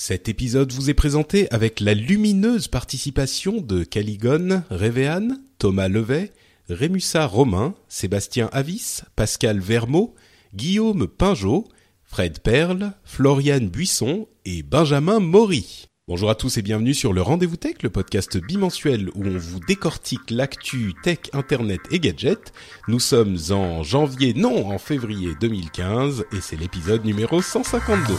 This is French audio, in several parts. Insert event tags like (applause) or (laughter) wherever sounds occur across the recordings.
Cet épisode vous est présenté avec la lumineuse participation de Caligone, Révéane, Thomas Levet, Rémussa Romain, Sébastien Avis, Pascal Vermeau, Guillaume Pinjot, Fred Perle, Floriane Buisson et Benjamin Maury. Bonjour à tous et bienvenue sur le Rendez-vous Tech, le podcast bimensuel où on vous décortique l'actu tech, internet et gadgets. Nous sommes en janvier, non, en février 2015 et c'est l'épisode numéro 152.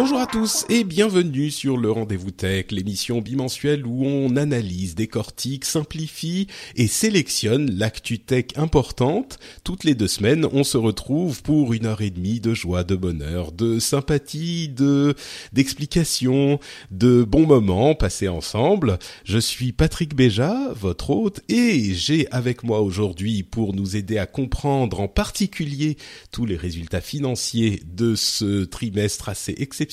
Bonjour à tous et bienvenue sur le Rendez-vous Tech, l'émission bimensuelle où on analyse, décortique, simplifie et sélectionne l'actu tech importante. Toutes les deux semaines, on se retrouve pour une heure et demie de joie, de bonheur, de sympathie, de d'explications, de bons moments passés ensemble. Je suis Patrick Béja, votre hôte, et j'ai avec moi aujourd'hui pour nous aider à comprendre en particulier tous les résultats financiers de ce trimestre assez exceptionnel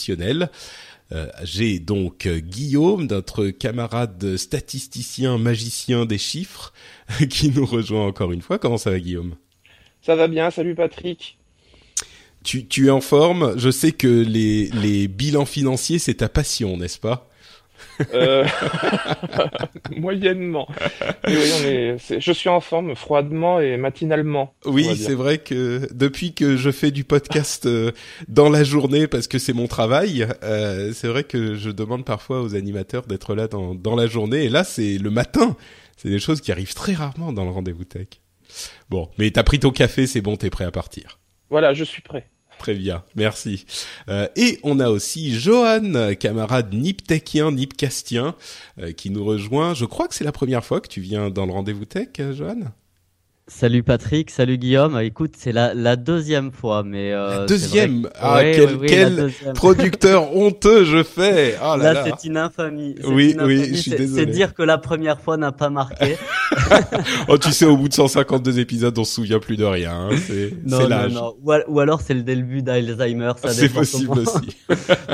euh, J'ai donc euh, Guillaume, notre camarade statisticien, magicien des chiffres, (laughs) qui nous rejoint encore une fois. Comment ça va Guillaume? Ça va bien, salut Patrick. Tu, tu es en forme. Je sais que les, les bilans financiers, c'est ta passion, n'est-ce pas? Euh... (laughs) Moyennement. (laughs) Mais oui, on est, c'est- je suis en forme froidement et matinalement. Oui, c'est vrai que depuis que je fais du podcast euh, dans la journée parce que c'est mon travail, euh, c'est vrai que je demande parfois aux animateurs d'être là dans, dans la journée. Et là, c'est le matin. C'est des choses qui arrivent très rarement dans le rendez-vous tech. Bon, mais t'as pris ton café, c'est bon, t'es prêt à partir. Voilà, je suis prêt. Très bien, merci. Euh, et on a aussi Johan, camarade niptechien, nipcastien, euh, qui nous rejoint. Je crois que c'est la première fois que tu viens dans le rendez-vous tech, euh, Johan? Salut Patrick, salut Guillaume. Écoute, c'est la, la deuxième fois, mais euh, La deuxième que- Ah, quel, ouais, ouais, quel la deuxième. producteur (laughs) honteux je fais Oh là Là, là, c'est une infamie. Oui, une oui, je suis désolé. C'est dire que la première fois n'a pas marqué. (laughs) Oh, tu sais, au bout de 152 épisodes, on se souvient plus de rien. hein. C'est (laughs) non, c'est non, l'âge. non. Ou, al- ou alors c'est le début d'Alzheimer. C'est possible aussi.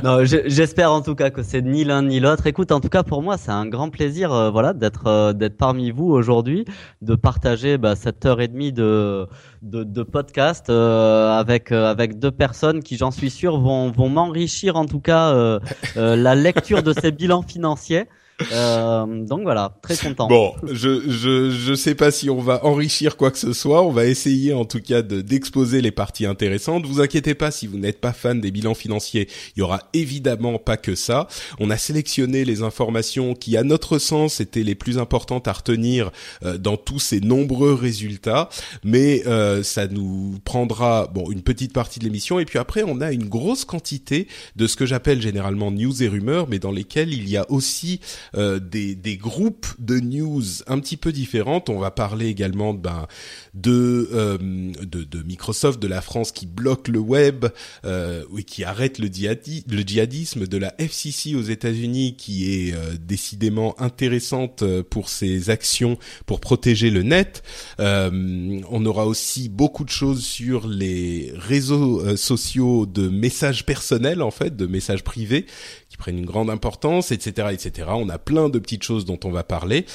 non, je- j'espère en tout cas que c'est ni l'un ni l'autre. Écoute, en tout cas pour moi, c'est un grand plaisir, euh, voilà, d'être euh, d'être parmi vous aujourd'hui, de partager bah, cette heure et demie de de, de podcast euh, avec euh, avec deux personnes qui, j'en suis sûr, vont vont m'enrichir en tout cas euh, la lecture de ces bilans financiers. Euh, donc voilà, très content. Bon, je, je, je sais pas si on va enrichir quoi que ce soit. On va essayer en tout cas de, d'exposer les parties intéressantes. Vous inquiétez pas si vous n'êtes pas fan des bilans financiers. Il y aura évidemment pas que ça. On a sélectionné les informations qui, à notre sens, étaient les plus importantes à retenir euh, dans tous ces nombreux résultats. Mais euh, ça nous prendra bon une petite partie de l'émission. Et puis après, on a une grosse quantité de ce que j'appelle généralement news et rumeurs, mais dans lesquelles il y a aussi euh, des, des groupes de news un petit peu différentes. On va parler également ben, de, euh, de de Microsoft, de la France qui bloque le web, euh, oui, qui arrête le, djihadi- le djihadisme, de la FCC aux États-Unis qui est euh, décidément intéressante euh, pour ses actions pour protéger le net. On aura aussi beaucoup de choses sur les réseaux sociaux de messages personnels en fait, de messages privés qui prennent une grande importance, etc., etc. a plein de petites choses dont on va parler,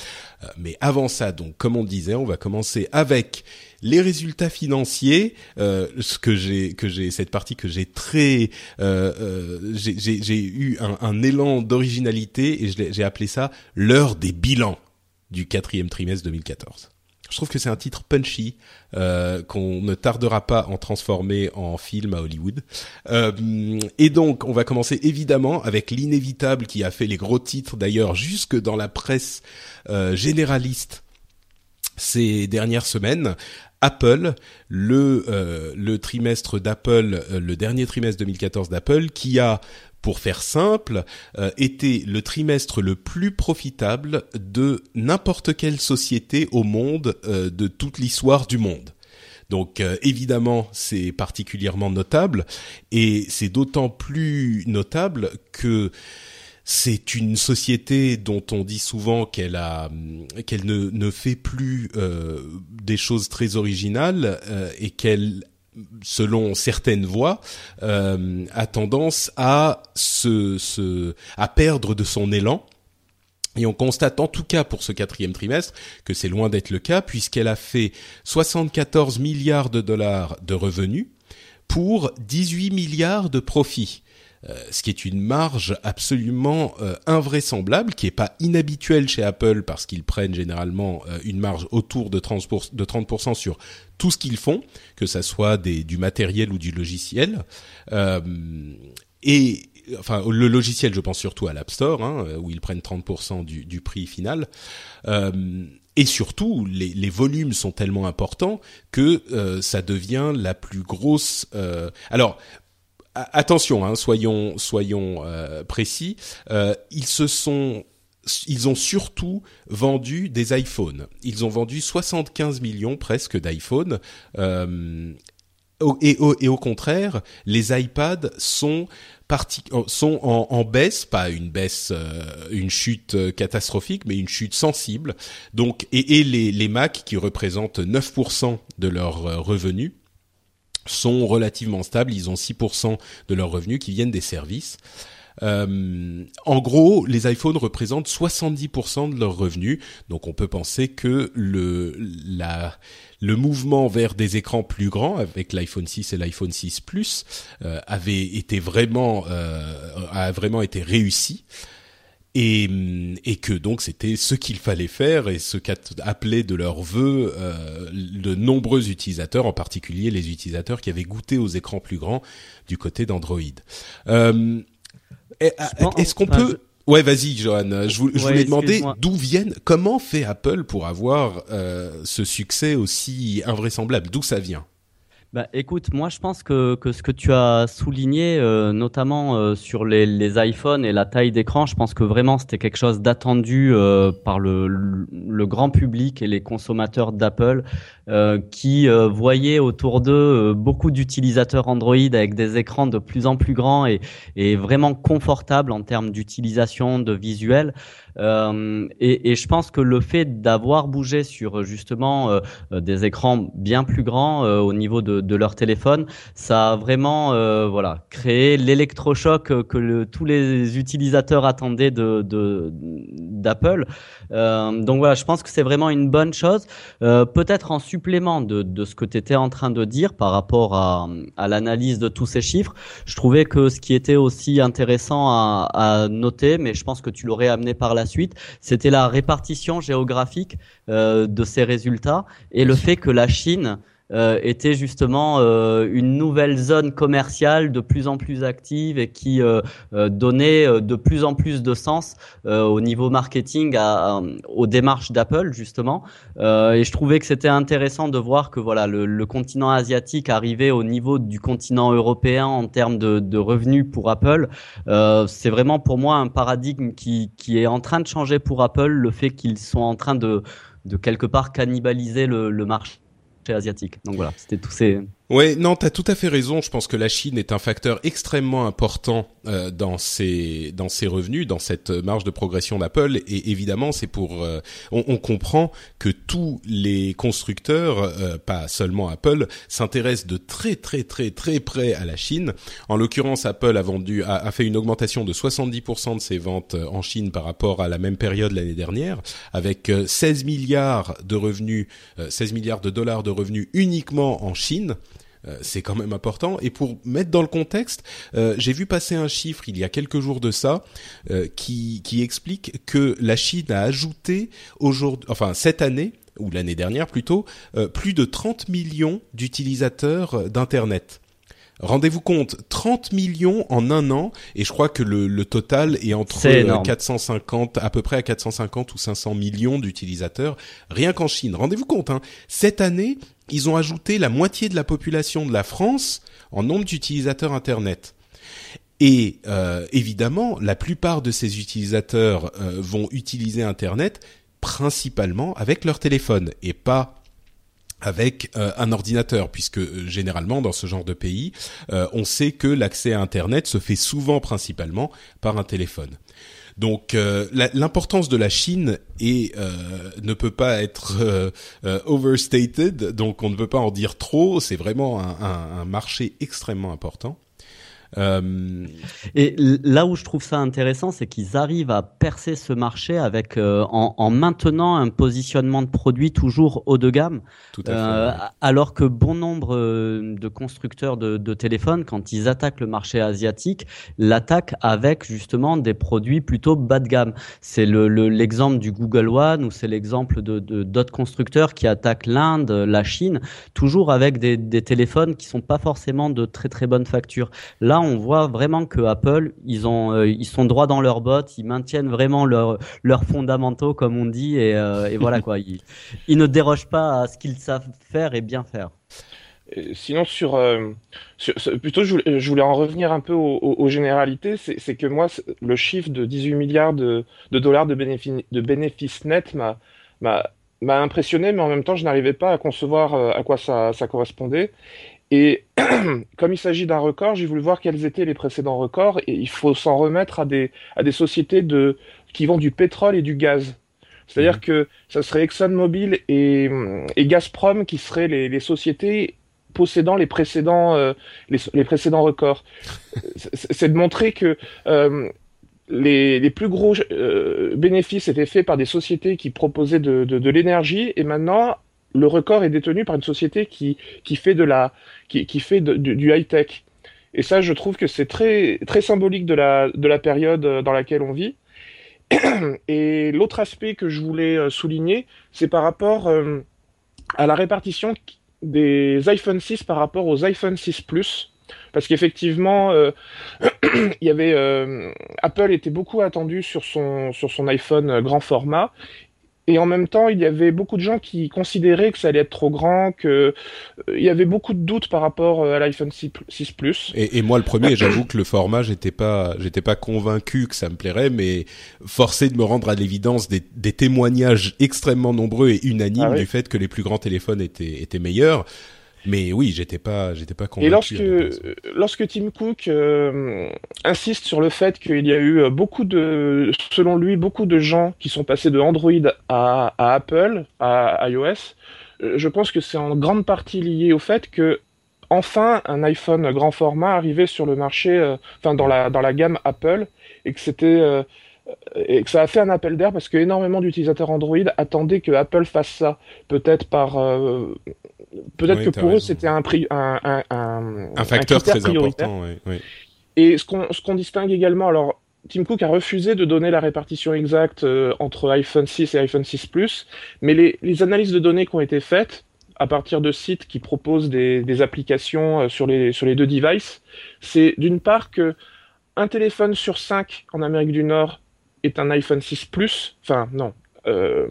Euh, mais avant ça, donc comme on disait, on va commencer avec les résultats financiers, euh, ce que j'ai que j'ai cette partie que j'ai très euh, euh, j'ai eu un, un élan d'originalité et j'ai appelé ça l'heure des bilans du quatrième trimestre 2014. Je trouve que c'est un titre punchy euh, qu'on ne tardera pas en transformer en film à Hollywood. Euh, et donc, on va commencer évidemment avec l'inévitable qui a fait les gros titres d'ailleurs jusque dans la presse euh, généraliste ces dernières semaines, Apple, le le trimestre d'Apple, le dernier trimestre 2014 d'Apple, qui a pour faire simple, été le trimestre le plus profitable de n'importe quelle société au monde de toute l'histoire du monde. Donc euh, évidemment, c'est particulièrement notable et c'est d'autant plus notable que c'est une société dont on dit souvent qu'elle a qu'elle ne, fait plus euh, des choses très originales euh, et qu'elle selon certaines voix, a tendance à se, se, à perdre de son élan et on constate en tout cas pour ce quatrième trimestre que c'est loin d'être le cas puisqu'elle a fait 74 milliards de dollars de revenus pour 18 milliards de profits. Euh, ce qui est une marge absolument euh, invraisemblable, qui est pas inhabituelle chez Apple parce qu'ils prennent généralement euh, une marge autour de 30%, de 30 sur tout ce qu'ils font, que ça soit du matériel ou du logiciel. et enfin le logiciel, je pense surtout à l'App Store, hein, où ils prennent 30% du, prix final. Euh, et surtout, les, volumes sont tellement importants que ça devient la plus grosse. Alors, attention, hein, soyons soyons euh, précis. Euh, ils se sont ils ont surtout vendu des iPhones. Ils ont vendu 75 millions presque d'iPhones. Euh, et, et, au contraire, les iPads sont euh, sont en, en, baisse, pas une baisse, euh, une chute euh, catastrophique, mais une chute sensible. Donc, et, et les, les Mac qui représentent 9% de leurs revenus sont relativement stables. Ils ont 6% de leurs revenus qui viennent des services. Euh, en gros, les iPhones représentent 70% de leurs revenus, donc on peut penser que le la le mouvement vers des écrans plus grands avec l'iPhone 6 et l'iPhone 6 Plus euh, avait été vraiment euh, a vraiment été réussi. Et, et, que donc c'était ce qu'il fallait faire et ce qu'appelaient de leur vœu euh, de nombreux utilisateurs, en particulier les utilisateurs qui avaient goûté aux écrans plus grands du côté d'Android. Euh, est-ce qu'on peut Ouais, vas-y, Johan. Je, voulais demander d'où viennent, comment fait Apple pour avoir euh, ce succès aussi invraisemblable? D'où ça vient? Bah, écoute, moi je pense que, que ce que tu as souligné, euh, notamment euh, sur les, les iPhones et la taille d'écran, je pense que vraiment c'était quelque chose d'attendu euh, par le, le, grand public et les consommateurs d'Apple qui voyaient autour d'eux beaucoup d'utilisateurs Android avec des écrans de plus en plus grands et, et vraiment confortables en termes d'utilisation, de visuel. Euh, et, et, je pense que le fait d'avoir bougé sur justement euh, des écrans bien plus grands euh, au niveau de, de, leur téléphone, ça a vraiment voilà créé l'électrochoc que le, tous les utilisateurs attendaient de d'Apple. donc voilà, je pense que c'est vraiment une bonne chose. Peut-être en supplément de, de ce que tu étais en train de dire par rapport à, à l'analyse de tous ces chiffres, je trouvais que ce qui était aussi intéressant à, à noter, mais je pense que tu l'aurais amené par la suite, c'était la répartition géographique euh, de ces résultats et le fait que la Chine euh, était justement euh, une nouvelle zone commerciale de plus en plus active et qui euh, euh donnait euh, de plus en plus de sens au niveau marketing à, aux démarches d'Apple justement. et je trouvais que c'était intéressant de voir que voilà le, le, continent asiatique arrivait au niveau du continent européen en termes de, de revenus pour Apple. C'est vraiment pour moi un paradigme qui, qui est en train de changer pour Apple, le fait qu'ils sont en train de de quelque part cannibaliser le, le marché asiatique. Donc voilà, c'était tous ces Ouais, non, t'as tout à fait raison. Je pense que la Chine est un facteur extrêmement important euh, dans ses dans ses revenus, dans cette marge de progression d'Apple. Et évidemment, c'est pour euh, on, on, comprend que tous les constructeurs, euh, pas seulement Apple, s'intéressent de très très très très près à la Chine. En l'occurrence, Apple a vendu a, a, fait une augmentation de 70% de ses ventes en Chine par rapport à la même période l'année dernière, avec 16 milliards de revenus, 16 milliards de dollars de revenus uniquement en Chine. Euh, c'est quand même important. Et pour mettre dans le contexte, euh, j'ai vu passer un chiffre il y a quelques jours de ça euh, qui, explique que la Chine a ajouté aujourd'hui, enfin cette année ou l'année dernière plutôt, plus de 30 millions d'utilisateurs d'Internet. Rendez-vous compte, 30 millions en un an, et je crois que le, le total est entre énorme. 450, à peu près à 450 ou 500 millions d'utilisateurs, rien qu'en Chine. Rendez-vous compte, hein, cette année, ils ont ajouté la moitié de la population de la France en nombre d'utilisateurs Internet. Et euh, évidemment, la plupart de ces utilisateurs euh, vont utiliser Internet principalement avec leur téléphone et pas avec euh, un ordinateur, puisque euh, généralement dans ce genre de pays, euh, on sait que l'accès à Internet se fait souvent principalement par un téléphone. Donc euh, l'importance de la Chine est, euh, ne peut pas être euh, overstated, donc on ne peut pas en dire trop. C'est vraiment un, un- un marché extrêmement important. Euh, Et là où je trouve ça intéressant, c'est qu'ils arrivent à percer ce marché avec euh, en, en maintenant un positionnement de produit toujours haut de gamme, tout à euh, fait. alors que bon nombre de constructeurs de, de téléphones, quand ils attaquent le marché asiatique, l'attaquent avec justement des produits plutôt bas de gamme. C'est le- le- l'exemple du Google One ou c'est l'exemple de- d'autres constructeurs qui attaquent l'Inde, la Chine, toujours avec des, des téléphones qui sont pas forcément de très très bonne facture. Là, on voit vraiment que Apple, ils ont, euh, ils sont droits dans leurs bottes, ils maintiennent vraiment leurs leurs fondamentaux, comme on dit, et, euh, et voilà quoi. Ils, (laughs) ils ne dérogent pas à ce qu'ils savent faire et bien faire. Sinon, sur, euh, sur- plutôt, je voulais, je voulais en revenir un peu aux, généralités. C'est que moi, le chiffre de 18 milliards de, de dollars de bénéfices de nets m'a impressionné, mais en même temps, je n'arrivais pas à concevoir à quoi ça, ça correspondait. Et (clears throat) comme il s'agit d'un record, j'ai voulu voir quels étaient les précédents records. Et il faut s'en remettre à des, à des sociétés de, qui vendent du pétrole et du gaz. C'est-à-dire que ça serait ExxonMobil et, et Gazprom qui seraient les, les sociétés possédant les précédents, euh, les, les précédents records. C'est c'est de montrer que euh, les, les plus gros euh, bénéfices étaient faits par des sociétés qui proposaient de, de, de l'énergie et maintenant le record est détenu par une société qui, qui fait de la qui, qui fait du, du high tech. Et ça, je trouve que c'est très très symbolique de la de la période euh, dans laquelle on vit. (clears throat) Et l'autre aspect que je voulais euh, souligner, c'est par rapport euh, à la répartition des iPhone 6 par rapport aux iPhone 6 Plus. Parce qu'effectivement, (clears throat) Apple était beaucoup attendu sur son sur son iPhone grand format. Et en même temps, il y avait beaucoup de gens qui considéraient que ça allait être trop grand, que euh, il y avait beaucoup de doutes par rapport euh, à l'iPhone 6 6 Plus. Et, et moi, le premier, (coughs) j'avoue que le format, j'étais pas, j'étais pas convaincu que ça me plairait, mais forcé de me rendre à l'évidence des, des témoignages extrêmement nombreux et unanimes Ah oui. du fait que les plus grands téléphones étaient, étaient meilleurs. Mais oui, j'étais pas, j'étais pas convaincu. Et lorsque, lorsque Tim Cook euh, insiste sur le fait qu'il y a eu beaucoup de, selon lui, beaucoup de gens qui sont passés de Android à, à Apple, à iOS, euh, je pense que c'est en grande partie lié au fait que enfin un iPhone grand format arrivait sur le marché, euh, enfin dans la dans la gamme Apple, et que c'était euh, et que ça a fait un appel d'air parce que énormément d'utilisateurs Android attendaient que Apple fasse ça, peut-être par euh, peut-être Oui, que pour eux c'était un prix un, un, un, un facteur très prioritaire. important. Et ce qu'on distingue également, alors Tim Cook a refusé de donner la répartition exacte euh, entre iPhone 6 et iPhone 6 Plus, mais les, les analyses de données qui ont été faites à partir de sites qui proposent des, des applications euh, sur les sur les deux devices, c'est d'une part que un téléphone sur cinq en Amérique du Nord est un iPhone 6 Plus, enfin non, euh,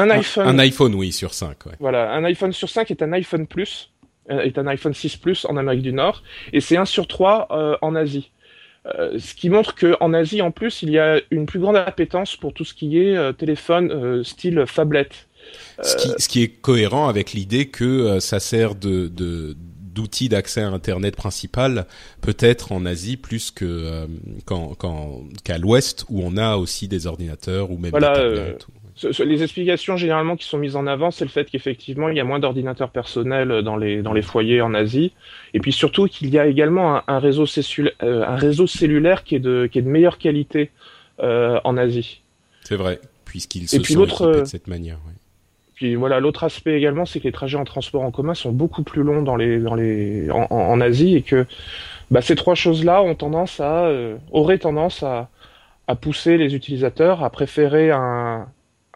un iPhone Un iPhone, oui, sur 5, ouais. voilà, un iPhone sur 5 est un iPhone Plus, euh, est un iPhone 6 Plus en Amérique du Nord, et c'est un sur 3 euh, en Asie. Euh, ce qui montre que en Asie, en plus, il y a une plus grande appétence pour tout ce qui est euh, téléphone style phablette. Ce qui, ce qui est cohérent avec l'idée que ça sert de, de d'outil d'accès à Internet principal, peut-être en Asie plus que euh, qu'en- qu'en- qu'à l'Ouest où on a aussi des ordinateurs ou même Voilà, des euh, tablettes. ou- Ce- ce- les explications généralement qui sont mises en avant, c'est le fait qu'effectivement, il y a moins d'ordinateurs personnels dans les, dans les foyers en Asie, et puis surtout qu'il y a également un, un réseau, cellulaire, un réseau cellulaire qui est de, qui est de meilleure qualité euh, en Asie. C'est vrai, puisqu'ils se puis sont euh, de cette manière. ouais. Puis voilà, l'autre aspect également, c'est que les trajets en transport en commun sont beaucoup plus longs dans les, dans les, en, en- en Asie et que bah, ces trois choses-là ont tendance à, euh, auraient tendance à, à pousser les utilisateurs à préférer un,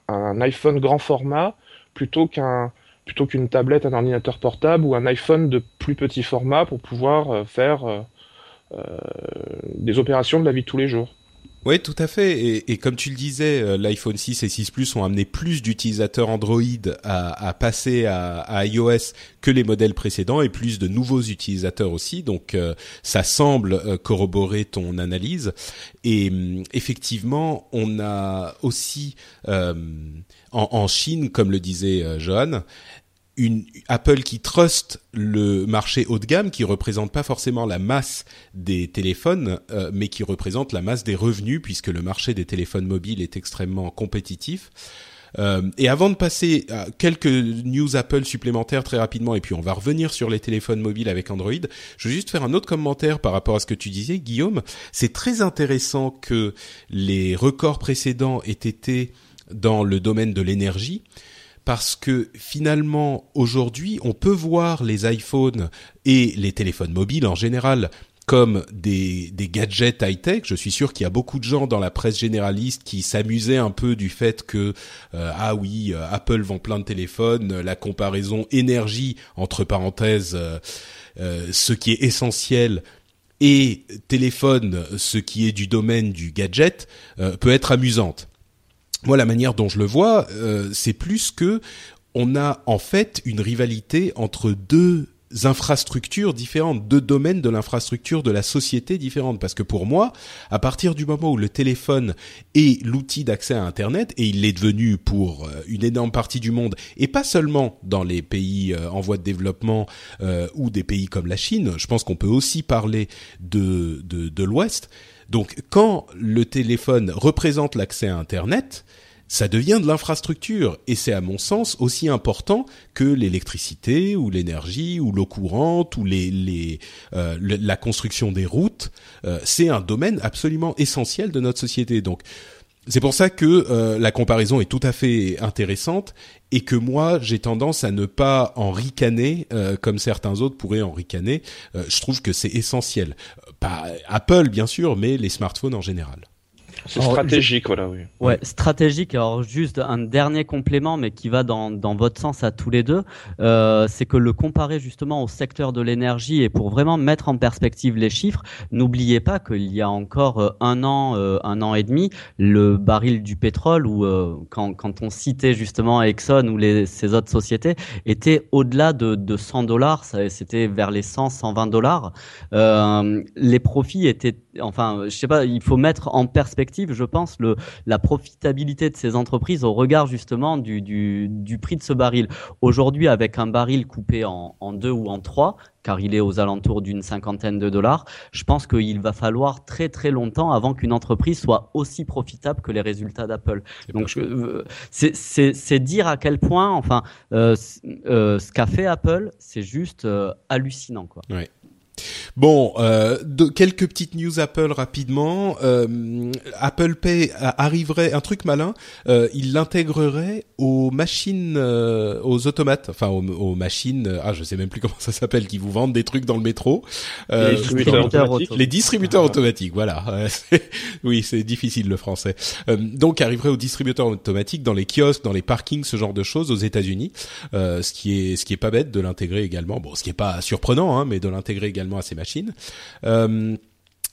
un iPhone grand format plutôt qu'un plutôt qu'une tablette, un ordinateur portable ou un iPhone de plus petit format pour pouvoir faire des opérations de la vie de tous les jours. Oui, tout à fait. Et, comme tu le disais, euh, l'iPhone 6 et 6 Plus ont amené plus d'utilisateurs Android à, passer à, iOS que les modèles précédents et plus de nouveaux utilisateurs aussi. Donc, euh, ça semble euh, corroborer ton analyse. Et hum, effectivement, on a aussi en, en, Chine, comme le disait Johan, une Apple qui trust le marché haut de gamme, qui représente pas forcément la masse des téléphones, euh, mais qui représente la masse des revenus, puisque le marché des téléphones mobiles est extrêmement compétitif. Euh, et avant de passer à quelques news Apple supplémentaires très rapidement, et puis on va revenir sur les téléphones mobiles avec Android, je veux juste faire un autre commentaire par rapport à ce que tu disais, Guillaume. C'est très intéressant que les records précédents aient été dans le domaine de l'énergie parce que finalement aujourd'hui on peut voir les iPhones et les téléphones mobiles en général comme des, gadgets high-tech. Je suis sûr qu'il y a beaucoup de gens dans la presse généraliste qui s'amusaient un peu du fait que euh, ah oui, euh, Apple vend plein de téléphones, la comparaison énergie entre parenthèses, euh, ce qui est essentiel et téléphone, ce qui est du domaine du gadget, peut être amusante moi la manière dont je le vois, euh, c'est plus que on a en fait une rivalité entre deux infrastructures différentes, deux domaines de l'infrastructure de la société différentes. Parce que pour moi, à partir du moment où le téléphone est l'outil d'accès à Internet, et il l'est devenu pour euh, une énorme partie du monde, et pas seulement dans les pays euh, en voie de développement ou des pays comme la Chine, je pense qu'on peut aussi parler de, de, de l'Ouest, donc quand le téléphone représente l'accès à Internet, ça devient de l'infrastructure et c'est à mon sens aussi important que l'électricité ou l'énergie ou l'eau courante ou les, euh, la construction des routes. Euh, c'est un domaine absolument essentiel de notre société. Donc c'est pour ça que euh, la comparaison est tout à fait intéressante et que moi j'ai tendance à ne pas en ricaner comme certains autres pourraient en ricaner. je trouve que c'est essentiel. Pas Apple bien sûr, mais les smartphones en général. C'est stratégique, voilà, oui. Ouais, stratégique. Alors juste un dernier complément, mais qui va dans, dans votre sens à tous les deux, euh, c'est que le comparer justement au secteur de l'énergie et pour vraiment mettre en perspective les chiffres, n'oubliez pas qu'il y a encore euh, un an, euh, un an et demi, le baril du pétrole, ou euh, quand, quand on citait justement Exxon ou les, ces autres sociétés, était au-delà de, de 100 dollars, c'était vers les 100, 120 dollars. les profits étaient, enfin, je sais pas, il faut mettre en perspective je pense, le, la profitabilité de ces entreprises au regard justement du, du, prix de ce baril. Aujourd'hui, avec un baril coupé en, en deux ou en trois, car il est aux alentours d'une cinquantaine de dollars, je pense qu'il va falloir très très longtemps avant qu'une entreprise soit aussi profitable que les résultats d'Apple. Donc euh, c'est dire à quel point, enfin, euh, euh, ce qu'a fait Apple, c'est juste hallucinant, quoi. Bon, euh, de, quelques petites news Apple rapidement. Euh, Apple Pay arriverait un truc malin. Euh, il l'intégrerait aux machines, euh, aux automates, enfin aux, machines. Ah, je sais même plus (laughs) comment ça s'appelle, qui vous vendent des trucs dans le métro. Euh, les distributeurs automatiques. Les distributeurs automatiques, voilà. (laughs) oui, c'est difficile le français. donc, arriverait aux distributeurs automatiques dans les kiosques, dans les parkings, ce genre de choses aux États-Unis. ce qui est, ce qui est pas bête de l'intégrer également. Bon, ce qui est pas surprenant, hein, mais de l'intégrer également à ces machines. Euh,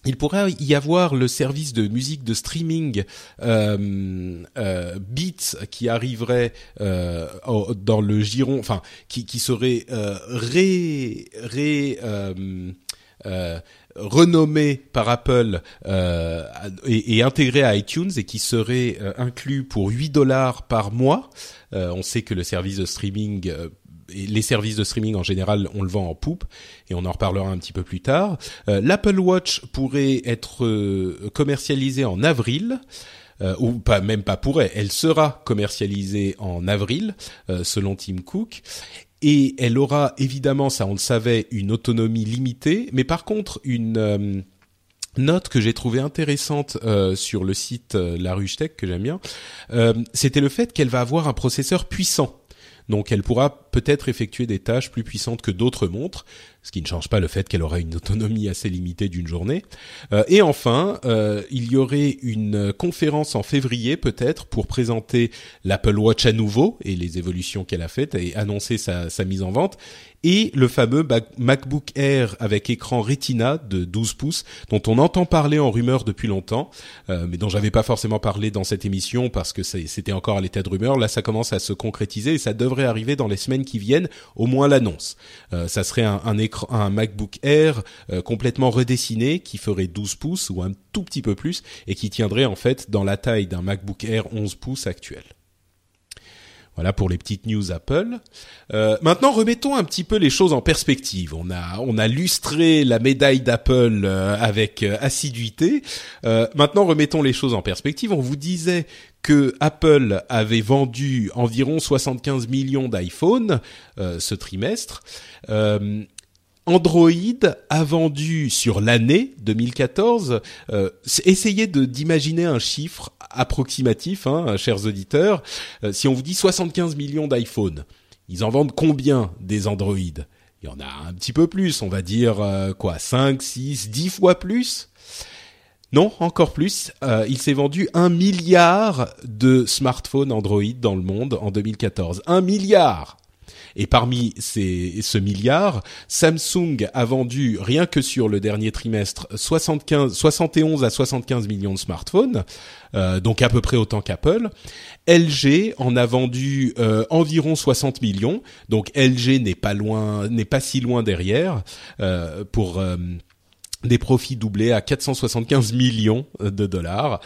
il pourrait y avoir le service de musique de streaming euh, euh, Beats qui arriverait dans le giron, enfin qui, serait renommé par Apple et, et, intégré à iTunes et qui serait inclus pour 8 dollars par mois. on sait que le service de streaming les services de streaming en général, on le vend en poupe et on en reparlera un petit peu plus tard. Euh, L'Apple Watch pourrait être euh, commercialisé en avril. Euh, ou pas même pas pourrait, elle sera commercialisée en avril selon Tim Cook et elle aura évidemment ça on le savait une autonomie limitée mais par contre une note que j'ai trouvée intéressante sur le site La Ruche Tech que j'aime bien, c'était le fait qu'elle va avoir un processeur puissant donc elle pourra peut-être effectuer des tâches plus puissantes que d'autres montres, ce qui ne change pas le fait qu'elle aura une autonomie assez limitée d'une journée. Euh, et enfin, euh, il y aurait une conférence en février peut-être pour présenter l'Apple Watch à nouveau et les évolutions qu'elle a faites et annoncer sa, sa mise en vente et le fameux MacBook Air avec écran Retina de 12 pouces dont on entend parler en rumeur depuis longtemps, euh, mais dont j'avais pas forcément parlé dans cette émission parce que c'était encore à l'état de rumeur. Là, ça commence à se concrétiser et ça devrait arriver dans les semaines qui viennent, au moins l'annonce. Euh, ça serait un, un, un MacBook Air euh, complètement redessiné qui ferait 12 pouces ou un tout petit peu plus et qui tiendrait en fait dans la taille d'un MacBook Air 11 pouces actuel. Voilà pour les petites news Apple. Euh, maintenant, remettons un petit peu les choses en perspective. On a on a lustré la médaille d'Apple euh, avec assiduité. Maintenant, remettons les choses en perspective. On vous disait que Apple avait vendu environ 75 millions d'iPhone ce trimestre. Android a vendu sur l'année 2014. essayez de d'imaginer un chiffre approximatif, hein, chers auditeurs. Euh, si on vous dit 75 millions d'iPhone, ils en vendent combien des Android? Il y en a un petit peu plus, on va dire euh, quoi, 5, 6, 10 fois plus? Non, encore plus. Euh, il s'est vendu un milliard de smartphones Android dans le monde en 2014. Un milliard et parmi ces, ce milliard, Samsung a vendu rien que sur le dernier trimestre 75, 71 à 75 millions de smartphones, euh, donc à peu près autant qu'Apple. LG en a vendu euh, environ 60 millions, donc LG n'est pas loin, n'est pas si loin derrière euh, pour euh, des profits doublés à 475 millions de dollars.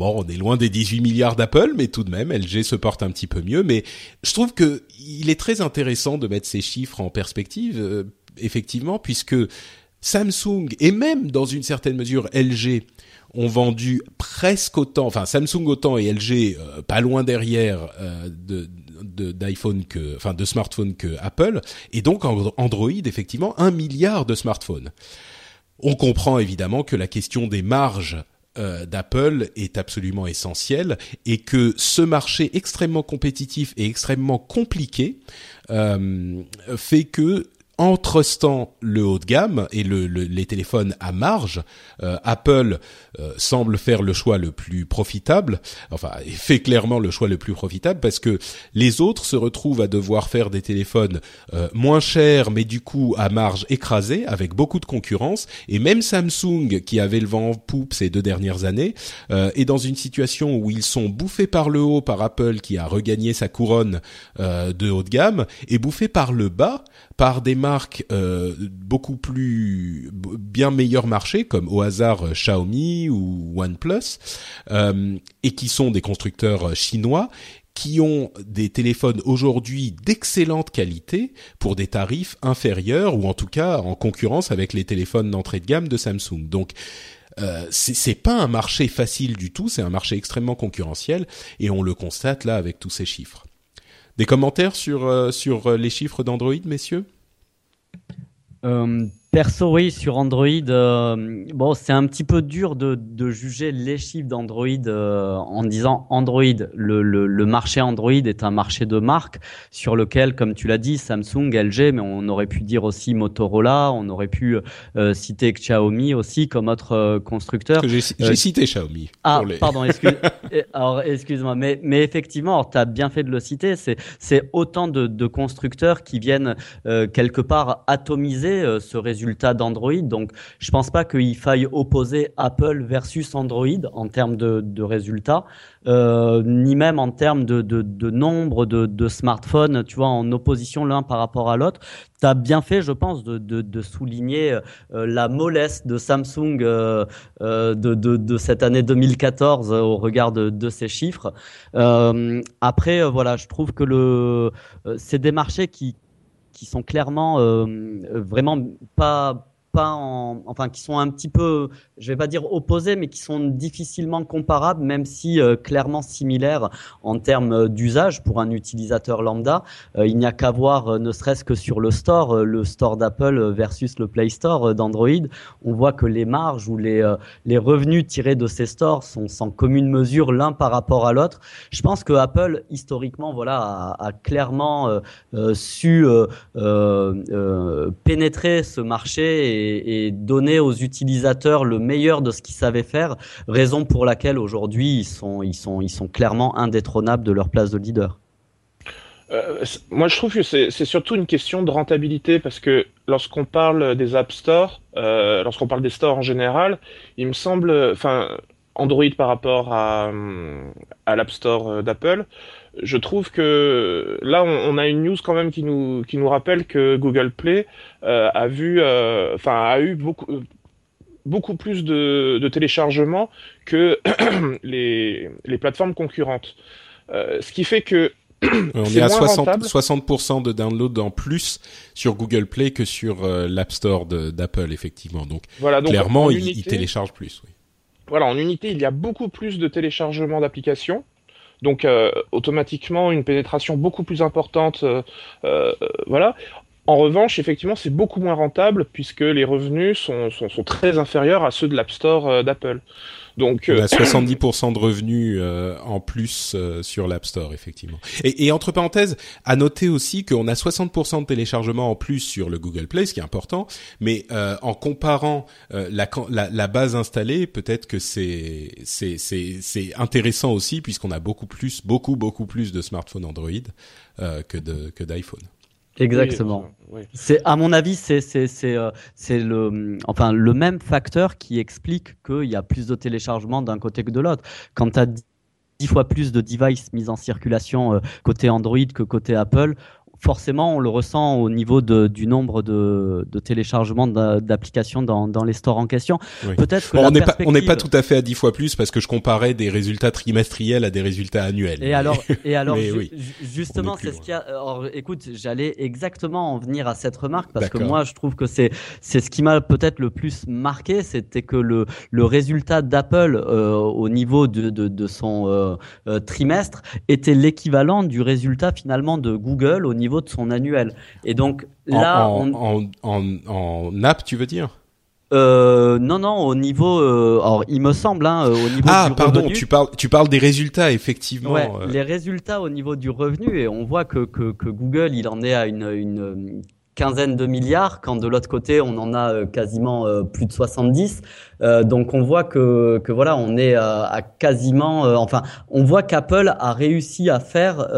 Bon, on est loin des 18 milliards d'Apple, mais tout de même, LG se porte un petit peu mieux. Mais je trouve que il est très intéressant de mettre ces chiffres en perspective, euh, effectivement, puisque Samsung et même dans une certaine mesure LG ont vendu presque autant, enfin Samsung autant et LG euh, pas loin derrière euh, d'iPhone que, enfin de smartphones que Apple, et donc Android effectivement un milliard de smartphones. On comprend évidemment que la question des marges euh, d'Apple est absolument essentiel et que ce marché extrêmement compétitif et extrêmement compliqué euh, fait que en trustant le haut de gamme et le, les téléphones à marge, euh, Apple euh, semble faire le choix le plus profitable, enfin fait clairement le choix le plus profitable parce que les autres se retrouvent à devoir faire des téléphones euh, moins chers mais du coup à marge écrasée avec beaucoup de concurrence. Et même Samsung qui avait le vent en poupe ces deux dernières années est dans une situation où ils sont bouffés par le haut par Apple qui a regagné sa couronne de haut de gamme et bouffés par le bas par des marques euh, beaucoup plus bien meilleurs marchés comme au hasard euh, Xiaomi ou OnePlus euh, et qui sont des constructeurs chinois qui ont des téléphones aujourd'hui d'excellente qualité pour des tarifs inférieurs ou en tout cas en concurrence avec les téléphones d'entrée de gamme de Samsung. Donc euh, c'est pas un marché facile du tout, c'est un marché extrêmement concurrentiel et on le constate là avec tous ces chiffres. Des commentaires sur, sur les chiffres d'Android, messieurs? Euh, Perso, oui, sur Android, euh, bon, c'est un petit peu dur de, de juger les chiffres d'Android euh, en disant Android. Le, le, le, marché Android est un marché de marque sur lequel, comme tu l'as dit, Samsung, LG, mais on aurait pu dire aussi Motorola, on aurait pu euh, citer Xiaomi aussi comme autre euh, constructeur. J'ai cité Xiaomi. Ah, pardon, (laughs) excuse, alors excuse-moi, mais, mais effectivement, tu as bien fait de le citer. C'est, c'est autant de, de constructeurs qui viennent quelque part atomiser ce résultat résultats d'Android. Donc, je pense pas qu'il faille opposer Apple versus Android en termes de, résultats, euh, ni même en termes de, nombre de, smartphones, tu vois, en opposition l'un par rapport à l'autre. Tu as bien fait, je pense, de, souligner euh, la mollesse de Samsung euh, de, cette année 2014 au regard de, ces chiffres. Après, voilà, je trouve que le, c'est des marchés qui qui sont clairement euh, vraiment pas pas en, enfin qui sont un petit peu, je vais pas dire opposés, mais qui sont difficilement comparables, même si euh, clairement similaires en termes d'usage pour un utilisateur lambda. Euh, il n'y a qu'à voir, euh, ne serait-ce que sur le store, le store d'Apple versus le Play Store d'Android, on voit que les marges ou les les revenus tirés de ces stores sont sans commune mesure l'un par rapport à l'autre. Je pense que Apple historiquement, voilà, a, a clairement su pénétrer ce marché et, donner aux utilisateurs le meilleur de ce qu'ils savaient faire, raison pour laquelle aujourd'hui ils sont, clairement indétrônables de leur place de leader. Euh, moi, je trouve que c'est surtout une question de rentabilité parce que lorsqu'on parle des App Store, euh, lorsqu'on parle des stores en général, il me semble, enfin, Android par rapport à, à l'App Store d'Apple, je trouve que là, on, a une news quand même qui nous qui nous rappelle que Google Play euh, a vu, euh, enfin, a eu beaucoup beaucoup plus de, de téléchargements que (clears throat) les, les plateformes concurrentes. Euh, ce qui fait que on (clears throat) est, à 60, 60 de download en plus sur Google Play que sur l'App Store d'Apple, effectivement. Donc, voilà, donc clairement, il, il, télécharge plus. Oui. Voilà, en unité, il y a beaucoup plus de téléchargements d'applications. Donc euh, automatiquement une pénétration beaucoup plus importante, euh, euh, voilà. En revanche, effectivement, c'est beaucoup moins rentable puisque les revenus sont, sont, sont très inférieurs à ceux de l'App Store d'Apple. Donc, on a 70% de revenus euh, en plus euh, sur l'App Store, effectivement. Et, et, entre parenthèses, à noter aussi qu'on a 60% de téléchargements en plus sur le Google Play, ce qui est important. Mais euh, en comparant la, la, la, base installée, peut-être que c'est c'est c'est intéressant aussi puisqu'on a beaucoup plus, beaucoup beaucoup plus de smartphones Android que de que d'iPhone. Exactement. C'est à mon avis, c'est c'est c'est euh, c'est le enfin le même facteur qui explique qu'il y a plus de téléchargements d'un côté que de l'autre. Quand tu as dix fois plus de devices mis en circulation euh, côté Android que côté Apple, forcément, on le ressent au niveau de, du nombre de, de téléchargements d'applications dans, dans, les stores en question. Peut-être on n'est pas on n'est pas tout à fait à 10 fois plus parce que je comparais des résultats trimestriels à des résultats annuels. Et alors (laughs) et alors justement c'est ce qu'il y a. Alors, écoute, j'allais exactement en venir à cette remarque parce que moi je trouve que c'est c'est ce qui m'a peut-être le plus marqué, c'était que le le résultat d'Apple euh, au niveau de de, de son euh, euh, trimestre était l'équivalent du résultat finalement de Google au niveau de son annuel. Et donc là, en, en, en, app, tu veux dire? Euh, non, non, au niveau, euh, alors il me semble, hein, au niveau ah, pardon, tu parles, tu parles des résultats, effectivement. Ouais, euh. les résultats au niveau du revenu, et on voit que, que, que Google, il en est à une, une quinzaine de milliards, quand de l'autre côté on en a euh, quasiment euh, plus de 70. Euh, donc on voit que, que voilà, on est à quasiment, enfin, on voit qu'Apple a réussi à faire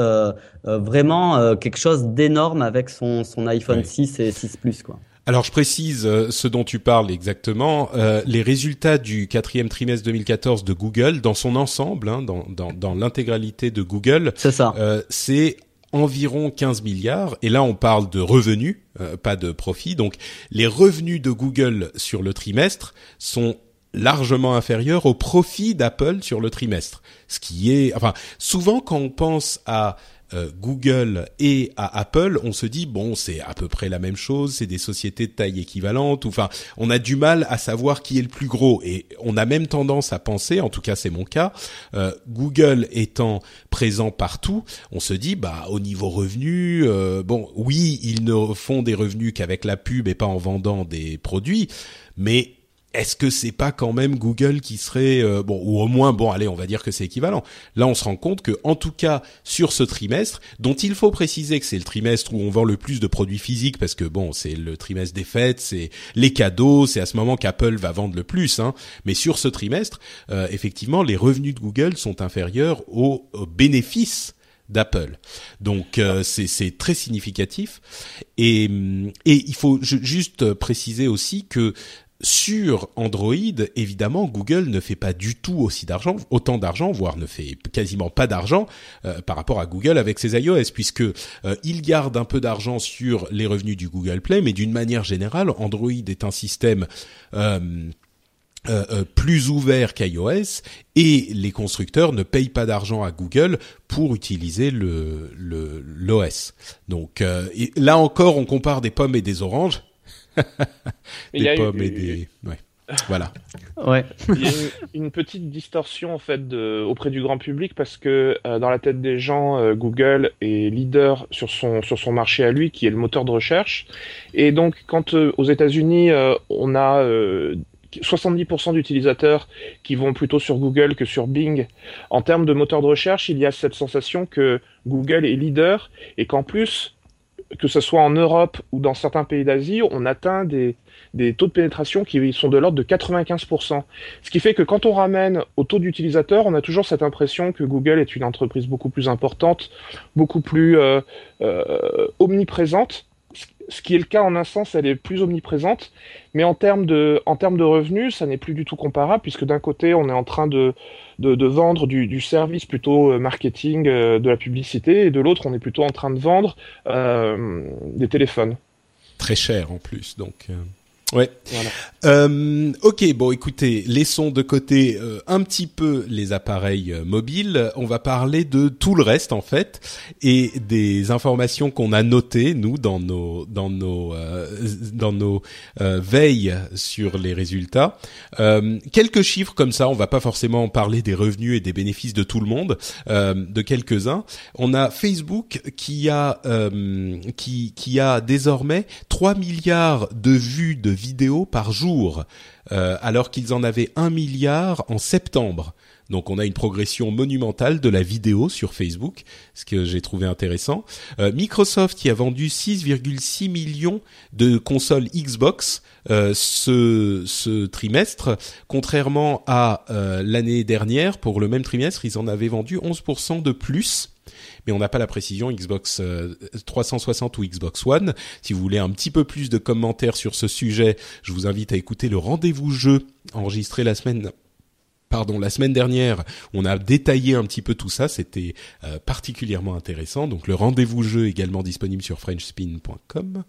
vraiment quelque chose d'énorme avec son, son iPhone 6 et 6 Plus, quoi. Alors je précise ce dont tu parles exactement. les résultats du quatrième trimestre 2014 de Google, dans son ensemble, hein, dans, dans, dans l'intégralité de Google, c'est ça. c'est environ 15 milliards, et là on parle de revenus, euh, pas de profit. Donc les revenus de Google sur le trimestre sont largement inférieurs aux profits d'Apple sur le trimestre. Ce qui est, enfin, souvent quand on pense à Google et à Apple, on se dit bon, c'est à peu près la même chose, c'est des sociétés de taille équivalente. Enfin, on a du mal à savoir qui est le plus gros et on a même tendance à penser, en tout cas c'est mon cas, euh, Google étant présent partout, on se dit bah au niveau revenu, euh, bon, oui, ils ne font des revenus qu'avec la pub et pas en vendant des produits, mais est-ce que c'est pas quand même Google qui serait euh, bon ou au moins bon allez on va dire que c'est équivalent. Là on se rend compte que en tout cas sur ce trimestre dont il faut préciser que c'est le trimestre où on vend le plus de produits physiques parce que bon c'est le trimestre des fêtes, c'est les cadeaux, c'est à ce moment qu'Apple va vendre le plus hein. Mais sur ce trimestre euh, effectivement les revenus de Google sont inférieurs aux, bénéfices d'Apple. Donc euh, c'est très significatif et, et il faut juste préciser aussi que sur Android, évidemment, Google ne fait pas du tout aussi d'argent, autant d'argent, voire ne fait quasiment pas d'argent euh, par rapport à Google avec ses iOS, puisque euh, il garde un peu d'argent sur les revenus du Google Play, mais d'une manière générale, Android est un système euh, plus ouvert qu'iOS et les constructeurs ne payent pas d'argent à Google pour utiliser le l'OS. Donc là encore, on compare des pommes et des oranges des pommes et des... Ouais. Voilà. Ouais. Il y a une, petite distorsion en fait de, auprès du grand public parce que euh, dans la tête des gens, euh, Google est leader sur son sur son marché à lui, qui est le moteur de recherche. Et donc, quand euh, aux États-Unis, on a 70% d'utilisateurs qui vont plutôt sur Google que sur Bing. En termes de moteur de recherche, il y a cette sensation que Google est leader et qu'en plus, que ce soit en Europe ou dans certains pays d'Asie, on atteint des, taux de pénétration qui sont de l'ordre de 95%. Ce qui fait que quand on ramène au taux d'utilisateurs, on a toujours cette impression que Google est une entreprise beaucoup plus importante, beaucoup plus euh, euh, omniprésente. Ce qui est le cas en un sens, elle est plus omniprésente, mais en termes de, en termes de revenus, ça n'est plus du tout comparable, puisque d'un côté, on est en train de, de, vendre du, service plutôt euh, marketing, de la publicité, et de l'autre, on est plutôt en train de vendre des téléphones. Très cher en plus, donc. Ouais. Euh, ok, bon, écoutez, laissons de côté euh, un petit peu les appareils euh, mobiles. On va parler de tout le reste en fait et des informations qu'on a notées nous dans nos dans nos euh, dans nos veilles sur les résultats. quelques chiffres comme ça. On va pas forcément parler des revenus et des bénéfices de tout le monde, de quelques uns. On a Facebook qui a qui qui a désormais 3 milliards de vues de vidéos par jour, euh, alors qu'ils en avaient un milliard en septembre. Donc on a une progression monumentale de la vidéo sur Facebook, ce que j'ai trouvé intéressant. Euh, Microsoft qui a vendu 6,6 millions de consoles Xbox euh, ce, ce, trimestre, contrairement à l'année dernière, pour le même trimestre, ils en avaient vendu 11% de plus mais on n'a pas la précision Xbox 360 euh, ou Xbox One. Si vous voulez un petit peu plus de commentaires sur ce sujet, je vous invite à écouter le rendez-vous jeu enregistré la semaine pardon, la semaine dernière, on a détaillé un petit peu tout ça, c'était euh, particulièrement intéressant. Donc le rendez-vous jeu également disponible sur frenchspin.com.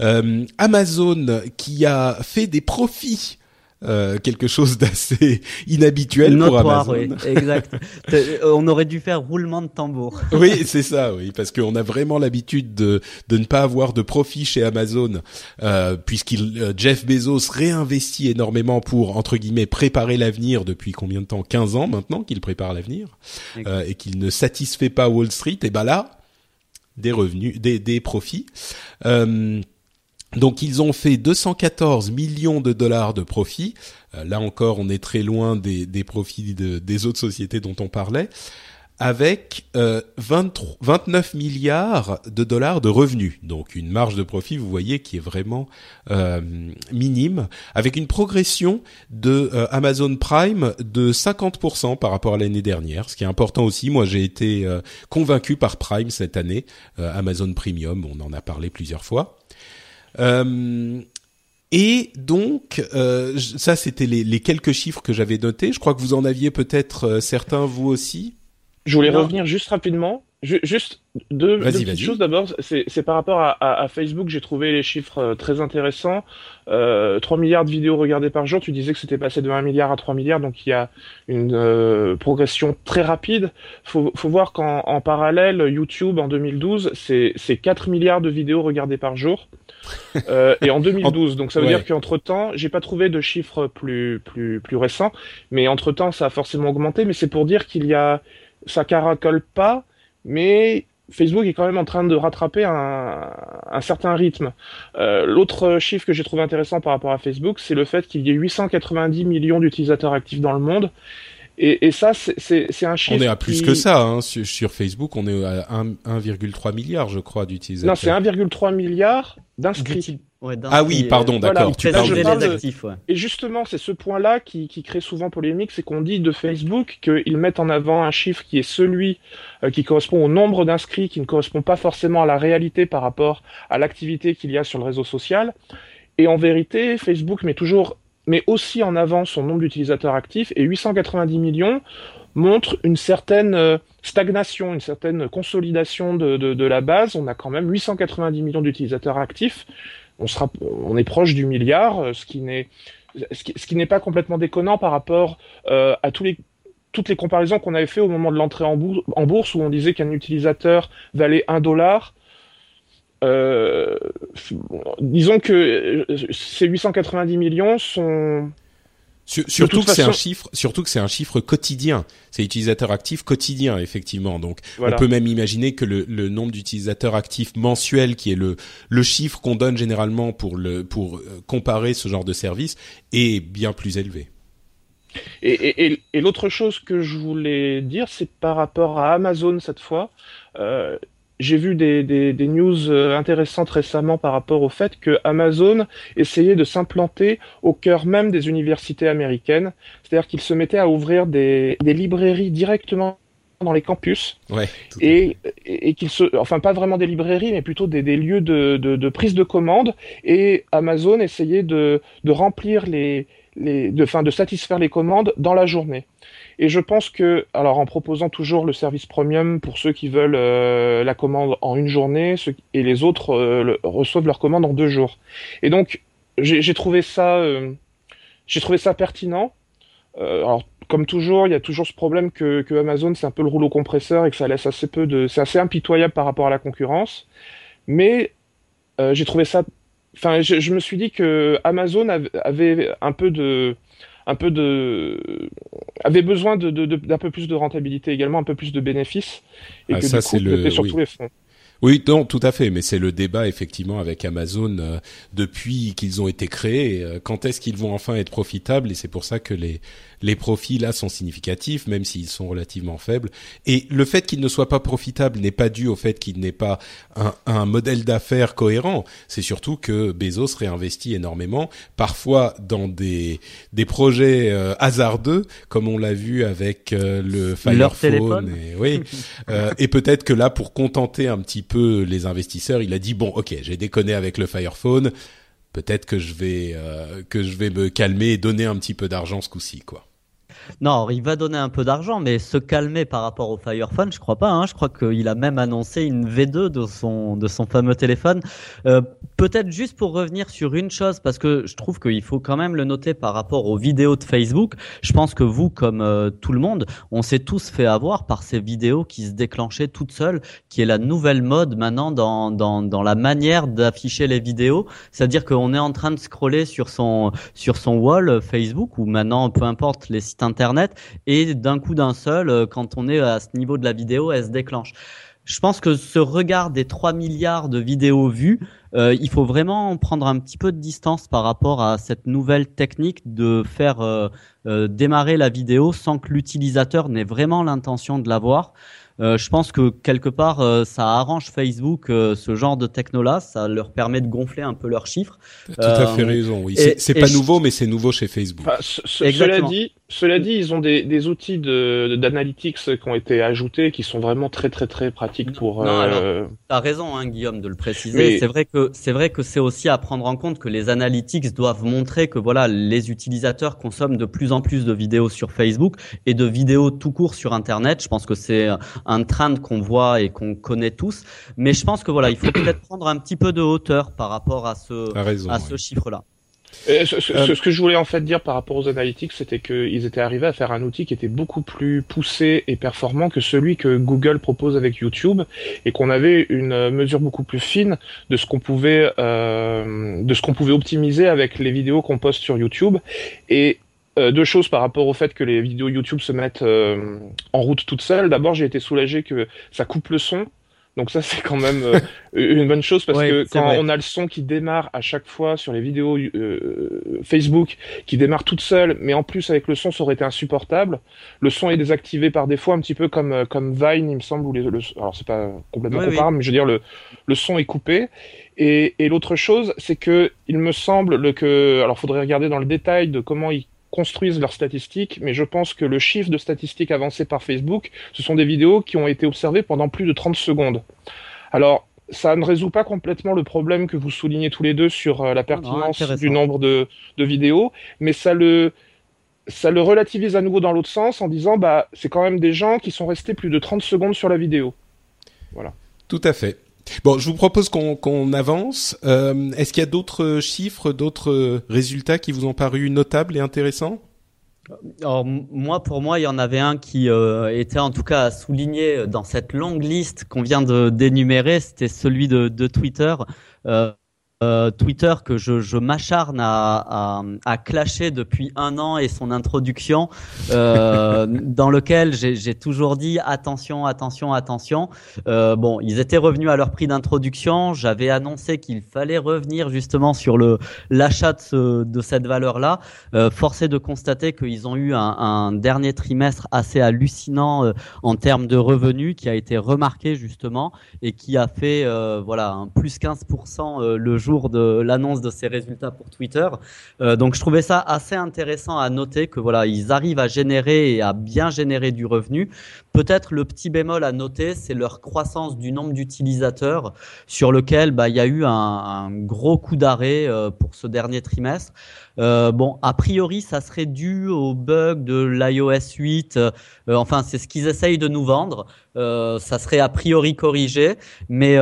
Euh, Amazon qui a fait des profits euh, quelque chose d'assez (laughs) inhabituel pour Amazon. Oui, exact. (laughs) Euh, on aurait dû faire roulement de tambour. (laughs) oui, c'est ça, oui, parce qu'on a vraiment l'habitude de, de ne pas avoir de profit chez Amazon, euh, puisqu'il euh, Jeff Bezos réinvestit énormément pour entre guillemets préparer l'avenir depuis combien de temps? 15 ans maintenant qu'il prépare l'avenir euh, et qu'il ne satisfait pas Wall Street. Et ben là, des revenus, des, des profits. Euh, donc ils ont fait 214 millions de dollars de profits. Euh, là encore, on est très loin des, des profits des autres sociétés dont on parlait, avec euh, 23, 29 milliards de dollars de revenus. Donc une marge de profit, vous voyez, qui est vraiment euh, minime, avec une progression de euh, Amazon Prime de 50% par rapport à l'année dernière, ce qui est important aussi. Moi, j'ai été euh, convaincu par Prime cette année, Amazon Premium, on en a parlé plusieurs fois. Euh, et donc, euh, ça, c'était les, les, quelques chiffres que j'avais notés. Je crois que vous en aviez peut-être euh, certains, vous aussi. Je voulais revenir juste rapidement juste deux, deux petites choses d'abord, c'est par rapport à, à, à Facebook, j'ai trouvé les chiffres euh, très intéressants. Euh, 3 milliards de vidéos regardées par jour, tu disais que c'était passé de 1 milliard à 3 milliards, donc il y a une euh, progression très rapide. Faut, faut voir qu'en en parallèle, YouTube en 2012, c'est 4 milliards de vidéos regardées par jour. (laughs) Euh, et en 2012, donc ça veut dire qu'entre temps, j'ai pas trouvé de chiffres plus plus plus récents, mais entre temps ça a forcément augmenté. Mais c'est pour dire qu'il y a, ça caracole pas mais Facebook est quand même en train de rattraper un, un certain rythme. Euh, L'autre chiffre que j'ai trouvé intéressant par rapport à Facebook, c'est le fait qu'il y ait 890 millions d'utilisateurs actifs dans le monde. Et, et ça, c'est un chiffre. On est à plus que ça. Hein. Sur, sur, Facebook, on est à 1,3 milliard, je crois, d'utilisateurs. Non, c'est 1,3 milliard d'inscrits ah oui, pardon, d'accord. Tu parles des actifs, ouais. Et justement, c'est ce point-là qui, qui, crée souvent polémique, c'est qu'on dit de Facebook qu'ils mettent en avant un chiffre qui est celui euh, qui correspond au nombre d'inscrits, qui ne correspond pas forcément à la réalité par rapport à l'activité qu'il y a sur le réseau social. Et en vérité, Facebook met toujours, met aussi en avant son nombre d'utilisateurs actifs et 890 millions montre une certaine euh, stagnation, une certaine consolidation de, de, de la base. On a quand même 890 millions d'utilisateurs actifs on, sera, on est proche du milliard, euh, ce qui n'est ce qui, n'est pas complètement déconnant par rapport euh, à tous les toutes les comparaisons qu'on avait fait au moment de l'entrée en, bourse, où on disait qu'un utilisateur valait un dollar. disons que ces 890 millions sont surtout que c'est un chiffre, surtout que c'est un chiffre quotidien. C'est utilisateur actif quotidien, effectivement. Donc, on peut même imaginer que le, le nombre d'utilisateurs actifs mensuels, qui est le le chiffre qu'on donne généralement pour le pour euh, comparer ce genre de service, est bien plus élevé. Et, et, et, l'autre chose que je voulais dire, c'est par rapport à Amazon cette fois. Euh, j'ai vu des, des, des, news euh, intéressantes récemment par rapport au fait que Amazon essayait de s'implanter au cœur même des universités américaines. C'est-à-dire qu'ils se mettaient à ouvrir des, des librairies directement dans les campus. Ouais, et, et, qu'ils se enfin pas vraiment des librairies mais plutôt des, des lieux de, de, de, prise de commande. Et Amazon essayait de, de remplir les, les de, fin, de satisfaire les commandes dans la journée et je pense que, alors en proposant toujours le service premium pour ceux qui veulent euh, la commande en une journée, et les autres euh, reçoivent leur commande en deux jours. Et donc j'ai trouvé ça, euh, j'ai trouvé ça pertinent. alors comme toujours, il y a toujours ce problème que, que Amazon c'est un peu le rouleau compresseur et que ça laisse assez peu de, c'est assez impitoyable par rapport à la concurrence. Mais j'ai trouvé ça, enfin je, je, me suis dit que Amazon avait un peu de un peu de avait besoin de, d'un peu plus de rentabilité également, un peu plus de bénéfices et ah, que ça, du coup, le... sur tous les fronts. Oui, non, tout à fait, mais c'est le débat effectivement avec Amazon euh, depuis qu'ils ont été créés. Euh, quand est-ce qu'ils vont enfin être profitables? Et c'est pour ça que les les profits là sont significatifs, même s'ils sont relativement faibles. Et le fait qu'ils ne soient pas profitables n'est pas dû au fait qu'il n'ait pas un, un, modèle d'affaires cohérent. C'est surtout que Bezos réinvestit énormément, parfois dans des des projets euh, hasardeux, comme on l'a vu avec euh, le Fire Phone. Et, oui, euh, et peut-être que là, pour contenter un petit peu les investisseurs, il a dit bon, ok, j'ai déconné avec le Fire Phone peut-être que je vais euh, que je vais me calmer et donner un petit peu d'argent ce coup-ci, quoi. Non, il va donner un peu d'argent, mais se calmer par rapport au Fire Phone, je crois pas. Hein. Je crois qu'il a même annoncé une V2 de son de son fameux téléphone. Euh, Peut-être juste pour revenir sur une chose, parce que je trouve qu'il faut quand même le noter par rapport aux vidéos de Facebook. Je pense que vous, comme euh, tout le monde, on s'est tous fait avoir par ces vidéos qui se déclenchaient toutes seules, qui est la nouvelle mode maintenant dans dans dans la manière d'afficher les vidéos. C'est-à-dire qu'on est en train de scroller sur son sur son wall Facebook ou maintenant peu importe les sites internet et d'un coup d'un seul, euh, quand on est à ce niveau de la vidéo, elle se déclenche. Je pense que ce regard des 3 milliards de vidéos vues, euh, il faut vraiment prendre un petit peu de distance par rapport à cette nouvelle technique de faire euh, démarrer la vidéo sans que l'utilisateur n'ait vraiment l'intention de la voir. Euh, je pense que quelque part, euh, ça arrange Facebook euh, ce genre de techno-là. Ça leur permet de gonfler un peu leurs chiffres. Tout à fait raison. Oui, c'est pas nouveau, mais c'est nouveau chez Facebook. cela dit, cela dit, ils ont des, des outils de d'analytics qui ont été ajoutés, qui sont vraiment très très très pratiques pour. Non, euh... t'as raison, hein, Guillaume, de le préciser. C'est vrai que c'est vrai que c'est aussi à prendre en compte que les analytics doivent montrer que voilà, les utilisateurs consomment de plus en plus de vidéos sur Facebook et de vidéos tout court sur Internet. Je pense que c'est un trend qu'on voit et qu'on connaît tous. Mais je pense que voilà, il faut peut-être prendre un petit peu de hauteur par rapport à ce à ce chiffre-là. Euh, ce, que je voulais en fait dire par rapport aux analytics, c'était qu'ils étaient arrivés à faire un outil qui était beaucoup plus poussé et performant que celui que Google propose avec YouTube, et qu'on avait une mesure beaucoup plus fine de ce qu'on pouvait euh, de ce qu'on pouvait optimiser avec les vidéos qu'on poste sur YouTube. Et euh, deux choses par rapport au fait que les vidéos YouTube se mettent euh, en route toutes seules. D'abord, j'ai été soulagé que ça coupe le son. Donc ça, c'est quand même euh, une bonne chose parce que quand on a le son qui démarre à chaque fois sur les vidéos Facebook, qui démarre toute seule, mais en plus avec le son, ça aurait été insupportable. Le son est désactivé par défaut, un petit peu comme comme Vine, il me semble. Où les, le, alors c'est pas complètement comparable, mais je veux dire le le son est coupé. Et, et l'autre chose, c'est que il me semble que, alors faudrait regarder dans le détail de comment il construisent leurs statistiques, mais je pense que le chiffre de statistiques avancé par Facebook, ce sont des vidéos qui ont été observées pendant plus de 30 secondes. Alors, ça ne résout pas complètement le problème que vous soulignez tous les deux sur euh, la ah, pertinence du nombre de, de, vidéos, mais ça le, ça le relativise à nouveau dans l'autre sens en disant bah c'est quand même des gens qui sont restés plus de 30 secondes sur la vidéo. Voilà. Tout à fait. Bon, je vous propose qu'on avance. Euh, Est-ce qu'il y a d'autres chiffres, d'autres résultats qui vous ont paru notables et intéressants? Alors, moi, pour moi, il y en avait un qui euh, était en tout cas souligné dans cette longue liste qu'on vient de d'énumérer. C'était celui de, Twitter. Euh, euh, Twitter que je, m'acharne à, à, clasher depuis un an et son introduction, euh, (laughs) dans lequel j'ai toujours dit attention, attention, attention. Euh, bon, ils étaient revenus à leur prix d'introduction. J'avais annoncé qu'il fallait revenir justement sur le l'achat de, cette valeur-là. Forcé de constater qu'ils ont eu un, dernier trimestre assez hallucinant en termes de revenus, qui a été remarqué justement et qui a fait voilà un plus 15% le jour de l'annonce de ces résultats pour Twitter. Euh, donc je trouvais ça assez intéressant à noter que voilà, ils arrivent à générer et à bien générer du revenu. Peut-être le petit bémol à noter, c'est leur croissance du nombre d'utilisateurs sur lequel bah, il y a eu un, gros coup d'arrêt euh, pour ce dernier trimestre. Euh, bon, a priori, ça serait dû au bug de l'iOS 8. Euh, enfin, c'est ce qu'ils essayent de nous vendre. Euh, ça serait a priori corrigé, mais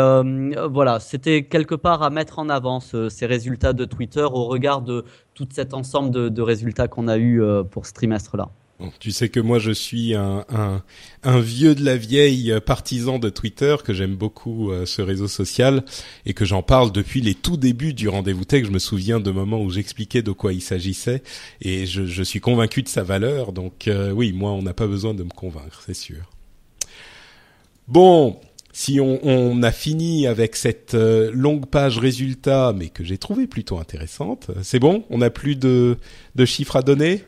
voilà, c'était quelque part à mettre en avant ces résultats de Twitter au regard de tout cet ensemble de, de résultats qu'on a eu pour ce trimestre-là tu sais que moi je suis un, un, un, vieux de la vieille partisan de Twitter, que j'aime beaucoup euh, ce réseau social et que j'en parle depuis les tout débuts du rendez-vous tech. Je me souviens de moments où j'expliquais de quoi il s'agissait et je, je, suis convaincu de sa valeur. Donc euh, oui, moi on n'a pas besoin de me convaincre, c'est sûr. Bon, si on, on, a fini avec cette euh, longue page résultat, mais que j'ai trouvé plutôt intéressante, c'est bon On n'a plus de, de chiffres à donner?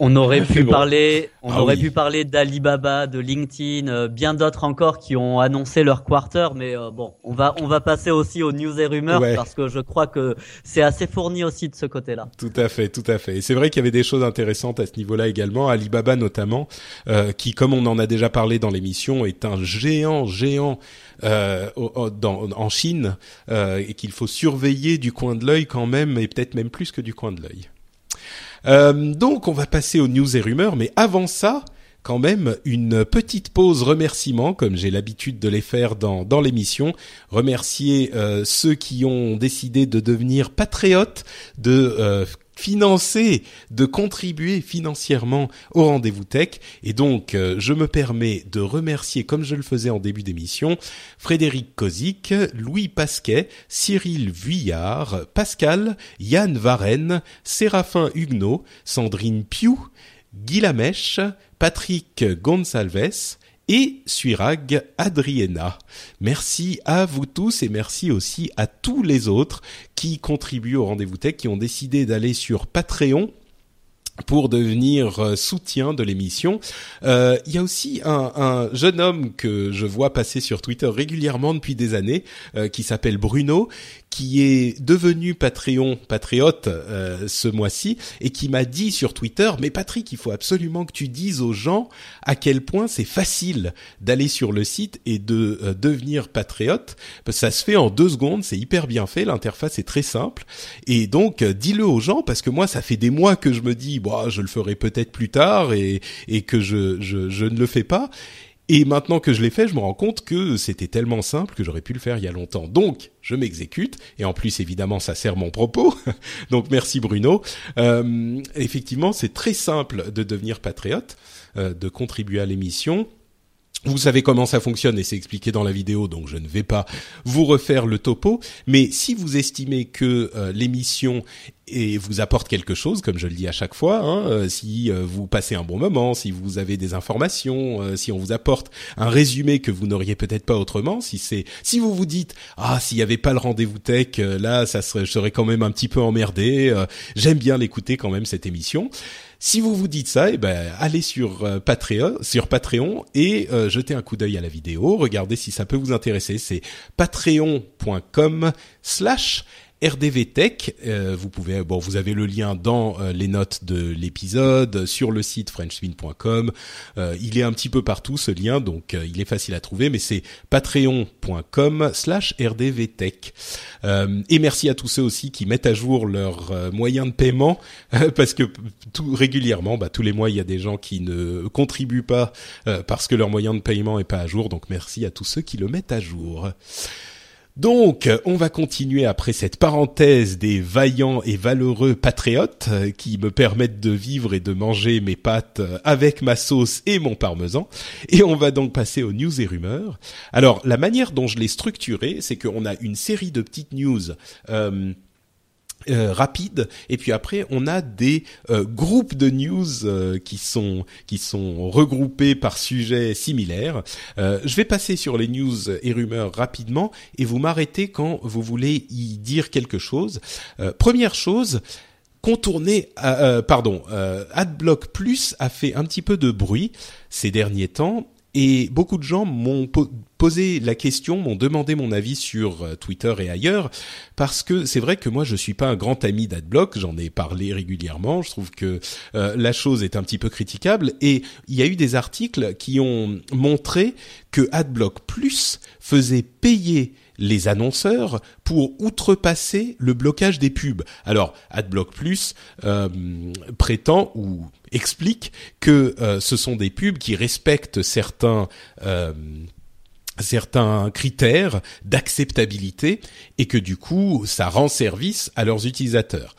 On aurait pu (laughs) bon. parler, on ah aurait oui. pu parler d'Alibaba, de LinkedIn, euh, bien d'autres encore qui ont annoncé leur quarter, mais euh, bon, on va on va passer aussi aux news et rumeurs ouais. parce que je crois que c'est assez fourni aussi de ce côté-là. Tout à fait, tout à fait. Et c'est vrai qu'il y avait des choses intéressantes à ce niveau-là également. Alibaba notamment, euh, qui comme on en a déjà parlé dans l'émission, est un géant, géant. Euh, dans, en Chine euh, et qu'il faut surveiller du coin de l'œil quand même et peut-être même plus que du coin de l'œil. Euh, donc on va passer aux news et rumeurs, mais avant ça, quand même une petite pause remerciement, comme j'ai l'habitude de les faire dans, dans l'émission. Remercier euh, ceux qui ont décidé de devenir patriotes, de euh, financer, de contribuer financièrement au rendez-vous tech. Et donc, euh, je me permets de remercier, comme je le faisais en début d'émission, Frédéric Kozik, Louis Pasquet, Cyril Vuillard, Pascal, Yann Varenne, Séraphin Huguenot, Sandrine Piou, Guy Patrick Gonsalves, et Suirag Adriena. Merci à vous tous et merci aussi à tous les autres qui contribuent au rendez-vous tech, qui ont décidé d'aller sur Patreon pour devenir euh, soutien de l'émission. Euh, il y a aussi un, un, jeune homme que je vois passer sur Twitter régulièrement depuis des années, euh, qui s'appelle Bruno, qui est devenu Patreon patriote euh, ce mois-ci et qui m'a dit sur Twitter "Mais Patrick, il faut absolument que tu dises aux gens à quel point c'est facile d'aller sur le site et de euh, devenir patriote ça se fait en deux secondes, c'est hyper bien fait, l'interface est très simple et donc dis-le aux gens parce que moi ça fait des mois que je me dis bah je le ferai peut-être plus tard et et que je je, je ne le fais pas et maintenant que je l'ai fait, je me rends compte que c'était tellement simple que j'aurais pu le faire il y a longtemps. Donc, je m'exécute. Et en plus, évidemment, ça sert mon propos. (laughs) Donc, merci Bruno. Euh, effectivement, c'est très simple de devenir patriote, euh, de contribuer à l'émission. Vous savez comment ça fonctionne et c'est expliqué dans la vidéo, donc je ne vais pas vous refaire le topo. Mais si vous estimez que euh, l'émission et vous apporte quelque chose, comme je le dis à chaque fois, hein, euh, si euh, vous passez un bon moment, si vous avez des informations, si on vous apporte un résumé que vous n'auriez peut-être pas autrement, si c'est, si vous vous dites ah s'il y avait pas le rendez-vous tech, là ça serait, je serais quand même un petit peu emmerdé. J'aime bien l'écouter quand même cette émission. Si vous vous dites ça, eh ben allez sur euh, Patreon, sur Patreon et euh, jetez un coup d'œil à la vidéo. Regardez si ça peut vous intéresser. C'est patreon.com/slash RDV Tech. Euh, vous pouvez, bon, vous avez le lien dans euh, les notes de l'épisode, sur le site frenchspin.com. Euh, il est un petit peu partout ce lien, donc euh, il est facile à trouver, mais c'est patreon.com/slash RDV Tech. Euh, et merci à tous ceux aussi qui mettent à jour leurs moyens de paiement, parce que tout régulièrement, bah, tous les mois, il y a des gens qui ne contribuent pas parce que leur moyen de paiement est pas à jour. Donc merci à tous ceux qui le mettent à jour. Donc, on va continuer après cette parenthèse des vaillants et valeureux patriotes euh, qui me permettent de vivre et de manger mes pâtes euh, avec ma sauce et mon parmesan. Et on va donc passer aux news et rumeurs. Alors, la manière dont je l'ai structuré, c'est qu'on a une série de petites news. Euh, euh, rapide et puis après on a des euh, groupes de news euh, qui sont qui sont regroupés par sujets similaires. je vais passer sur les news et rumeurs rapidement et vous m'arrêtez quand vous voulez y dire quelque chose. première chose, contourner, pardon, AdBlock Plus a fait un petit peu de bruit ces derniers temps et beaucoup de gens m'ont posé la question, m'ont demandé mon avis sur euh, Twitter et ailleurs, parce que c'est vrai que moi je suis pas un grand ami d'Adblock, j'en ai parlé régulièrement, je trouve que euh, la chose est un petit peu critiquable, et il y a eu des articles qui ont montré que Adblock Plus faisait payer les annonceurs pour outrepasser le blocage des pubs. Alors, AdBlock Plus euh, prétend ou explique que ce sont des pubs qui respectent certains certains critères d'acceptabilité et que du coup ça rend service à leurs utilisateurs.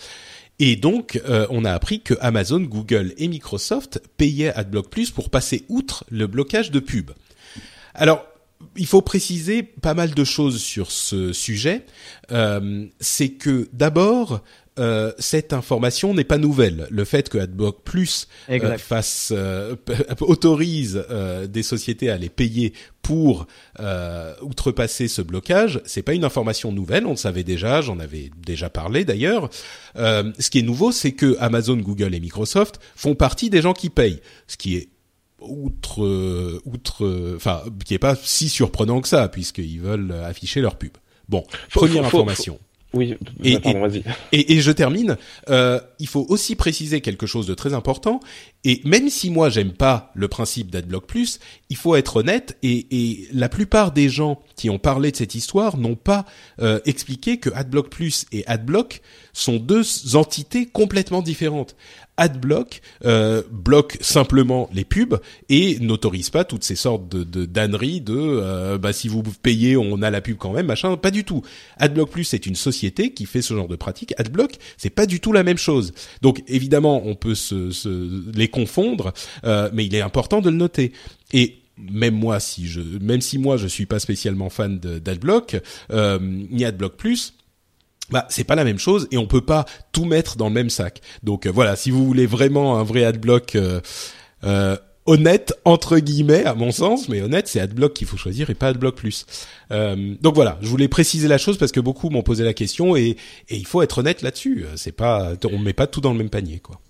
Et donc, euh, on a appris que Amazon, Google et Microsoft payaient AdBlock Plus pour passer outre le blocage de pub. Alors, il faut préciser pas mal de choses sur ce sujet. Euh, c'est que d'abord, euh, cette information n'est pas nouvelle. Le fait que AdBlock Plus euh, fasse euh, (laughs) autorise des sociétés à les payer pour outrepasser ce blocage, c'est pas une information nouvelle. On le savait déjà, j'en avais déjà parlé d'ailleurs. ce qui est nouveau, c'est que Amazon, Google et Microsoft font partie des gens qui payent, ce qui est outre outre enfin qui est pas si surprenant que ça puisqu'ils veulent afficher leur pub. Bon, première information. Oui, et, vas-y. Et, et, je termine. Euh, il faut aussi préciser quelque chose de très important. Et même si moi j'aime pas le principe d'AdBlock Plus, il faut être honnête. Et, et, la plupart des gens qui ont parlé de cette histoire n'ont pas euh, expliqué que AdBlock Plus et AdBlock sont deux entités complètement différentes. AdBlock euh, bloque simplement les pubs et n'autorise pas toutes ces sortes de, de d'âneries de euh, bah si vous payez on a la pub quand même machin pas du tout. AdBlock Plus c'est une société qui fait ce genre de pratique. AdBlock c'est pas du tout la même chose. Donc évidemment on peut se, se les confondre, euh, mais il est important de le noter. Et même moi si je même si moi je suis pas spécialement fan d'AdBlock euh, ni AdBlock Plus bah c'est pas la même chose et on peut pas tout mettre dans le même sac. Donc euh, voilà, si vous voulez vraiment un vrai adblock honnête entre guillemets à mon sens, mais honnête, c'est adblock qu'il faut choisir et pas adblock plus. Donc voilà, je voulais préciser la chose parce que beaucoup m'ont posé la question et, et il faut être honnête là-dessus. C'est pas, on met pas tout dans le même panier quoi.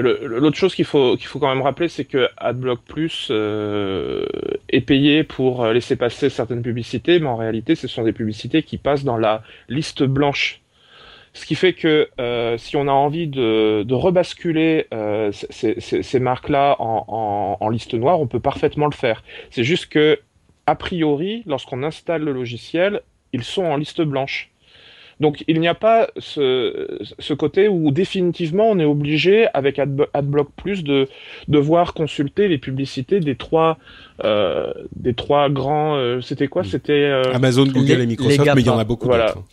L'autre chose qu'il faut quand même rappeler, c'est que AdBlock Plus euh, est payé pour laisser passer certaines publicités, mais en réalité, ce sont des publicités qui passent dans la liste blanche ce qui fait que euh, si on a envie de, rebasculer euh, ces, marques-là en, en, en, liste noire, on peut parfaitement le faire. C'est juste que, a priori, lorsqu'on installe le logiciel, ils sont en liste blanche. Donc il n'y a pas ce, ce, côté où définitivement on est obligé avec AdBlock Plus de devoir consulter les publicités des trois euh, des trois grands. Euh, c'était quoi? C'était euh, Amazon, Google et Microsoft, mais il y en a beaucoup voilà. d'autres.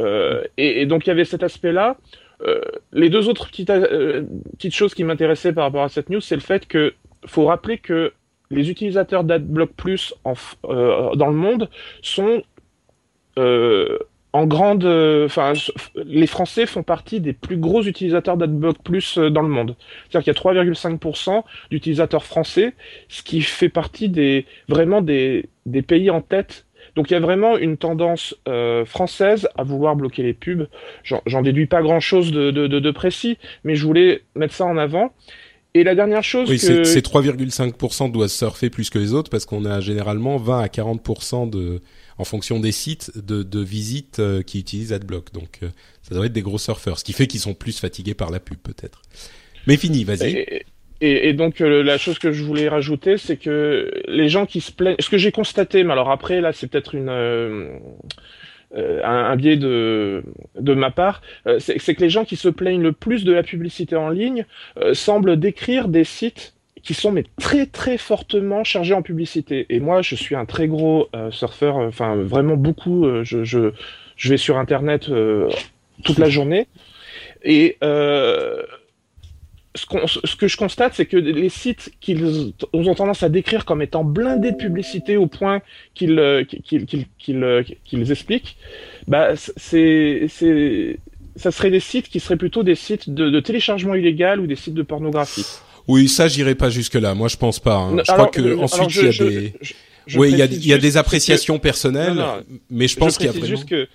Euh, et, et, donc il y avait cet aspect-là. Euh, les deux autres petites, euh, petites choses qui m'intéressaient par rapport à cette news, c'est le fait que faut rappeler que les utilisateurs d'AdBlock Plus en, euh, dans le monde sont en grande, enfin, les Français font partie des plus gros utilisateurs d'AdBlock Plus dans le monde. C'est-à-dire qu'il y a 3,5% d'utilisateurs français, ce qui fait partie des vraiment des, des pays en tête donc il y a vraiment une tendance euh, française à vouloir bloquer les pubs. J'en déduis pas grand-chose de, de, de, de, précis, mais je voulais mettre ça en avant. Et la dernière chose oui, que... ces 3,5% doivent surfer plus que les autres parce qu'on a généralement 20 à 40% de, en fonction des sites de, de visites euh, qui utilisent AdBlock. Donc euh, ça doit être des gros surfeurs, ce qui fait qu'ils sont plus fatigués par la pub peut-être. Mais fini, vas-y. Et, et, donc euh, la chose que je voulais rajouter, c'est que les gens qui se plaignent, ce que j'ai constaté, mais alors après là, c'est peut-être une euh, euh un, un, biais de ma part, euh, c'est que les gens qui se plaignent le plus de la publicité en ligne euh, semblent décrire des sites qui sont très très fortement chargés en publicité. Et moi, je suis un très gros surfeur, enfin vraiment beaucoup. je, je, je vais sur Internet toute la journée et ce, que je constate, c'est que les sites qu'ils ont tendance à décrire comme étant blindés de publicité au point qu'ils euh, euh, qu'ils expliquent, bah, c'est ça serait des sites qui seraient plutôt des sites de, téléchargement illégal ou des sites de pornographie. Oui, ça j'irai pas jusque là. Moi, je pense pas. Hein. Je crois que ensuite il y a des, oui, il y a, y a des appréciations personnelles, mais je pense qu'il y a vraiment... juste que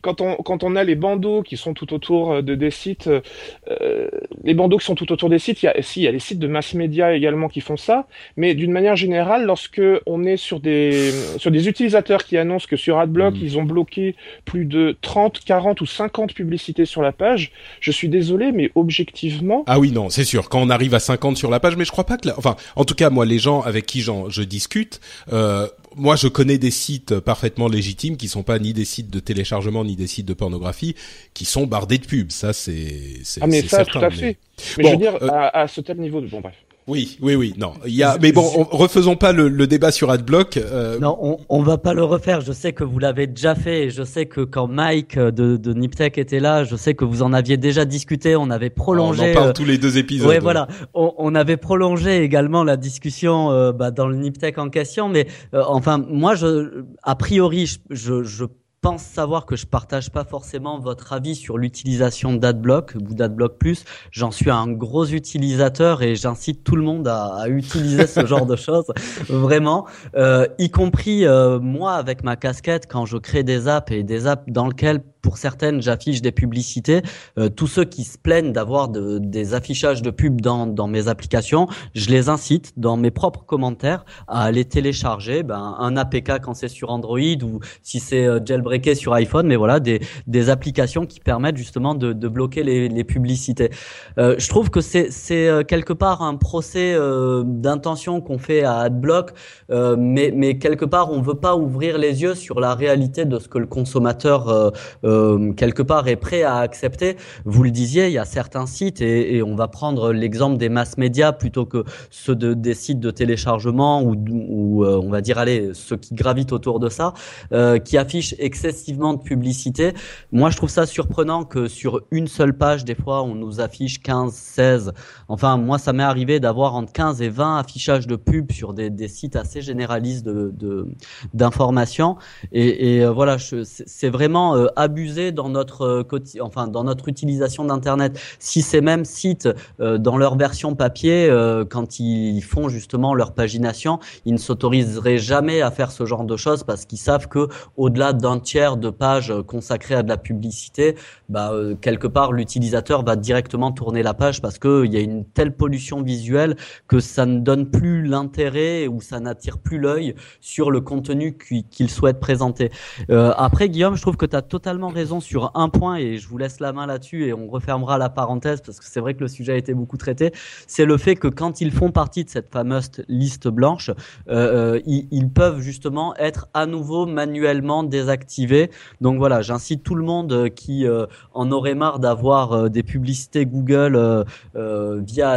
quand, on, quand on a les bandeaux qui sont tout autour euh, de, des sites, euh, les bandeaux qui sont tout autour des sites, il y a, si, il y a les sites de mass média également qui font ça, mais d'une manière générale, lorsque on est sur des, sur des utilisateurs qui annoncent que sur AdBlock, mm. ils ont bloqué plus de 30, 40 ou 50 publicités sur la page, je suis désolé, mais objectivement... Ah oui, non, c'est sûr, quand on arrive à 50 sur la page, mais je crois pas que... Enfin, en tout cas, moi, les gens avec qui je discute... Euh, moi, je connais des sites parfaitement légitimes qui sont pas ni des sites de téléchargement ni des sites de pornographie, qui sont bardés de pubs. Ça, c'est ah mais ça, tout à fait. Mais, je veux dire, euh, à, à, ce tel niveau de bon bref. Oui, oui, oui. Non, il y a. Mais bon, refaisons pas le, le, débat sur AdBlock. Euh... Non, on, on va pas le refaire. Je sais que vous l'avez déjà fait. Et je sais que quand Mike de, de Niptech était là, je sais que vous en aviez déjà discuté. On avait prolongé. On en parle euh, tous les deux épisodes. Ouais, voilà. On, on, avait prolongé également la discussion euh, bah, dans le Niptech en question. Mais euh, enfin, moi, je, a priori, je, je, je pense savoir que je partage pas forcément votre avis sur l'utilisation d'AdBlock ou d'AdBlock Plus. J'en suis un gros utilisateur et j'incite tout le monde à, à utiliser ce (laughs) genre de choses, vraiment, euh, y compris euh, moi avec ma casquette quand je crée des apps et des apps dans lesquelles pour certaines, j'affiche des publicités. Euh, tous ceux qui se plaignent d'avoir de, des affichages de pubs dans, dans mes applications, je les incite dans mes propres commentaires à aller télécharger ben, un APK quand c'est sur Android ou si c'est euh, jailbreaké sur iPhone, mais voilà des, des applications qui permettent justement de, de bloquer les, les publicités. Euh, je trouve que c'est c'est euh, quelque part un procès euh, d'intention qu'on fait à AdBlock, euh, mais mais quelque part on veut pas ouvrir les yeux sur la réalité de ce que le consommateur euh, quelque part est prêt à accepter. Vous le disiez, il y a certains sites et, on va prendre l'exemple des mass médias plutôt que ceux de, des sites de téléchargement ou, euh, on va dire allez ceux qui gravitent autour de ça, euh, qui affichent excessivement de publicité. Moi, je trouve ça surprenant que sur une seule page, des fois, on nous affiche 15, 16. Enfin, moi, ça m'est arrivé d'avoir entre 15 et 20 affichages de pubs sur des, sites assez généralistes de d'informations. Et, et voilà, c'est vraiment euh, dans notre euh, enfin dans notre utilisation d'internet. Si ces mêmes sites euh, dans leur version papier euh, quand ils font justement leur pagination, ils ne s'autoriseraient jamais à faire ce genre de choses parce qu'ils savent que au-delà d'un tiers de pages consacrées à de la publicité, bah quelque part l'utilisateur va directement tourner la page parce que il y a une telle pollution visuelle que ça ne donne plus l'intérêt ou ça n'attire plus l'œil sur le contenu qu'il souhaite présenter. Euh, après Guillaume, je trouve que tu as totalement raison sur un point et je vous laisse la main là-dessus et on refermera la parenthèse parce que c'est vrai que le sujet a été beaucoup traité. C'est le fait que quand ils font partie de cette fameuse liste blanche, euh, euh ils, peuvent justement être à nouveau manuellement désactivés. Donc voilà, j'incite tout le monde qui euh, en aurait marre d'avoir des publicités Google via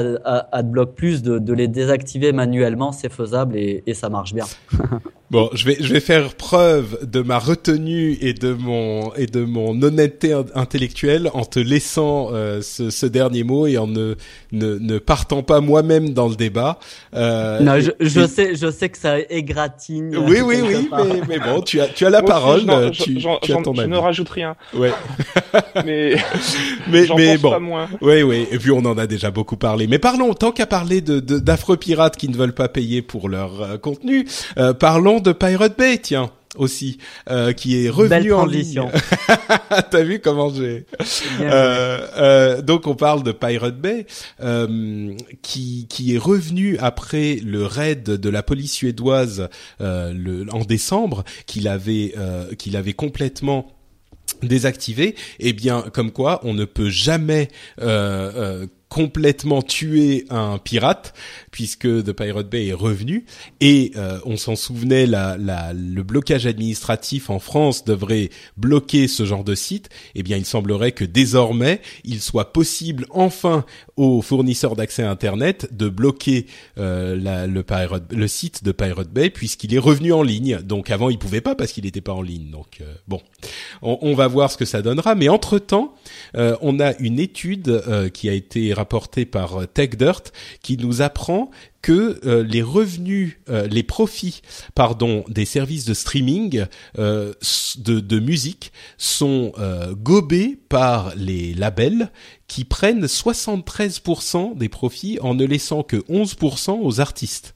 AdBlock Plus de, les désactiver manuellement. C'est faisable et ça marche bien. (laughs) Bon, je vais je vais faire preuve de ma retenue et de mon et de mon honnêteté intellectuelle en te laissant euh, ce, ce, dernier mot et en ne ne, ne partant pas moi-même dans le débat. Euh, non, je, je et... sais je sais que ça égratigne. Oui oui oui, mais, mais, bon, tu as tu as la Moi parole, aussi, tu, tu as ton Je ne rajoute rien. Ouais. (laughs) mais (laughs) mais mais bon. Pas moins. Oui oui, et puis on en a déjà beaucoup parlé. Mais parlons tant qu'à parler de d'affreux pirates qui ne veulent pas payer pour leur euh, contenu, euh, de Pirate Bay, tiens aussi, euh, qui est revenu en ligne. (laughs) T'as vu comment j'ai euh, euh, Donc on parle de Pirate Bay, euh, qui qui est revenu après le raid de la police suédoise euh, le, en décembre, qu'il avait euh, qu'il avait complètement désactivé. Eh bien, comme quoi, on ne peut jamais complètement tué un pirate puisque The Pirate Bay est revenu et euh, on s'en souvenait la, la, le blocage administratif en France devrait bloquer ce genre de site eh bien il semblerait que désormais il soit possible enfin aux fournisseurs d'accès à internet de bloquer euh, la, le, Pirate, le site de Pirate Bay puisqu'il est revenu en ligne. Donc avant il pouvait pas parce qu'il n'était pas en ligne. Donc euh, bon. On, on, va voir ce que ça donnera. Mais entre temps on a une étude qui a été rapporté par euh, TechDirt qui nous apprend que euh, les revenus, euh, les profits, pardon, des services de streaming de, de, musique sont gobés par les labels qui prennent 73% des profits en ne laissant que 11% aux artistes.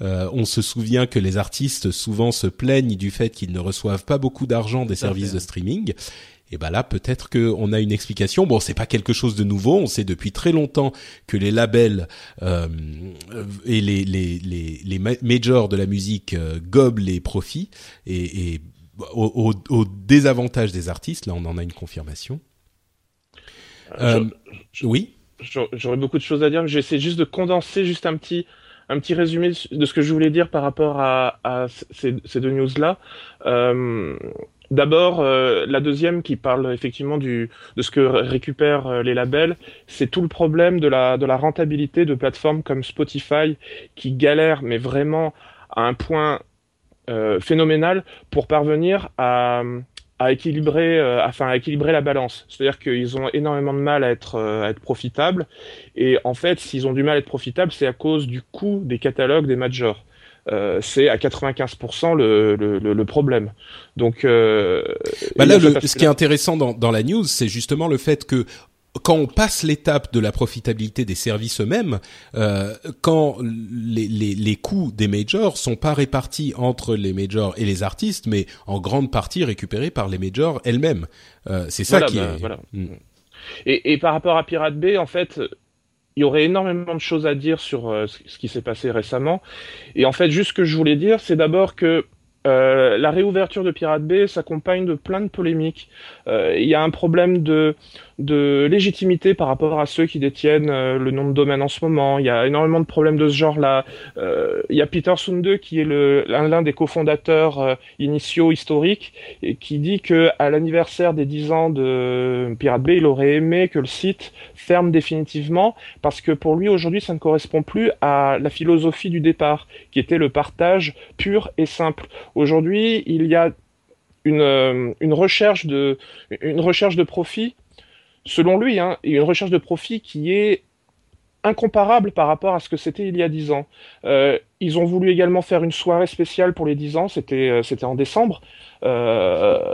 on se souvient que les artistes souvent se plaignent du fait qu'ils ne reçoivent pas beaucoup d'argent des services de streaming et ben là peut-être qu'on a une explication. Bon, c'est pas quelque chose de nouveau. On sait depuis très longtemps que les labels euh, et les, les, les, les, majors de la musique euh, gobent les profits et, et au, au, désavantage des artistes. Là, on en a une confirmation. Euh, oui. J'aurais beaucoup de choses à dire, mais j'essaie juste de condenser juste un petit un petit résumé de ce que je voulais dire par rapport à, à ces, ces, deux news là. Euh, D'abord, euh, la deuxième qui parle effectivement de ce que récupèrent euh, les labels, c'est tout le problème de la, rentabilité de plateformes comme Spotify qui galèrent, mais vraiment à un point euh, phénoménal pour parvenir à, à équilibrer, enfin à équilibrer la balance. C'est-à-dire qu'ils ont énormément de mal à être, à être profitables, et en fait, s'ils ont du mal à être profitables, c'est à cause du coût des catalogues des majors. Euh, c'est à 95% le, le, le, problème. Donc, euh, bah là, ce qui est intéressant dans, dans la news, c'est justement le fait que quand on passe l'étape de la profitabilité des services eux-mêmes, euh, quand les, les, les, coûts des majors sont pas répartis entre les majors et les artistes, mais en grande partie récupérés par les majors elles-mêmes. Euh, c'est ça qui bah, est. Voilà. Mm. Et, et, par rapport à Pirate Bay, en fait, il y aurait énormément de choses à dire sur euh, ce qui s'est passé récemment. Et en fait, juste ce que je voulais dire, c'est d'abord que euh, la réouverture de Pirate Bay s'accompagne de plein de polémiques. Euh, il y a un problème de, légitimité par rapport à ceux qui détiennent euh, le nom de domaine en ce moment. Il y a énormément de problèmes de ce genre-là. Il y a Peter Sunde qui est l'un des cofondateurs initiaux historiques et qui dit que à l'anniversaire des 10 ans de Pirate Bay, il aurait aimé que le site ferme définitivement parce que pour lui aujourd'hui ça ne correspond plus à la philosophie du départ qui était le partage pur et simple. Aujourd'hui, il y a une, une recherche de une recherche de profit selon lui, hein, une recherche de profit qui est incomparable par rapport à ce que c'était il y a dix ans. Euh, ils ont voulu également faire une soirée spéciale pour les dix ans, c'était euh, c'était en décembre. Euh,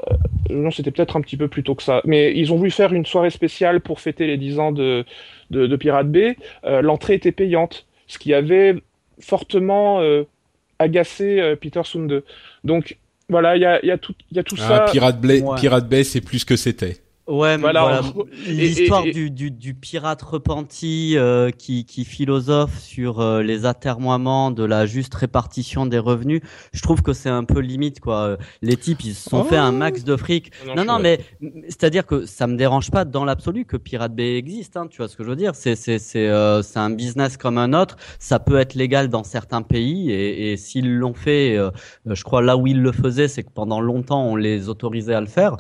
non, c'était peut-être un petit peu plus tôt que ça. Mais ils ont voulu faire une soirée spéciale pour fêter les dix ans de, de, Pirate Bay. Euh, l'entrée était payante, ce qui avait fortement euh, agacé Peter Sunde. Donc voilà, il y a, y a, tout, y a tout ah, ça. Pirate Bay, Pirate Bay c'est plus que c'était. Ouais, voilà. L'histoire du, du, du, pirate repenti euh, qui, qui philosophe sur euh, les atermoiements de la juste répartition des revenus, je trouve que c'est un peu limite quoi. Les types ils se sont fait un max de fric. Non non, mais c'est-à-dire que ça me dérange pas dans l'absolu que Pirate Bay existe. Hein, tu vois ce que je veux dire C'est c'est c'est euh, c'est un business comme un autre. Ça peut être légal dans certains pays et, et s'ils l'ont fait, je crois là où ils le faisaient, c'est que pendant longtemps on les autorisait à le faire.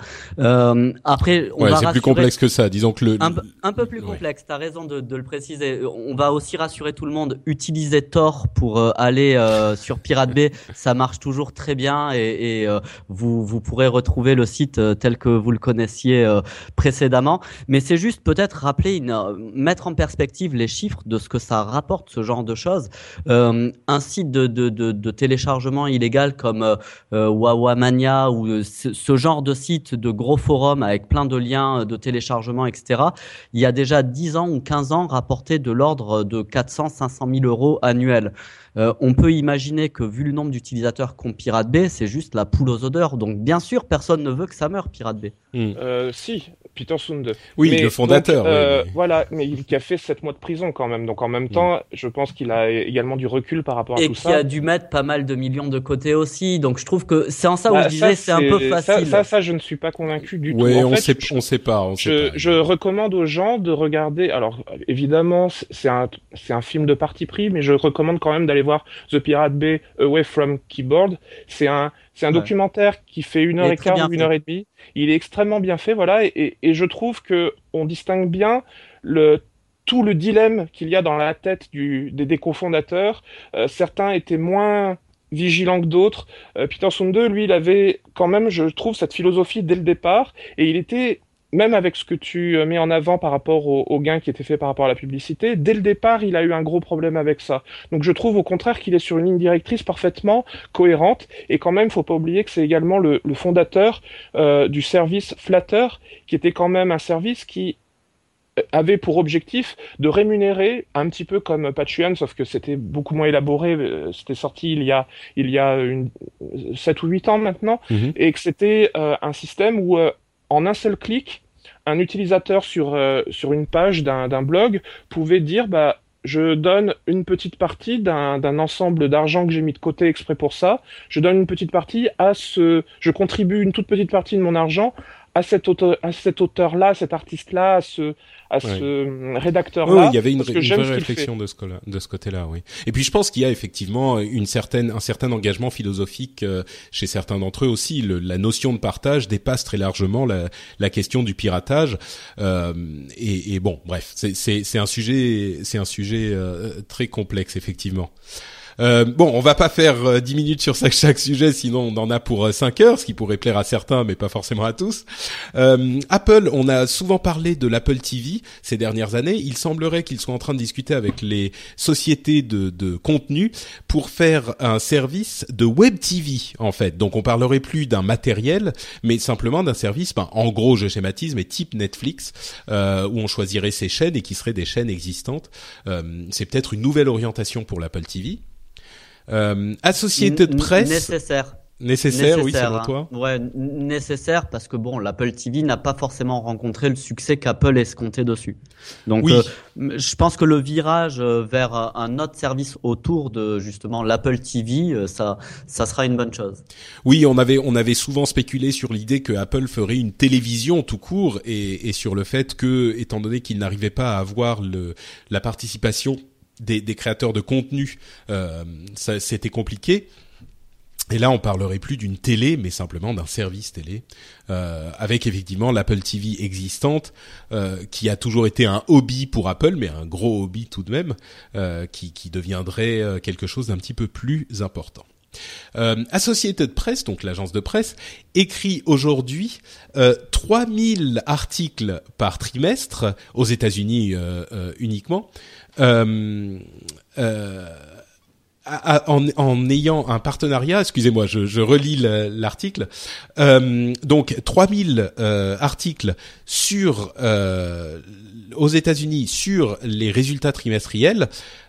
après ouais, c'est plus complexe que ça. Disons que le un, un peu plus complexe. T'as raison de, de, le préciser. On va aussi rassurer tout le monde. Utiliser Tor pour euh, aller euh, sur Pirate Bay, (laughs) ça marche toujours très bien et, et euh, vous vous pourrez retrouver le site tel que vous le connaissiez précédemment. Mais c'est juste peut-être rappeler, une, mettre en perspective les chiffres de ce que ça rapporte ce genre de choses. un site de, de, de, de, téléchargement illégal comme Wawamania ou ce, ce genre de site de gros forums avec plein de liens de téléchargement, etc., il y a déjà 10 ans ou 15 ans rapporté de l'ordre de 400-500 000 euros annuels. Euh, on peut imaginer que vu le nombre d'utilisateurs qu'ont Pirate Bay, c'est juste la poule aux odeurs. Donc bien sûr, personne ne veut que ça meure Pirate Bay. Hmm. Euh, si, Peter Sunde. Oui, le fondateur. Euh, voilà, mais il qui a fait sept mois de prison quand même. Donc en même mm. temps, je pense qu'il a également du recul par rapport à tout ça. Et qui a dû mettre pas mal de millions de côté aussi. Donc je trouve que c'est en ça où bah, je disais c'est un peu facile. Ça, ça, je ne suis pas convaincu du tout. Oui, on, sait, on sait pas. On je, sait pas. je recommande aux gens de regarder. Alors évidemment, c'est un, c'est un film de parti pris, mais je recommande quand même d'aller voir The Pirate Bay Away from Keyboard. C'est un c'est un documentaire qui fait une heure et quart ou une heure et demie. Il est extrêmement bien fait, voilà, et, et, je trouve que on distingue bien le tout le dilemme qu'il y a dans la tête du, des, des cofondateurs. Euh, certains étaient moins vigilants que d'autres. Euh, Peter Sunde, lui, il avait quand même, je trouve, cette philosophie dès le départ, et il était même avec ce que tu euh, mets en avant par rapport au, au, gain qui était fait par rapport à la publicité, dès le départ, il a eu un gros problème avec ça. Donc je trouve au contraire qu'il est sur une ligne directrice parfaitement cohérente. Et quand même, faut pas oublier que c'est également le, le fondateur euh, du service Flatter, qui était quand même un service qui euh, avait pour objectif de rémunérer un petit peu comme Patreon, sauf que c'était beaucoup moins élaboré. Euh, c'était sorti il y a il y a une, 7 ou 8 ans maintenant, mm-hmm. et que c'était euh, un système où en un seul clic, un utilisateur sur, euh, une page d'un blog pouvait dire bah, je donne une petite partie d'un ensemble d'argent que j'ai mis de côté exprès pour ça, je donne une petite partie à ce, je contribue une toute petite partie de mon argent à cet auteur, à cet auteur-là, cet artiste-là, à ce, à ce rédacteur-là. Oui, il y avait une, une vraie réflexion de ce, de ce côté-là, oui. Et puis je pense qu'il y a effectivement une certaine, un certain engagement philosophique euh, chez certains d'entre eux aussi. Le, la notion de partage dépasse très largement la, la question du piratage. Euh, et, et, bon, bref, c'est un sujet, c'est un sujet euh, très complexe effectivement. Euh, bon, on va pas faire euh, 10 minutes sur chaque, sujet, sinon on en a pour euh, 5 heures, ce qui pourrait plaire à certains, mais pas forcément à tous. Euh, Apple, on a souvent parlé de l'Apple TV ces dernières années. Il semblerait qu'ils soient en train de discuter avec les sociétés de, de contenu pour faire un service de Web TV, en fait. Donc on parlerait plus d'un matériel, mais simplement d'un service, ben, en gros, je schématise, mais type Netflix, euh, où on choisirait ses chaînes et qui seraient des chaînes existantes. C'est peut-être une nouvelle orientation pour l'Apple TV. Euh, Associated Press. Nécessaire. Nécessaire, oui, selon hein. toi. Ouais, nécessaire parce que bon, l'Apple TV n'a pas forcément rencontré le succès qu'Apple escomptait dessus. Donc, oui. euh, je pense que le virage euh, vers un autre service autour de justement l'Apple TV, euh, ça, ça sera une bonne chose. Oui, on avait, on avait souvent spéculé sur l'idée que Apple ferait une télévision tout court et, et sur le fait que, étant donné qu'il n'arrivait pas à avoir le, la participation des, des créateurs de contenu, euh, c'était compliqué. Et là, on parlerait plus d'une télé, mais simplement d'un service télé, euh, avec effectivement l'Apple TV existante, euh, qui a toujours été un hobby pour Apple, mais un gros hobby tout de même, euh, qui, qui, deviendrait euh, quelque chose d'un petit peu plus important. Euh, Associated Press, donc l'agence de presse, écrit aujourd'hui euh, 3000 articles par trimestre aux États-Unis euh, euh. Euh, en, ayant un partenariat, excusez-moi, je, relis l'article. Euh, donc 3000 euh, articles sur aux États-Unis sur les résultats trimestriels.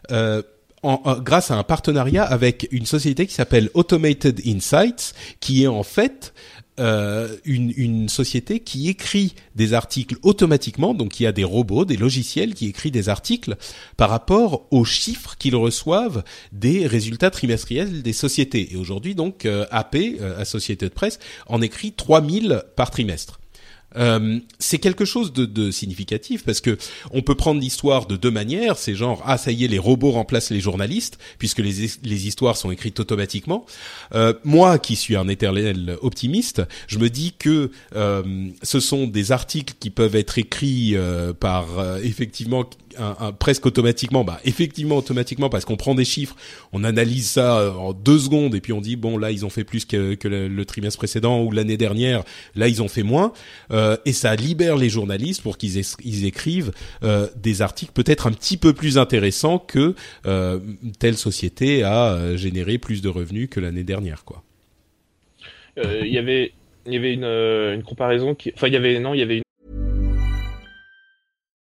Grâce à un partenariat avec une société qui s'appelle Automated Insights, qui est en fait euh, une, société qui écrit des articles automatiquement, donc il y a des robots, des logiciels qui écrivent des articles par rapport aux chiffres qu'ils reçoivent des résultats trimestriels des sociétés. Et aujourd'hui, donc, euh, AP, euh, Associated Press, en écrit 3000 par trimestre. Euh, c'est quelque chose de, de, significatif parce que on peut prendre l'histoire de deux manières. C'est genre ah ça y est les robots remplacent les journalistes puisque les, les histoires sont écrites automatiquement. Euh, moi qui suis un éternel optimiste, je me dis que euh, ce sont des articles qui peuvent être écrits euh, par euh, effectivement un, un, presque automatiquement, bah effectivement automatiquement parce qu'on prend des chiffres, on analyse ça en deux secondes et puis on dit bon là ils ont fait plus que, que le, le, trimestre précédent ou l'année dernière, là ils ont fait moins euh, et ça libère les journalistes pour qu'ils ils écrivent euh, des articles peut-être un petit peu plus intéressants que euh, telle société a euh, généré plus de revenus que l'année dernière quoi. Euh, il y avait il y avait une, euh, une comparaison qui enfin il y avait non il y avait une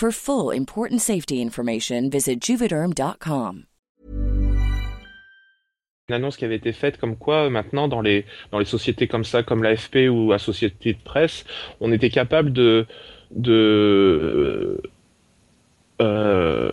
For full important safety information, visit juvederm.com. Une annonce qui avait été faite comme quoi maintenant dans les dans les sociétés comme ça, comme l'AFP ou la société de presse, on était capable de de euh,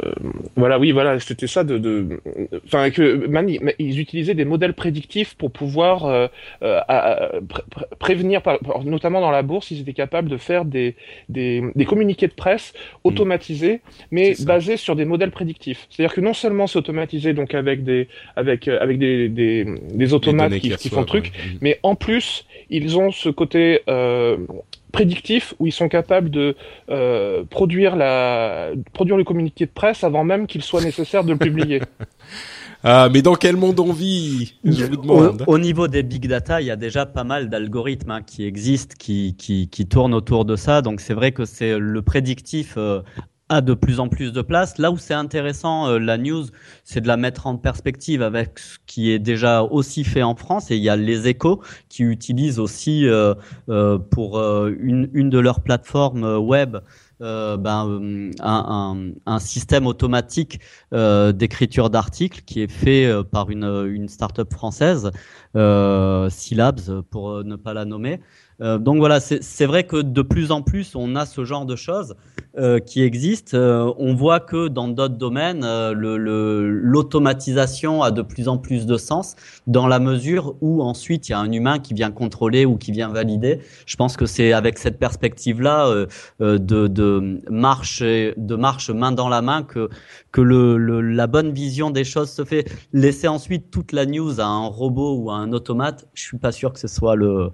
voilà, oui, voilà, c'était ça de, de, enfin que man, ils utilisaient des modèles prédictifs pour pouvoir euh, euh, à, pré prévenir, par, notamment dans la bourse, ils étaient capables de faire des des, des communiqués de presse automatisés, mais basés sur des modèles prédictifs. C'est-à-dire que non seulement c'est automatisé donc avec des avec avec des des, des automates qui, qui, font truc, ouais. mais en plus ils ont ce côté euh, prédictif où ils sont capables de euh, produire, la, produire le communiqué de presse avant même qu'il soit nécessaire de le publier. (laughs) Ah, mais dans quel monde on vit? Je vous demande. Au, au, niveau des big data, il y a déjà pas mal d'algorithmes hein, qui existent, qui, qui, qui, tournent autour de ça. Donc c'est vrai que c'est le prédictif euh, a de plus en plus de place. Là où c'est intéressant, euh, la news, c'est de la mettre en perspective avec ce qui est déjà aussi fait en France. Et il y a les échos qui utilisent aussi euh, euh, pour une, de leurs plateformes web ben, un, système automatique d'écriture d'articles qui est fait par une, une start-up française, Syllabs pour ne pas la nommer. Donc voilà, c'est vrai que de plus en plus, on a ce genre de choses qui existent. on voit que dans d'autres domaines, l'automatisation le, a de plus en plus de sens dans la mesure où ensuite il y a un humain qui vient contrôler ou qui vient valider. Je pense que c'est avec cette perspective-là de, de de marche, de marche main dans la main que, que le, le, la bonne vision des choses se fait. Laisser ensuite toute la news à un robot ou à un automate, je suis pas sûr que ce soit le,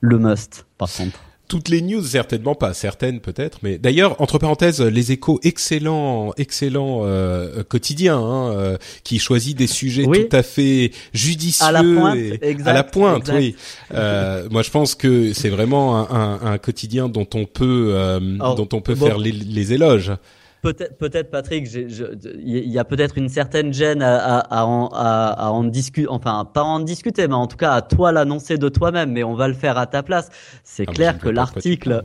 le must, par contre toutes les news certainement pas certaines peut-être mais d'ailleurs entre parenthèses les échos excellent excellent euh, quotidien hein, euh, qui choisit des sujets oui. tout à fait judicieux à la pointe, exact, à la pointe exact. oui euh, moi je pense que c'est vraiment un, un, un, quotidien dont on peut Alors, dont on peut bon. faire les, les éloges peut-être, peut-être Patrick, il y a peut-être une certaine gêne à, à, à en, à, en discuter, enfin pas en discuter, mais en tout cas à toi l'annoncer de toi-même, mais on va le faire à ta place. C'est ah, clair que l'article,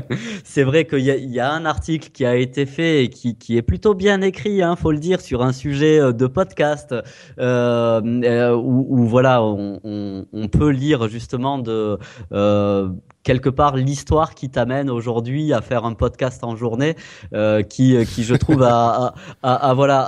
(laughs) c'est vrai qu'il y, y, a un article qui a été fait et qui, qui est plutôt bien écrit, hein, faut le dire, sur un sujet euh, de podcast euh, euh, où, où, voilà, on, on, on, peut lire justement de euh, quelque part l'histoire qui t'amène aujourd'hui à faire un podcast en journée euh, qui, qui je trouve a, a, a, voilà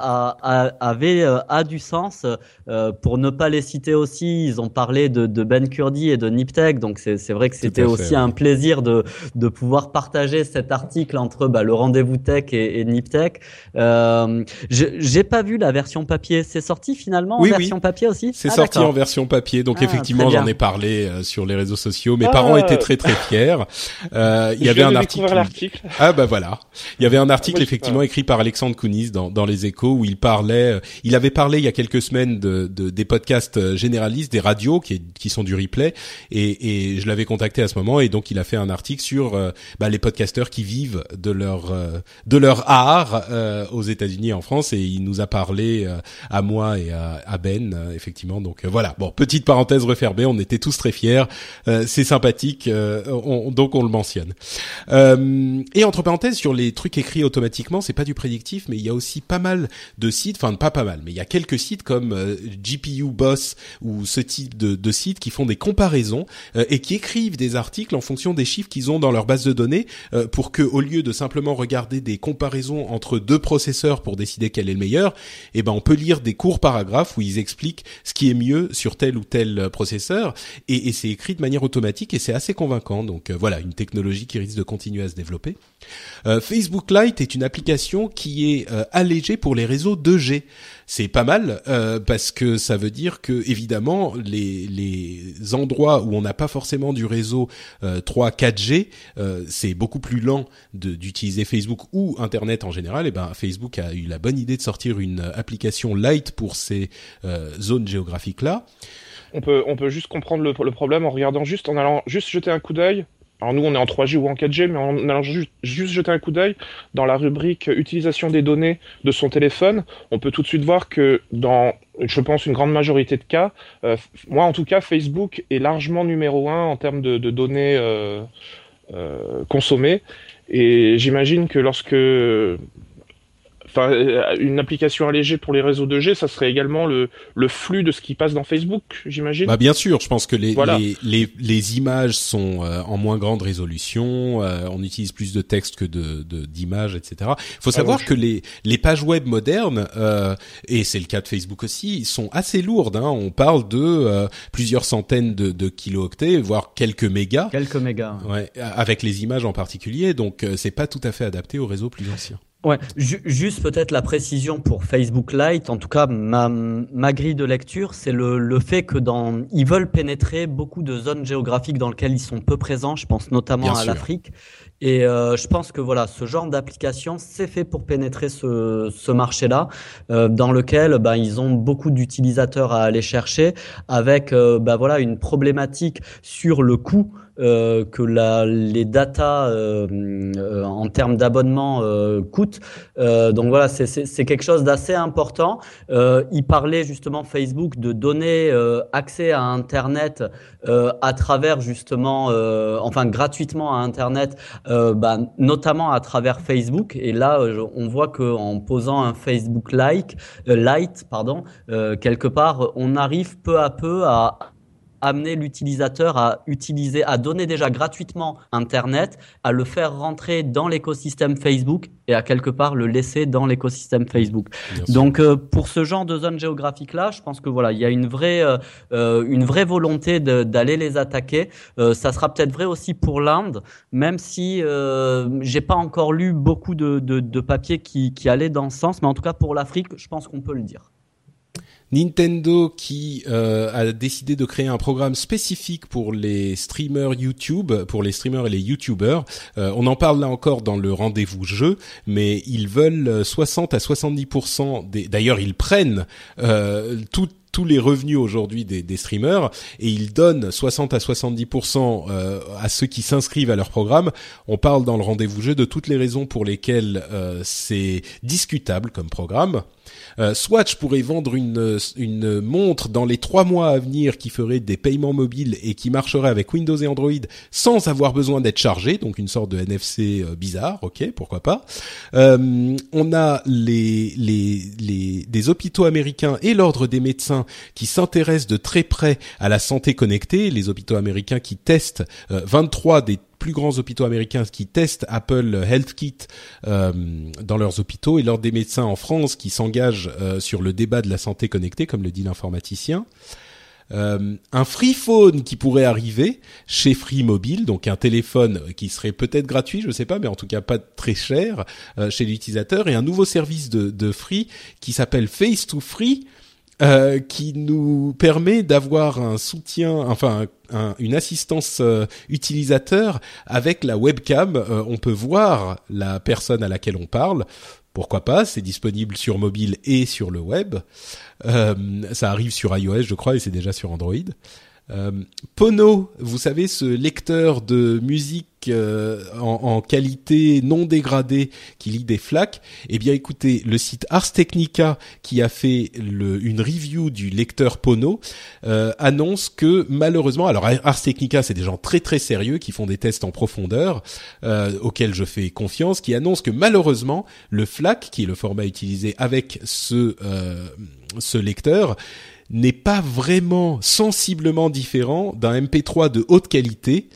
avait euh, a du sens. Euh, pour ne pas les citer aussi ils ont parlé de, de Ben Kurdi et de Niptech donc c'est vrai que c'était aussi ouais. un plaisir de, de pouvoir partager cet article entre bah, le rendez-vous tech et, et Niptech euh, j'ai pas vu la version papier. C'est sorti finalement oui, en version oui. papier aussi? C'est ah, sorti en version papier. Donc ah, effectivement j'en ai parlé euh, sur les réseaux sociaux. Mes ah, parents étaient très très très fiers. Euh, il y avait un article. Ah bah voilà. Il y avait un article Moi, je sais effectivement écrit par Alexandre Kounis dans, dans les Échos où il parlait. euh, Il avait parlé il y a quelques semaines de, de- des podcasts euh, généralistes, des radios qui, qui sont du replay, et, et je l'avais contacté à ce moment et donc il a fait un article sur euh, bah, les podcasteurs qui vivent de leur euh, de leur art euh, aux États-Unis et en France et il nous a parlé euh, à moi et à, à Ben effectivement. Donc voilà. Bon petite parenthèse refermée. On était tous très fiers. Euh, C'est sympathique. euh, on- donc on le mentionne. Euh, et entre parenthèses, sur les trucs écrits automatiquement, c'est pas du prédictif, mais il y a aussi pas mal de sites, enfin pas pas mal, mais il y a quelques sites comme euh, GPU Boss ou ce type de, de sites qui font des comparaisons euh, et qui écrivent des articles en fonction des chiffres qu'ils ont dans leur base de données euh, pour que, au lieu de simplement regarder des comparaisons entre deux processeurs pour décider quel est le meilleur, eh ben on peut lire des courts paragraphes où ils expliquent ce qui est mieux sur tel ou tel euh, processeur et, et c'est écrit de manière automatique et c'est assez convaincant. Donc euh, voilà, une technologie qui risque de continuer à se développer. Euh, Facebook Lite est une application qui est euh, allégée pour les réseaux 2G. C'est pas mal parce que ça veut dire que évidemment les, les endroits où on n'a pas forcément du réseau euh, 3 4G, euh, c'est beaucoup plus lent d'utiliser Facebook ou Internet en général. Et ben Facebook a eu la bonne idée de sortir une application Lite pour ces zones géographiques là. On peut, juste comprendre le, problème en regardant juste, en allant juste jeter un coup d'œil. Alors nous, on est en 3G ou en 4G, mais en allant juste, juste jeter un coup d'œil dans la rubrique utilisation des données de son téléphone, on peut tout de suite voir que dans, je pense, une grande majorité de cas, euh, moi en tout cas, Facebook est largement numéro un en termes de, de données euh, euh, consommées. Et j'imagine que lorsque Enfin, euh, une application allégée pour les réseaux 2G, ça serait également le, le flux de ce qui passe dans Facebook, j'imagine. Bah bien sûr, je pense que les Voilà. les, les, les images sont euh, en moins grande résolution, euh, on utilise plus de texte que de de- d'images, etc. Il faut savoir ouais. que les les pages web modernes euh, et c'est le cas de Facebook aussi, sont assez lourdes. Hein. On parle de euh, plusieurs centaines de, de kilooctets, voire quelques mégas. Quelques mégas. Ouais, avec les images en particulier, donc euh, c'est pas tout à fait adapté aux réseaux plus anciens. Ouais, ju- juste peut-être la précision pour Facebook Lite. En tout cas, ma, ma grille de lecture, c'est le, le fait que dans, ils veulent pénétrer beaucoup de zones géographiques dans lesquelles ils sont peu présents. Je pense notamment Bien à l'Afrique. Et euh, je pense que voilà, ce genre d'application, c'est fait pour pénétrer ce, ce marché-là, euh, dans lequel ben, ils ont beaucoup d'utilisateurs à aller chercher, avec euh, ben, voilà une problématique sur le coût euh, que les datas euh, euh, en termes d'abonnement coûtent. Donc voilà, c'est- quelque chose d'assez important. Il parlait justement Facebook de donner accès à Internet à travers justement, enfin gratuitement à Internet, bah, notamment à travers Facebook. Et là, on voit que en posant un Facebook like, Lite, pardon, quelque part, on arrive peu à peu à amener l'utilisateur à utiliser, à donner déjà gratuitement Internet, à le faire rentrer dans l'écosystème Facebook et à quelque part le laisser dans l'écosystème Facebook. Donc euh, pour ce genre de zone géographique là, je pense que voilà, il y a une vraie euh, euh, une vraie volonté d'aller les attaquer. Euh, ça sera peut-être vrai aussi pour l'Inde, même si j'ai pas encore lu beaucoup de, de, de papiers qui, qui allaient dans ce sens, mais en tout cas pour l'Afrique, je pense qu'on peut le dire. Nintendo qui euh, a décidé de créer un programme spécifique pour les streamers YouTube, pour les streamers et les YouTubers. Euh, on en parle là encore dans le rendez-vous jeu, mais ils veulent euh, 60 à 70% des. D'ailleurs, ils prennent euh, tous les revenus aujourd'hui des, des streamers et ils donnent 60 à 70% euh, à ceux qui s'inscrivent à leur programme. On parle dans le rendez-vous jeu de toutes les raisons pour lesquelles euh, c'est discutable comme programme. Euh, Swatch pourrait vendre une, une montre dans les trois mois à venir qui ferait des paiements mobiles et qui marcherait avec Windows et Android sans avoir besoin d'être chargé, donc une sorte de NFC bizarre, ok, pourquoi pas. On a les, les, les, des hôpitaux américains et l'ordre des médecins qui s'intéressent de très près à la santé connectée, les hôpitaux américains qui testent euh, 23 des plus grands hôpitaux américains qui testent Apple Health Kit euh, dans leurs hôpitaux et l'ordre des médecins en France qui s'engagent euh, sur le débat de la santé connectée, comme le dit l'informaticien. Euh, un free phone qui pourrait arriver chez Free Mobile, donc un téléphone qui serait peut-être gratuit, je sais pas, mais en tout cas pas très cher euh, chez l'utilisateur, et un nouveau service de, de Free qui s'appelle Face to Free, euh, qui nous permet d'avoir un soutien, enfin une assistance euh, utilisateur avec la webcam. Euh, on peut voir la personne à laquelle on parle. Pourquoi pas? C'est disponible sur mobile et sur le web. ça arrive sur iOS, je crois, et c'est déjà sur Android. Pono, vous savez ce lecteur de musique euh, en, qualité non dégradée qui lit des flaques. Eh bien, écoutez, le site Ars Technica qui a fait une review du lecteur Pono euh, annonce que malheureusement, alors Ars Technica, c'est des gens très très sérieux qui font des tests en profondeur auxquels je fais confiance, qui annoncent que malheureusement le FLAC, qui est le format utilisé avec ce ce lecteur, n'est pas vraiment sensiblement différent d'un MP3 de haute qualité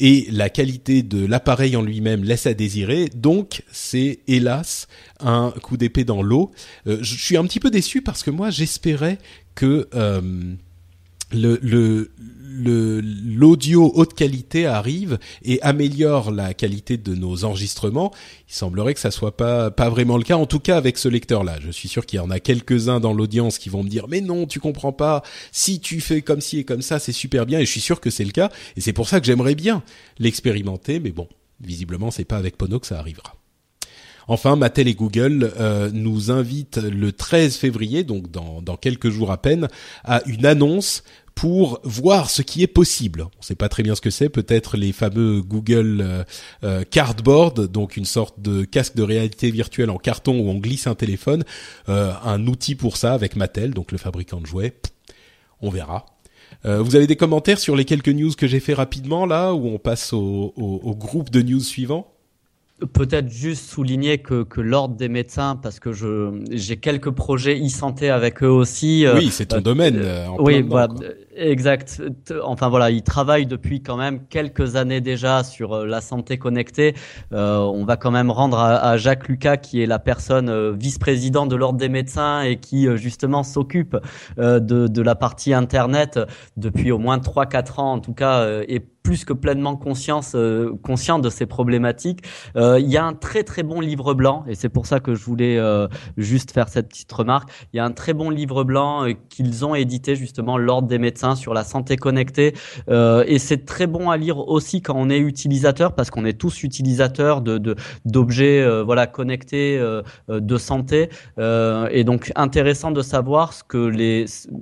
et la qualité de l'appareil en lui-même laisse à désirer. Donc c'est hélas un coup d'épée dans l'eau. Euh, je suis un petit peu déçu parce que moi j'espérais que euh, le, le l'audio haute qualité arrive et améliore la qualité de nos enregistrements, il semblerait que ça soit pas pas vraiment le cas. En tout cas avec ce lecteur-là, je suis sûr qu'il y en a quelques-uns dans l'audience qui vont me dire mais non, tu comprends pas. Si tu fais comme ci et comme ça, c'est super bien. Et je suis sûr que c'est le cas. Et c'est pour ça que j'aimerais bien l'expérimenter. Mais bon, visiblement c'est pas avec Pono que ça arrivera. Enfin, Mattel et Google euh, nous invitent le 13 février, donc dans, quelques jours à peine, à une annonce pour voir ce qui est possible. On ne sait pas très bien ce que c'est, peut-être les fameux Google euh, euh, Cardboard, donc une sorte de casque de réalité virtuelle en carton où on glisse un téléphone, un outil pour ça avec Mattel, donc le fabricant de jouets. On verra. vous avez des commentaires sur les quelques news que j'ai fait rapidement là, où on passe au, au groupe de news suivant Peut-être juste souligner que, que l'ordre des médecins, parce que je j'ai quelques projets e-santé avec eux aussi. Oui, c'est ton domaine. en oui, voilà. Exact. Enfin voilà, il travaille depuis quand même quelques années déjà sur euh, la santé connectée. Euh, on va quand même rendre à, Jacques Lucas, qui est la personne euh, vice-président de l'ordre des médecins et qui justement s'occupe de, la partie internet depuis au moins 3-4 ans en tout cas, et plus que pleinement conscience, conscient de ces problématiques. il y a un très très bon livre blanc, et c'est pour ça que je voulais juste faire cette petite remarque. Il y a un très bon livre blanc qu'ils ont édité justement l'ordre des médecins sur la santé connectée. Euh, et c'est très bon à lire aussi quand on est utilisateur, parce qu'on est tous utilisateurs de d'objets euh, voilà connectés euh, de santé. et donc intéressant de savoir ce que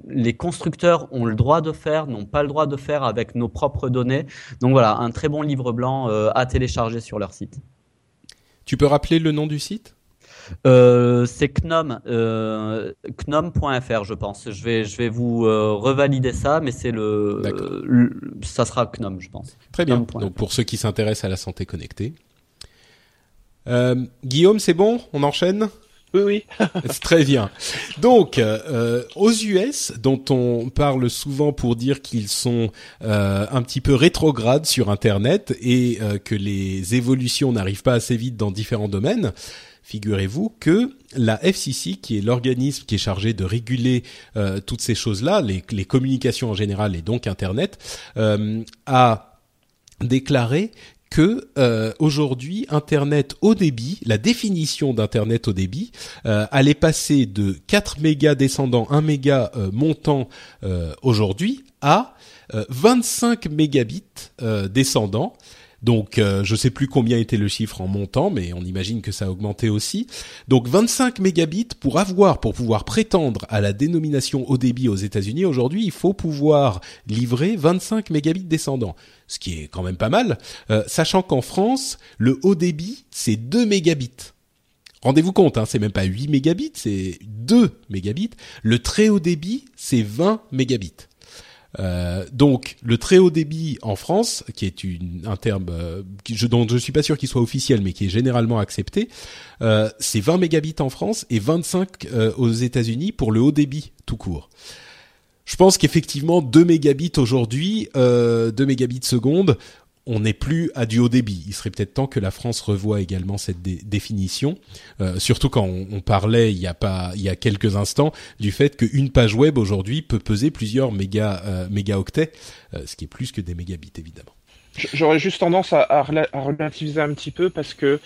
les constructeurs ont le droit de faire, n'ont pas le droit de faire avec nos propres données. Donc voilà, un très bon livre blanc à télécharger sur leur site. Tu peux rappeler le nom du site? Euh, c'est Knom, euh, Knom.fr, je pense. Je vais, je vais vous euh, revalider ça, mais c'est le, ça sera Knom, je pense. Très bien. Donc pour ceux qui s'intéressent à la santé connectée. Guillaume, c'est bon? On enchaîne? Oui, oui. (laughs) C'est très bien. Donc, aux US, dont on parle souvent pour dire qu'ils sont un petit peu rétrogrades sur Internet et que les évolutions n'arrivent pas assez vite dans différents domaines, figurez-vous que la FCC, qui est l'organisme qui est chargé de réguler euh, toutes ces choses-là, les, communications en général et donc Internet, euh, a déclaré que euh, aujourd'hui Internet au débit, la définition d'Internet au débit allait passer de 4 mégas descendants, 1 méga montant aujourd'hui à 25 mégabits descendants donc euh, je sais plus combien était le chiffre en montant, mais on imagine que ça a augmenté aussi. Donc 25 mégabits pour avoir, pour pouvoir prétendre à la dénomination haut débit aux États-Unis aujourd'hui, il faut pouvoir livrer 25 mégabits descendants, ce qui est quand même pas mal, euh, sachant qu'en France le haut débit c'est 2 mégabits. Rendez-vous compte, hein, c'est même pas 8 mégabits, c'est 2 mégabits. Le très haut débit, c'est 20 mégabits. Euh, donc le très haut débit en France, qui est une, un terme euh, je, dont je suis pas sûr qu'il soit officiel, mais qui est généralement accepté, euh, c'est 20 mégabits en France et 25 euh, aux États-Unis pour le haut débit tout court. Je pense qu'effectivement 2 mégabits aujourd'hui, 2 mégabits seconde, on n'est plus à du haut débit. Il serait peut-être temps que la France revoie également cette définition, euh, surtout quand on, parlait il y a pas il y a quelques instants du fait qu'une page web aujourd'hui peut peser plusieurs méga euh, mégaoctets, euh, ce qui est plus que des mégabits évidemment. J'aurais juste tendance à, relativiser un petit peu parce que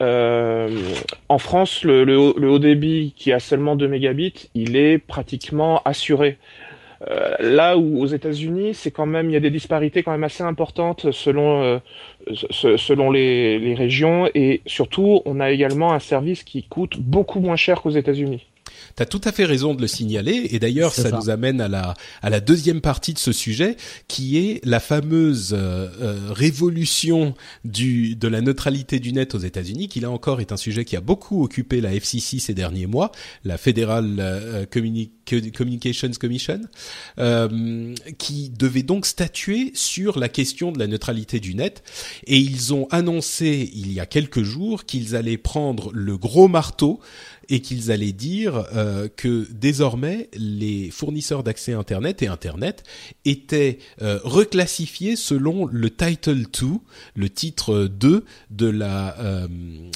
en France, le, haut débit qui a seulement 2 mégabits, il est pratiquement assuré. Euh, là où aux États-Unis, c'est quand même il y a des disparités quand même assez importantes selon euh, selon les, les régions et surtout on a également un service qui coûte beaucoup moins cher qu'aux États-Unis. Tu as tout à fait raison de le signaler et d'ailleurs ça, nous amène à la à la deuxième partie de ce sujet qui est la fameuse euh, euh, révolution du de la neutralité du net aux États-Unis qui là encore est un sujet qui a beaucoup occupé la FCC ces derniers mois, la Federal euh, Communications Commission qui devait donc statuer sur la question de la neutralité du net. Et ils ont annoncé il y a quelques jours qu'ils allaient prendre le gros marteau et qu'ils allaient dire euh, que désormais les fournisseurs d'accès Internet et Internet étaient euh, reclassifiés selon le Title 2, le titre 2 de la euh,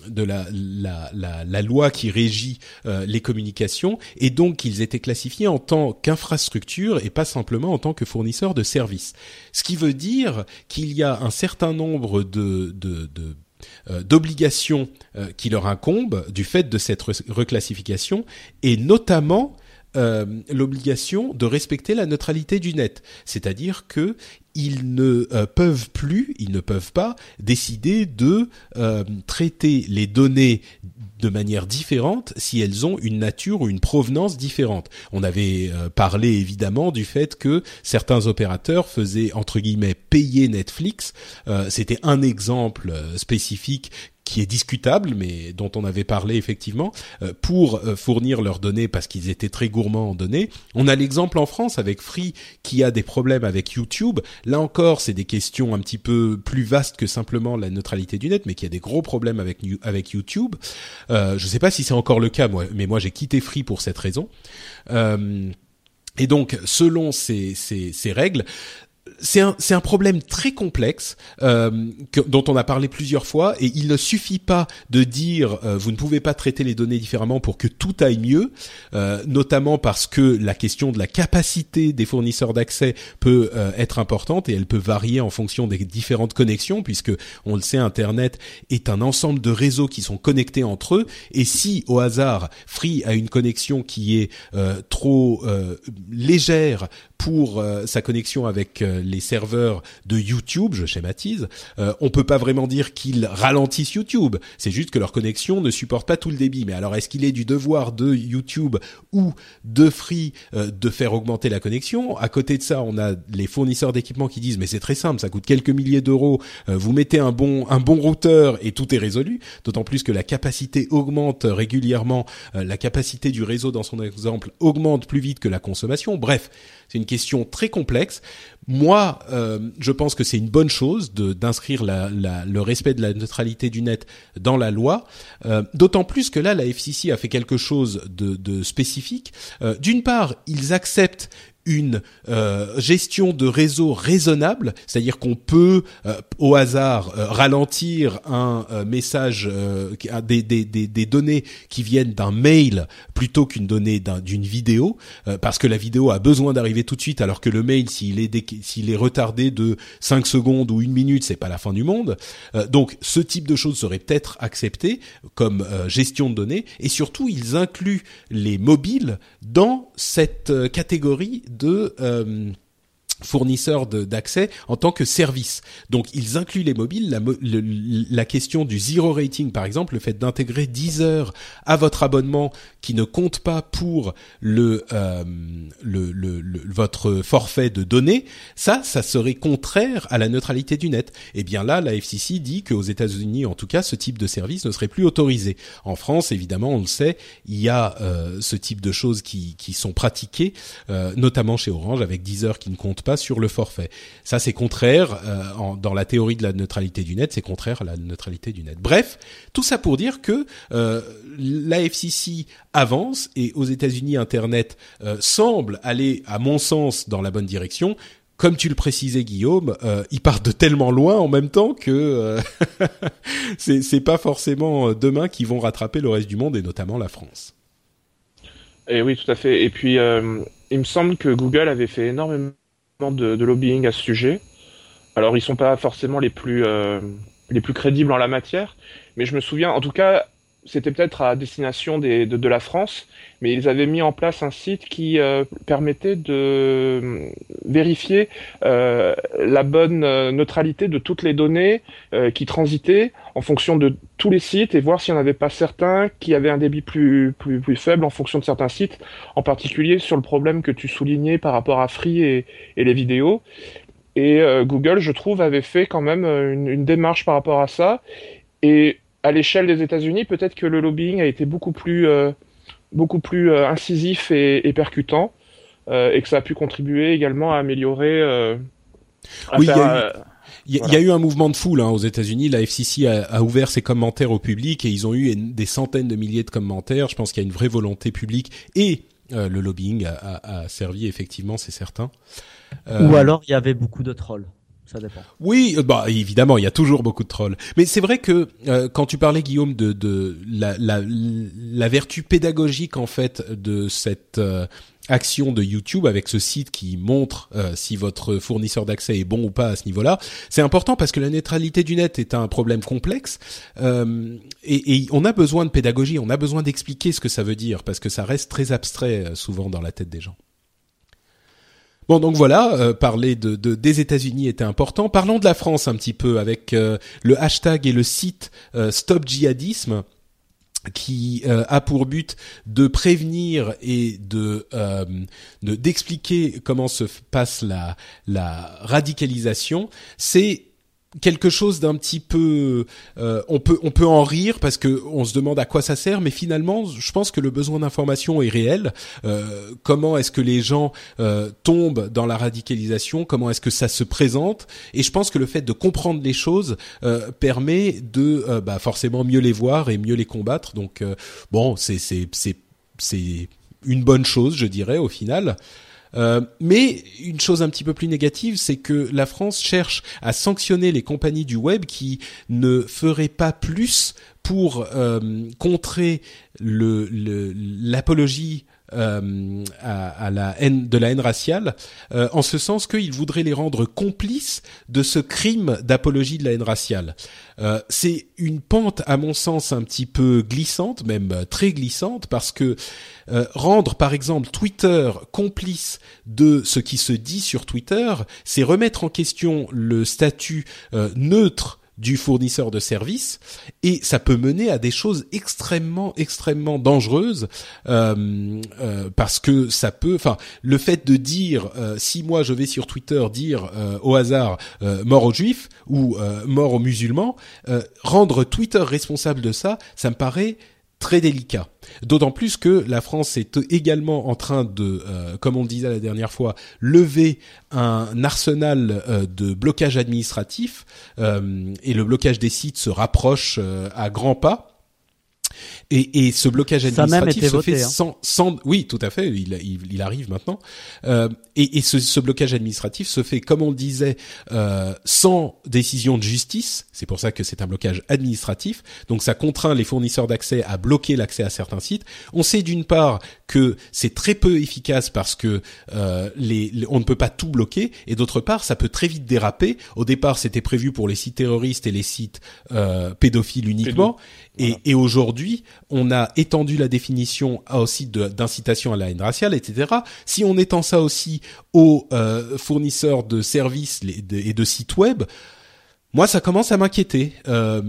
de la, la, la, la, loi qui régit les communications, et donc ils étaient classifiés en tant qu'infrastructure et pas simplement en tant que fournisseurs de services. Ce qui veut dire qu'il y a un certain nombre de, de, de euh, d'obligations euh, qui leur incombent du fait de cette reclassification et notamment euh, l'obligation de respecter la neutralité du net, c'est-à-dire que ils ne peuvent plus, ils ne peuvent pas décider de traiter les données de manière différente si elles ont une nature ou une provenance différente. On avait euh, parlé évidemment du fait que certains opérateurs faisaient entre guillemets payer Netflix. Euh, c'était un exemple euh, spécifique qui est discutable, mais dont on avait parlé effectivement, euh, pour euh, fournir leurs données parce qu'ils étaient très gourmands en données. On a l'exemple en France avec Free qui a des problèmes avec YouTube. Là encore, c'est des questions un petit peu plus vastes que simplement la neutralité du net, mais qui a des gros problèmes avec avec YouTube. Euh, je ne sais pas si c'est encore le cas, moi, mais moi j'ai quitté Free pour cette raison. et donc, selon ces, ces règles, c'est un, un problème très complexe euh, dont on a parlé plusieurs fois et il ne suffit pas de dire euh, vous ne pouvez pas traiter les données différemment pour que tout aille mieux, euh, notamment parce que la question de la capacité des fournisseurs d'accès peut euh, être importante et elle peut varier en fonction des différentes connexions puisque on le sait Internet est un ensemble de réseaux qui sont connectés entre eux et si au hasard Free a une connexion qui est euh, trop légère pour euh, sa connexion avec euh, les serveurs de YouTube, je schématise, euh, on peut pas vraiment dire qu'ils ralentissent YouTube. C'est juste que leur connexion ne supporte pas tout le débit. Mais alors, est-ce qu'il est du devoir de YouTube ou de Free euh, de faire augmenter la connexion? À côté de ça, on a les fournisseurs d'équipements qui disent mais c'est très simple, ça coûte quelques milliers d'euros. vous mettez un bon un bon routeur et tout est résolu. D'autant plus que la capacité augmente régulièrement. la capacité du réseau, dans son exemple, augmente plus vite que la consommation. Bref. C'est une question très complexe. Moi, euh, je pense que c'est une bonne chose d'inscrire la, le respect de la neutralité du net dans la loi. Euh, d'autant plus que là, la FCC a fait quelque chose de, de spécifique. Euh, d'une part, ils acceptent une euh, gestion de réseau raisonnable, c'est-à-dire qu'on peut euh, au hasard euh, ralentir un message, des, des, des, des, données qui viennent d'un mail plutôt qu'une donnée d'une vidéo, parce que la vidéo a besoin d'arriver tout de suite, alors que le mail, s'il est s'il est retardé de 5 secondes ou une minute, c'est pas la fin du monde. donc ce type de choses serait peut-être accepté comme gestion de données, et surtout ils incluent les mobiles dans cette catégorie de euh, fournisseurs d'accès en tant que service. Donc ils incluent les mobiles, la, la, question du zero rating par exemple, le fait d'intégrer 10 heures à votre abonnement qui ne compte pas pour le, euh, le, le, votre forfait de données, ça, ça serait contraire à la neutralité du net. Et eh bien là, la FCC dit qu'aux États-Unis, en tout cas, ce type de service ne serait plus autorisé. En France, évidemment, on le sait, il y a euh, ce type de choses qui, qui sont pratiquées, euh, notamment chez Orange, avec 10 heures qui ne comptent pas sur le forfait. Ça, c'est contraire, euh, dans la théorie de la neutralité du net, c'est contraire à la neutralité du net. Bref, tout ça pour dire que euh, la FCC avance et aux États-Unis, Internet euh, semble aller, à mon sens, dans la bonne direction comme tu le précisais Guillaume, euh, ils partent de tellement loin en même temps que euh, (laughs) c'est pas forcément demain qu'ils vont rattraper le reste du monde et notamment la France. Et oui, tout à fait. Et puis, il me semble que Google avait fait énormément de, lobbying à ce sujet. Alors ils sont pas forcément euh, les plus crédibles en la matière. Mais je me souviens, en tout cas, c'était peut-être à destination des, de, la France, mais ils avaient mis en place un site qui euh, permettait de euh, vérifier euh, la bonne neutralité de toutes les données qui transitaient en fonction de tous les sites et voir s'il n'y en avait pas certains qui avaient un débit plus, plus, plus faible en fonction de certains sites, en particulier sur le problème que tu soulignais par rapport à Free et, et les vidéos. Et Google, je trouve, avait fait quand même une, une démarche par rapport à ça. Et à l'échelle des États-Unis, peut-être que le lobbying a été beaucoup plus, euh, beaucoup plus euh, incisif et, et percutant, euh, et que ça a pu contribuer également à améliorer. Euh, à oui, faire, il y, a, voilà. y, a eu un mouvement de foule hein, aux États-Unis. La FCC a, a, ouvert ses commentaires au public et ils ont eu des centaines de milliers de commentaires. Je pense qu'il y a une vraie volonté publique et euh, le lobbying a, a, a, servi effectivement, c'est certain. Euh... Ou alors il y avait beaucoup de trolls Oui, bah évidemment, il y a toujours beaucoup de trolls. Mais c'est vrai que euh, quand tu parlais Guillaume de, de la, la, la, vertu pédagogique en fait de cette euh, action de YouTube avec ce site qui montre euh, si votre fournisseur d'accès est bon ou pas à ce niveau-là, c'est important parce que la neutralité du net est un problème complexe euh, et, et, on a besoin de pédagogie, on a besoin d'expliquer ce que ça veut dire parce que ça reste très abstrait euh, souvent dans la tête des gens. Bon, donc voilà, euh, parler de, de des États-Unis était important. Parlons de la France un petit peu avec euh, le hashtag et le site euh, Stop Djihadisme qui euh, a pour but de prévenir et de d'expliquer comment se passe la la radicalisation, c'est quelque chose d'un petit peu euh, on peut on peut en rire parce que on se demande à quoi ça sert mais finalement je pense que le besoin d'information est réel. Euh, comment est-ce que les gens euh, tombent dans la radicalisation? Comment est-ce que ça se présente? Et je pense que le fait de comprendre les choses euh, permet de euh, bah, forcément mieux les voir et mieux les combattre. Donc euh, bon c'est c'est c'est c'est une bonne chose je dirais au final mais une chose un petit peu plus négative, c'est que la France cherche à sanctionner les compagnies du web qui ne feraient pas plus pour euh, contrer l'apologie euh, à, la haine de la haine raciale, euh, en ce sens qu'il voudrait les rendre complices de ce crime d'apologie de la haine raciale. Euh, c'est une pente, à mon sens, un petit peu glissante, même très glissante, parce que rendre, par exemple, Twitter complice de ce qui se dit sur Twitter, c'est remettre en question le statut neutre du fournisseur de services et ça peut mener à des choses extrêmement extrêmement dangereuses euh, euh, parce que ça peut enfin le fait de dire euh, si moi je vais sur Twitter dire euh, au hasard euh, mort aux juifs ou euh, mort aux musulmans rendre Twitter responsable de ça ça me paraît très délicat. D'autant plus que la France est également en train de, euh, comme on le disait la dernière fois, lever un arsenal euh, de blocage administratif euh, et le blocage des sites se rapproche à grands pas. Et, et, ce blocage administratif se voté, fait hein. sans, sans, oui, tout à fait, il, il, il arrive maintenant. Euh, et, et ce, ce, blocage administratif se fait, comme on le disait, euh, sans décision de justice. C'est pour ça que c'est un blocage administratif. Donc ça contraint les fournisseurs d'accès à bloquer l'accès à certains sites. On sait d'une part que c'est très peu efficace parce que euh, les, les, on ne peut pas tout bloquer, et d'autre part, ça peut très vite déraper. Au départ, c'était prévu pour les sites terroristes et les sites euh, pédophiles uniquement, Pédo. et, voilà. et aujourd'hui, on a étendu la définition aux sites d'incitation à la haine raciale, etc. Si on étend ça aussi aux euh, fournisseurs de services et de sites web, moi, ça commence à m'inquiéter euh,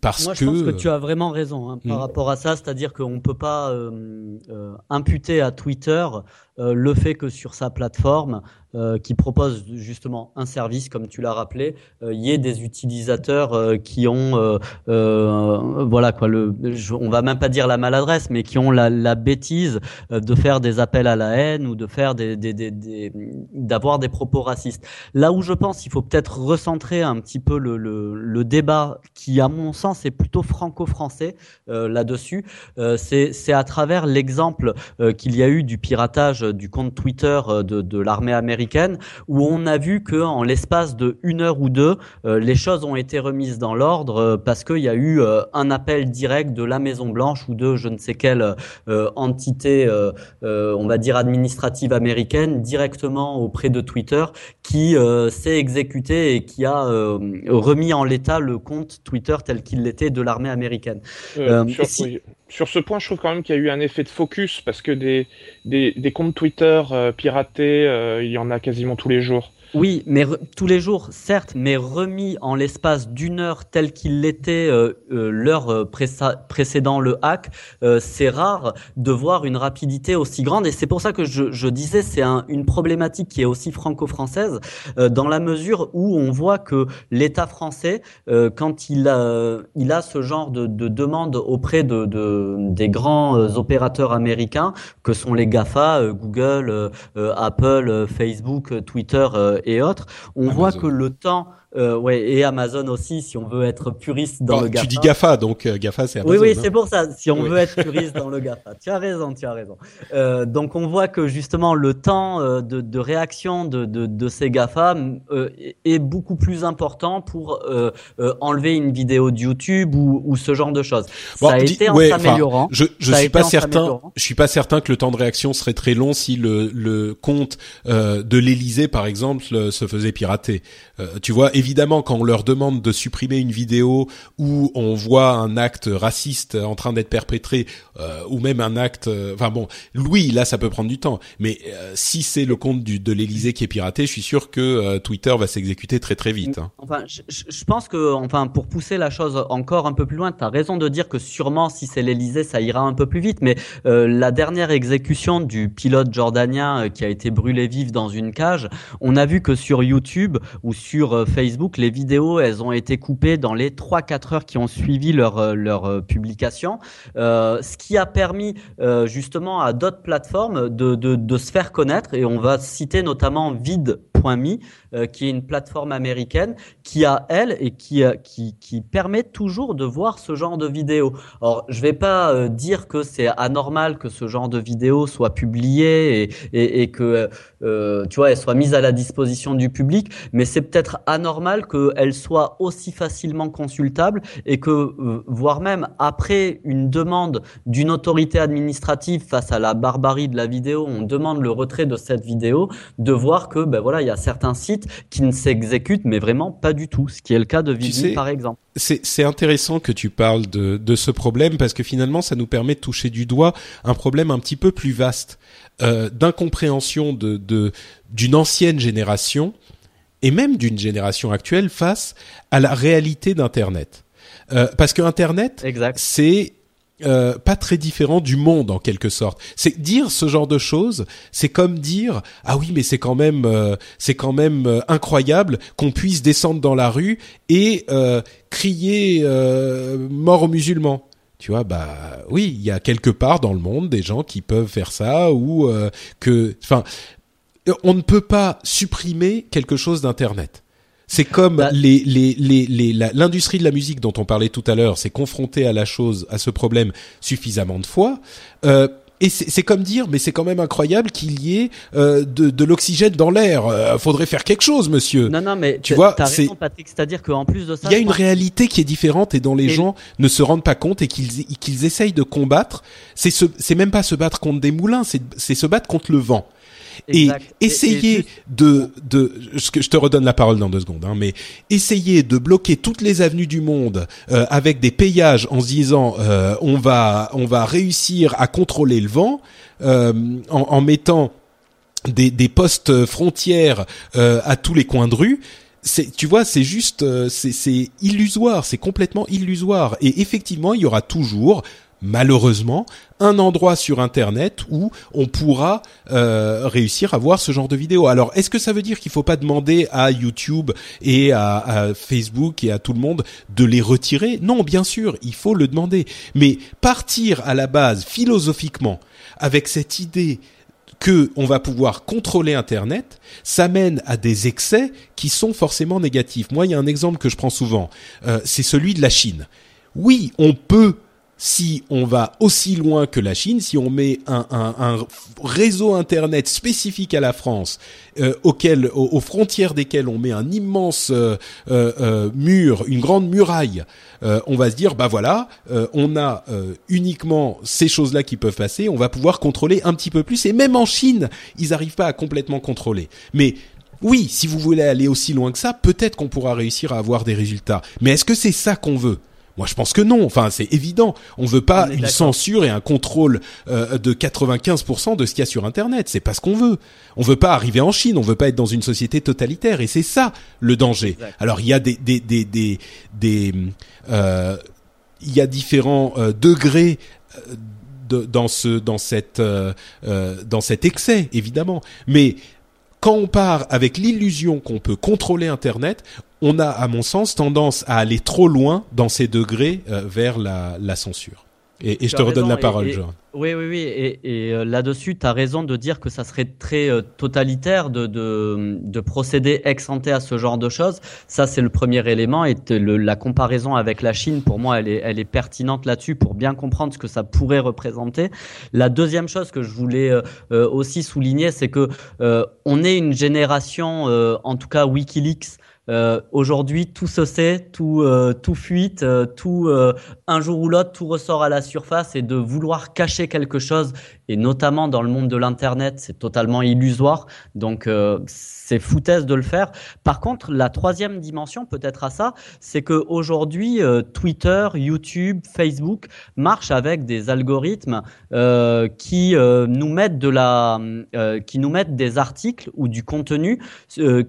parce Moi, que. je pense que tu as vraiment raison hein, par mmh. rapport à ça, c'est-à-dire qu'on peut pas euh, euh, imputer à Twitter euh, le fait que sur sa plateforme, euh, qui propose justement un service, comme tu l'as rappelé, il euh, y ait des utilisateurs qui ont, voilà quoi, le, on va même pas dire la maladresse, mais qui ont la, la bêtise de faire des appels à la haine ou de faire des, des, des, des d'avoir des propos racistes. Là où je pense qu'il faut peut-être recentrer un petit peu le, le, le, débat, qui à mon sens est plutôt franco-français là-dessus, c'est à travers l'exemple qu'il y a eu du piratage du compte Twitter de, de l'armée américaine où on a vu que en l'espace de une heure ou deux, les choses ont été remises dans l'ordre parce qu'il y a eu un appel direct de la Maison Blanche ou de je ne sais quelle entité, on va dire administrative américaine, directement auprès de Twitter, qui s'est exécuté et qui a remis en l'état le compte Twitter tel qu'il l'était de l'armée américaine. Sur ce point, je trouve quand même qu'il y a eu un effet de focus parce que des, des, comptes Twitter euh, piratés, euh, il y en a quasiment tous les jours. Oui, mais tous les jours, certes, mais remis en l'espace d'une heure tel qu'il l'était euh, euh l'heure euh, précédant le hack, c'est rare de voir une rapidité aussi grande. Et c'est pour ça que je, disais, c'est un, une problématique qui est aussi franco-française, dans la mesure où on voit que l'État français, quand il a, il a ce genre de, de demande auprès de, de, des grands opérateurs américains, que sont les GAFA, Google, Apple, Facebook, Twitter et autres, on voit que le temps euh, ouais, et Amazon aussi, si on veut être puriste dans le GAFA. Tu dis GAFA, donc euh, GAFA c'est Amazon. Oui, oui, hein. c'est pour ça. Si on veut être puriste dans le GAFA, (laughs) tu as raison, tu as raison. Euh, donc on voit que justement le temps euh, de, de réaction de, de, de, ces GAFA euh, est beaucoup plus important pour enlever une vidéo de YouTube ou, ou ce genre de choses. ça a été en s'améliorant. Je, je suis pas certain. Je suis pas certain que le temps de réaction serait très long si le, le compte de l'Élysée, par exemple, se faisait pirater. tu vois évidemment, quand on leur demande de supprimer une vidéo où on voit un acte raciste en train d'être perpétré, euh, ou même un acte, euh, enfin bon, oui, là ça peut prendre du temps. Mais euh, si c'est le compte de l'Élysée qui est piraté, je suis sûr que Twitter va s'exécuter très très vite. Hein. Enfin, je, je, pense que, enfin, pour pousser la chose encore un peu plus loin, tu as raison de dire que sûrement si c'est l'Élysée, ça ira un peu plus vite. Mais la dernière exécution du pilote jordanien qui a été brûlé vif dans une cage, on a vu que sur YouTube ou sur Facebook Facebook, les vidéos, elles ont été coupées dans les 3-4 heures qui ont suivi leur, euh, euh, publication, euh, ce qui a permis justement à d'autres plateformes de, de, se faire connaître. Et on va citer notamment Euh, qui est une plateforme américaine qui a, elle, et qui, qui, qui permet toujours de voir ce genre de vidéos. Alors, je vais pas dire que c'est anormal que ce genre de vidéos soit publié et, et, et que, tu vois, elle soit mise à la disposition du public, mais c'est peut-être anormal qu'elle soit aussi facilement consultable et que, euh, voire même après une demande d'une autorité administrative face à la barbarie de la vidéo, on demande le retrait de cette vidéo, de voir que, ben voilà, il y a certains sites qui ne s'exécutent, mais vraiment pas du tout, ce qui est le cas de Vimeo par exemple. C'est intéressant que tu parles de, de ce problème parce que finalement, ça nous permet de toucher du doigt un problème un petit peu plus vaste euh, d'incompréhension de d'une ancienne génération et même d'une génération actuelle face à la réalité d'Internet. Euh, parce que Internet, c'est euh, pas très différent du monde en quelque sorte. C'est dire ce genre de choses, c'est comme dire ah oui mais c'est quand même euh, c'est quand même euh, incroyable qu'on puisse descendre dans la rue et crier mort aux musulmans. Tu vois, bah oui, il y a quelque part dans le monde des gens qui peuvent faire ça ou que, enfin, on ne peut pas supprimer quelque chose d'internet. C'est comme bah, les, les, les, l'industrie de la musique dont on parlait tout à l'heure, s'est confrontée à la chose, à ce problème suffisamment de fois. Euh, et c'est comme dire, mais c'est quand même incroyable qu'il y ait euh, de, de l'oxygène dans l'air. Euh, faudrait faire quelque chose, monsieur. Non, non, mais tu vois, c'est Patrick. C'est-à-dire qu'en plus de ça, il y a une réalité qui est différente et dont les gens ne se rendent pas compte et qu'ils qu'ils essayent de combattre. C'est c'est même pas se battre contre des moulins, c'est se battre contre le vent et essayer de, de, je te redonne la parole dans deux secondes, hein, mais essayer de bloquer toutes les avenues du monde euh, avec des payages en se disant euh, on va, on va réussir à contrôler le vent euh, en, en, mettant des, des postes frontières à tous les coins de rue c'est tu vois c'est juste c'est illusoire c'est complètement illusoire. Et effectivement il y aura toujours malheureusement un endroit sur internet où on pourra euh, réussir à voir ce genre de vidéos. Alors est-ce que ça veut dire qu'il faut pas demander à YouTube et à, Facebook et à tout le monde de les retirer? Non, bien sûr, il faut le demander. Mais partir à la base philosophiquement avec cette idée que on va pouvoir contrôler Internet, ça mène à des excès qui sont forcément négatifs. Moi, il y a un exemple que je prends souvent, euh, c'est celui de la Chine. Oui, on peut si on va aussi loin que la Chine, si on met un, réseau internet spécifique à la France, euh, auquel, aux, frontières desquelles on met un immense euh, euh, mur, une grande muraille, on va se dire bah voilà, on a uniquement ces choses-là qui peuvent passer, on va pouvoir contrôler un petit peu plus. Et même en Chine, ils n'arrivent pas à complètement contrôler. Mais oui, si vous voulez aller aussi loin que ça, peut-être qu'on pourra réussir à avoir des résultats. Mais est-ce que c'est ça qu'on veut? Moi, je pense que non. Enfin, c'est évident. On veut pas une censure et un contrôle euh, de 95% de ce qu'il y a sur Internet. C'est pas ce qu'on veut. On veut pas arriver en Chine. On veut pas être dans une société totalitaire. Et c'est ça le danger. Alors, il y a des des des des, des euh, il y a différents euh, degrés. De, dans ce dans cette dans cet excès évidemment mais quand on part avec l'illusion qu'on peut contrôler Internet, on a, à mon sens, tendance à aller trop loin dans ces degrés euh, vers la, censure. Et, je te redonne la parole, Jean. Oui, oui, oui. Et, euh, là-dessus, tu as raison de dire que ça serait très euh, totalitaire de, de, procéder ex ante à ce genre de choses. Ça, c'est le premier élément. Et la comparaison avec la Chine, pour moi, elle est, elle est pertinente là-dessus pour bien comprendre ce que ça pourrait représenter. La deuxième chose que je voulais aussi souligner, c'est que on est une génération, en tout cas Wikileaks, euh, Aujourd'hui, tout se sait, tout, euh, tout fuite, euh, tout euh, un jour ou l'autre, tout ressort à la surface et de vouloir cacher quelque chose, et notamment dans le monde de l'internet, c'est totalement illusoire. Donc c'est foutaise de le faire. Par contre, la troisième dimension peut-être à ça, c'est que aujourd'hui, Twitter, YouTube, Facebook marchent avec des algorithmes qui nous mettent de la, qui nous mettent des articles ou du contenu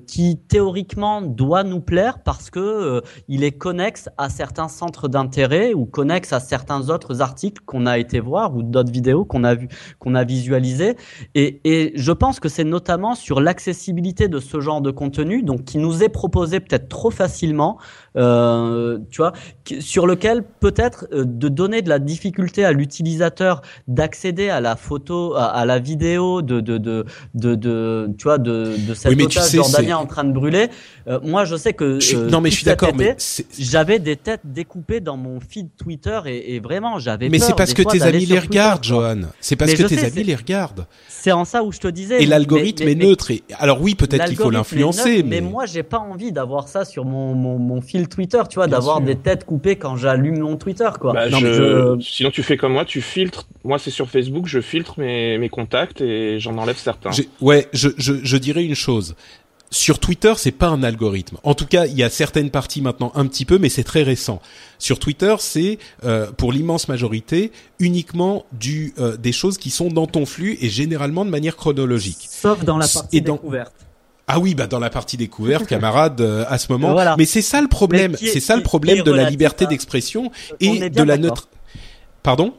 qui théoriquement doit nous plaire parce que euh, il est connexe à certains centres d'intérêt ou connexe à certains autres articles qu'on a été voir ou d'autres vidéos qu'on a vu, qu'on a visualisé. Et, et je pense que c'est notamment sur l'accessibilité de ce genre de contenu, donc qui nous est proposé peut-être trop facilement, euh, tu vois, sur lequel peut-être euh, de donner de la difficulté à l'utilisateur d'accéder à la photo, à, la vidéo de de de de, de tu vois de de cet otage jordanien en train de brûler. Euh, moi, je sais que non, mais je suis d'accord, mais j'avais des têtes découpées dans mon feed Twitter et, et vraiment j'avais. Mais c'est parce que tes amis les regardent, Johan. C'est parce que tes amis les regardent. C'est en ça où je te disais. Et l'algorithme est neutre. Et alors oui, peut-être qu'il faut l'influencer, mais... moi j'ai pas envie d'avoir ça sur mon mon, mon fil Twitter, tu vois, d'avoir des têtes coupées quand j'allume mon Twitter, quoi. Bah, non, je... Sinon tu fais comme moi, tu filtres. Moi c'est sur Facebook, je filtre mes mes contacts et j'en enlève certains. Ouais, je, je je dirais une chose sur Twitter, c'est pas un algorithme. En tout cas, il y a certaines parties maintenant un petit peu, mais c'est très récent. Sur Twitter, c'est euh, pour l'immense majorité uniquement du euh, des choses qui sont dans ton flux et généralement de manière chronologique. Sauf dans la partie découverte. Ah oui, bah dans la partie découverte, camarade, euh, à ce moment. Mais c'est ça le problème. C'est ça le problème de la liberté d'expression et de la neutre. Pardon?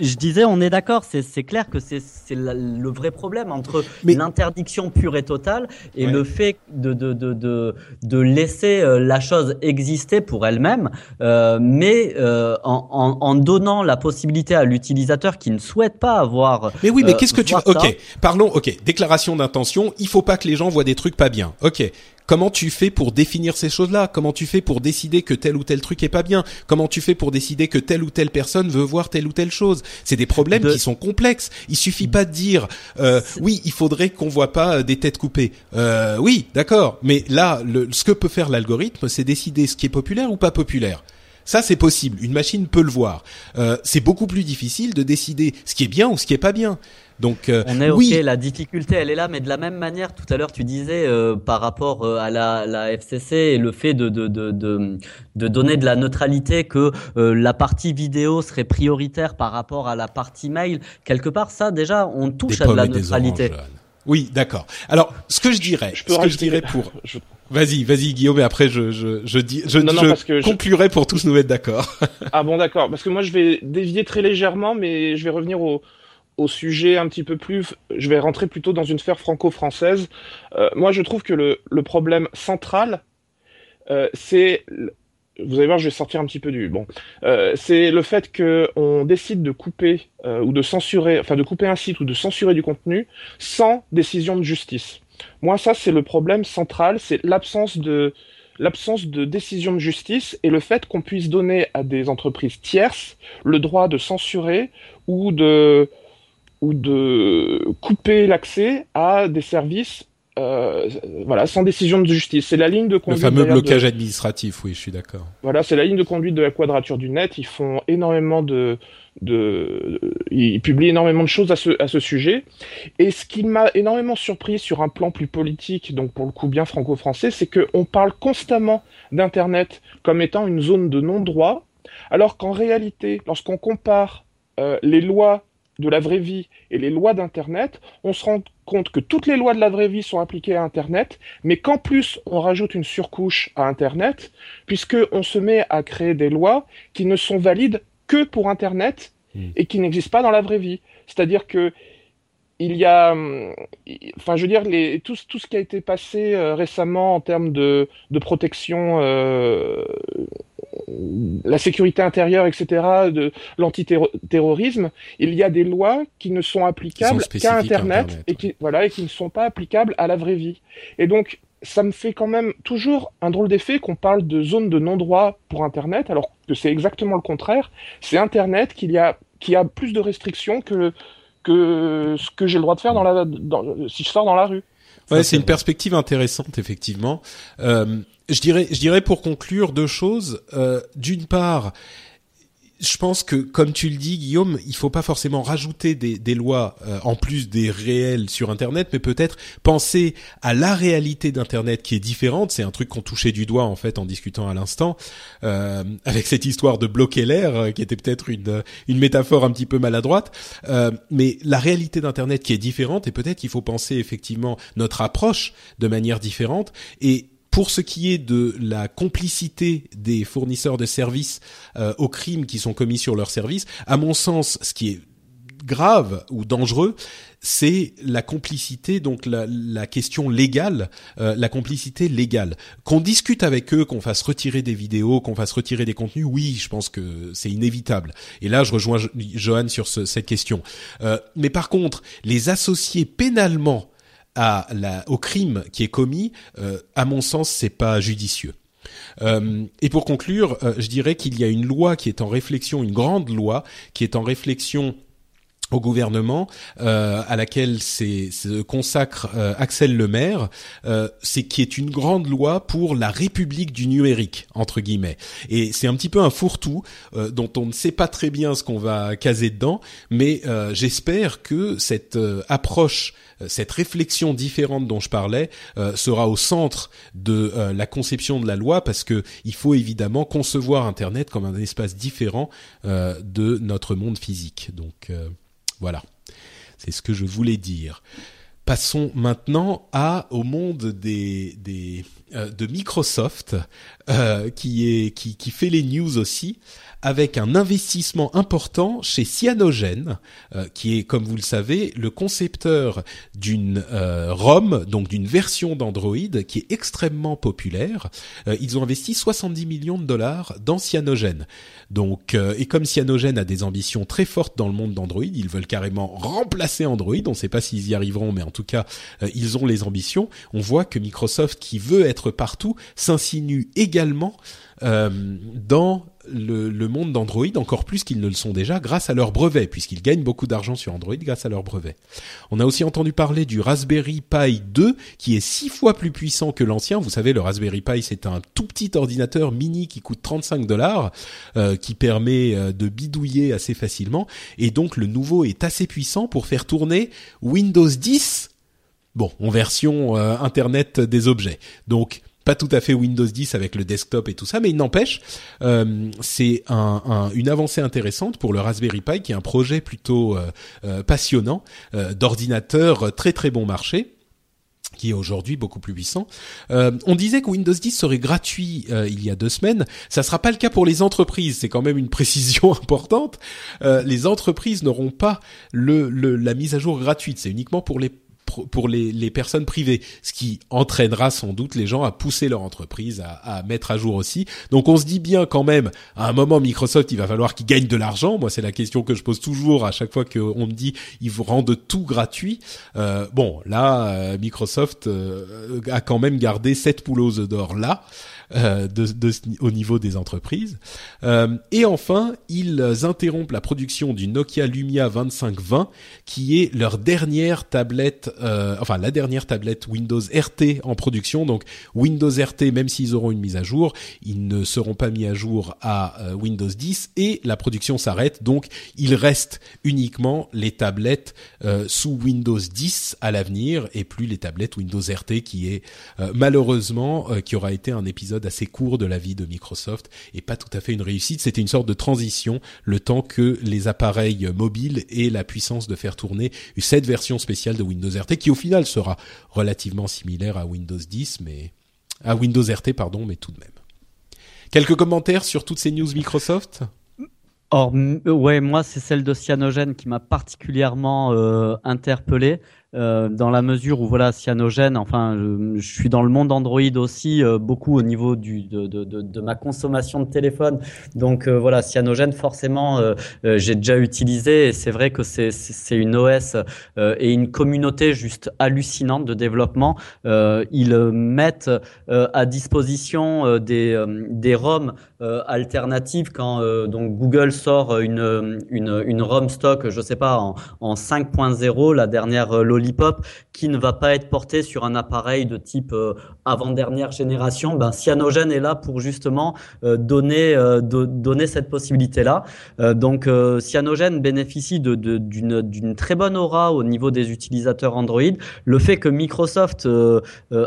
Je disais, on est d'accord, c'est clair que c'est le vrai problème entre l'interdiction pure et totale et le fait de, de, de, de, laisser euh, la chose exister pour elle-même, euh, mais euh, en, en, donnant la possibilité à l'utilisateur qui ne souhaite pas avoir. Mais oui, mais qu'est-ce que tu. Ok, parlons. Ok, déclaration d'intention. Il faut pas que les gens voient des trucs pas bien. Ok, Comment tu fais pour définir ces choses-là? Comment tu fais pour décider que tel ou tel truc est pas bien? Comment tu fais pour décider que telle ou telle personne veut voir telle ou telle chose? C'est des problèmes qui sont complexes. Il suffit pas de dire euh, oui, il faudrait qu'on voit pas euh, des têtes coupées. Euh, oui, d'accord. Mais là, le, ce que peut faire l'algorithme, c'est décider ce qui est populaire ou pas populaire. Ça, c'est possible. Une machine peut le voir. Euh, c'est beaucoup plus difficile de décider ce qui est bien ou ce qui est pas bien. Donc, euh, on est ok. La difficulté, elle est là, mais de la même manière, tout à l'heure, tu disais euh, par rapport euh, à la, la, FCC et le fait de de, de, de, de donner de la neutralité, que la partie vidéo serait prioritaire par rapport à la partie mail. Quelque part, ça, déjà, on touche à de la neutralité. oui, d'accord. Alors, ce que je dirais, ce que je dirais pour, (laughs) Vas-y, vas-y Guillaume, et après je je je dis je, je conclurai pour tous nous mettre d'accord. (laughs) ah bon d'accord, parce que moi je vais dévier très légèrement, mais je vais revenir au au sujet un petit peu plus, je vais rentrer plutôt dans une sphère franco-française. Euh, moi je trouve que le le problème central, euh, c'est vous allez voir, je vais sortir un petit peu du bon. Euh, c'est le fait que on décide de couper euh, ou de censurer, enfin de couper un site ou de censurer du contenu sans décision de justice. Moi, ça, c'est le problème central, c'est l'absence de l'absence de décision de justice et le fait qu'on puisse donner à des entreprises tierces le droit de censurer ou de, ou de couper l'accès à des services euh, voilà, sans décision de justice. C'est la ligne de conduite. Le fameux blocage administratif, oui, je suis d'accord. Voilà, c'est la ligne de conduite de la quadrature du net. Ils font énormément de, de, ils publient énormément de choses à ce, à ce sujet. Et ce qui m'a énormément surpris sur un plan plus politique, donc pour le coup bien franco-français, c'est qu'on parle constamment d'Internet comme étant une zone de non-droit, alors qu'en réalité, lorsqu'on compare euh, les lois de la vraie vie et les lois d'Internet, on se rend compte que toutes les lois de la vraie vie sont appliquées à Internet, mais qu'en plus on rajoute une surcouche à Internet, puisqu'on se met à créer des lois qui ne sont valides que pour Internet hmm. et qui n'existent pas dans la vraie vie. C'est-à-dire que il y a, enfin, je veux dire, les, tout, tout ce qui a été passé euh, récemment en termes de, de protection euh, la sécurité intérieure, etc., de l'antiterrorisme, il y a des lois qui ne sont applicables qu'à Internet, et qui voilà et qui ne sont pas applicables à la vraie vie. Et donc ça me fait quand même toujours un drôle d'effet qu'on parle de zone de non-droit pour Internet, alors que c'est exactement le contraire. C'est Internet qui y a qui a plus de restrictions que que ce que j'ai le droit de faire dans la si je sors dans la rue. Ouais, c'est une perspective intéressante effectivement. Euh, je dirais, je dirais pour conclure deux choses. Euh, D'une part, je pense que, comme tu le dis, Guillaume, il faut pas forcément rajouter des, des lois euh, en plus des réels sur Internet, mais peut-être penser à la réalité d'Internet qui est différente. C'est un truc qu'on touchait du doigt en fait en discutant à l'instant euh, avec cette histoire de bloquer l'air, euh, qui était peut-être une une métaphore un petit peu maladroite. Euh, mais la réalité d'Internet qui est différente, et peut-être qu'il faut penser effectivement notre approche de manière différente et pour ce qui est de la complicité des fournisseurs de services euh, aux crimes qui sont commis sur leurs services, à mon sens, ce qui est grave ou dangereux, c'est la complicité, donc la, question légale, euh, la complicité légale. Qu'on discute avec eux, qu'on fasse retirer des vidéos, qu'on fasse retirer des contenus, oui, je pense que c'est inévitable. Et là, je rejoins Johan sur cette question. Euh, mais par contre, les associer pénalement au crime qui est commis, euh, à mon sens, c'est pas judicieux. Euh, et pour conclure, euh, je dirais qu'il y a une loi qui est en réflexion, une grande loi qui est en réflexion au gouvernement, euh, à laquelle se consacre euh, Axel Lemaire, euh, c'est qui est une grande loi pour la République du numérique entre guillemets. Et c'est un petit peu un fourre-tout euh, dont on ne sait pas très bien ce qu'on va caser dedans, mais j'espère que cette approche cette réflexion différente dont je parlais sera au centre de la conception de la loi parce que il faut évidemment concevoir Internet comme un espace différent de notre monde physique. Donc voilà, c'est ce que je voulais dire. Passons maintenant au monde euh, de Microsoft euh, qui fait les news aussi avec un investissement important chez Cyanogen, euh, qui est, comme vous le savez, le concepteur d'une ROM, donc d'une version d'Android qui est extrêmement populaire. Ils ont investi 70 millions de dollars dans Cyanogen. Donc, et comme Cyanogen a des ambitions très fortes dans le monde d'Android, ils veulent carrément remplacer Android. On ne sait pas s'ils y arriveront, mais en tout cas, ils ont les ambitions. On voit que Microsoft, qui veut être partout, s'insinue également dans le, monde d'Android encore plus qu'ils ne le sont déjà grâce à leurs brevets, puisqu'ils gagnent beaucoup d'argent sur Android grâce à leurs brevets. On a aussi entendu parler du Raspberry Pi 2, qui est six fois plus puissant que l'ancien. Vous savez, le Raspberry Pi, c'est un tout petit ordinateur mini qui coûte 35 dollars, euh, qui permet euh, de bidouiller assez facilement. Et donc, le nouveau est assez puissant pour faire tourner Windows 10 Bon, en version euh, Internet des objets. Donc, pas tout à fait Windows 10 avec le desktop et tout ça, mais il n'empêche, euh, c'est un, une avancée intéressante pour le Raspberry Pi, qui est un projet plutôt passionnant d'ordinateur très très bon marché qui est aujourd'hui beaucoup plus puissant. on disait que Windows 10 serait gratuit il y a deux semaines. Ça sera pas le cas pour les entreprises. C'est quand même une précision (laughs) importante. les entreprises n'auront pas la mise à jour gratuite. C'est uniquement pour les pour les, les, personnes privées, ce qui entraînera sans doute les gens à pousser leur entreprise à, à, mettre à jour aussi. Donc on se dit bien quand même, à un moment Microsoft, il va falloir qu'ils gagnent de l'argent. Moi, c'est la question que je pose toujours à chaque fois qu'on me dit ils vous rendent tout gratuit. Euh, bon, là, euh, Microsoft euh, a quand même gardé cette poules d'or là. Euh, au niveau des entreprises. Euh, et enfin, ils interrompent la production du Nokia Lumia 2520, qui est leur dernière tablette, euh, enfin la dernière tablette Windows RT en production. Donc Windows RT, même s'ils auront une mise à jour, ils ne seront pas mis à jour à Windows 10 et la production s'arrête. Donc il reste uniquement les tablettes sous Windows 10 à l'avenir et plus les tablettes Windows RT qui est malheureusement qui aura été un épisode assez court de la vie de Microsoft et pas tout à fait une réussite. C'était une sorte de transition, le temps que les appareils mobiles aient la puissance de faire tourner cette version spéciale de Windows RT, qui au final sera relativement similaire à Windows 10, mais à Windows RT, pardon, mais tout de même. Quelques commentaires sur toutes ces news Microsoft? Or, ouais, moi, c'est celle de Cyanogen qui m'a particulièrement euh, interpellé. Euh, dans la mesure où voilà cyanogène enfin je, suis dans le monde Android aussi euh, beaucoup au niveau de, de, ma consommation de téléphone. Donc euh, voilà cyanogène forcément j'ai déjà utilisé et c'est vrai que c'est c'est une OS et une communauté juste hallucinante de développement. Ils mettent à disposition des des ROM alternatives quand donc Google sort une une une ROM stock je sais pas en, en 5.0 la dernière Lollipop qui ne va pas être porté sur un appareil de type euh, avant-dernière génération, ben, Cyanogen est là pour justement euh, donner, euh, donner cette possibilité-là. donc Cyanogen bénéficie d'une de, très bonne aura au niveau des utilisateurs Android. Le fait que Microsoft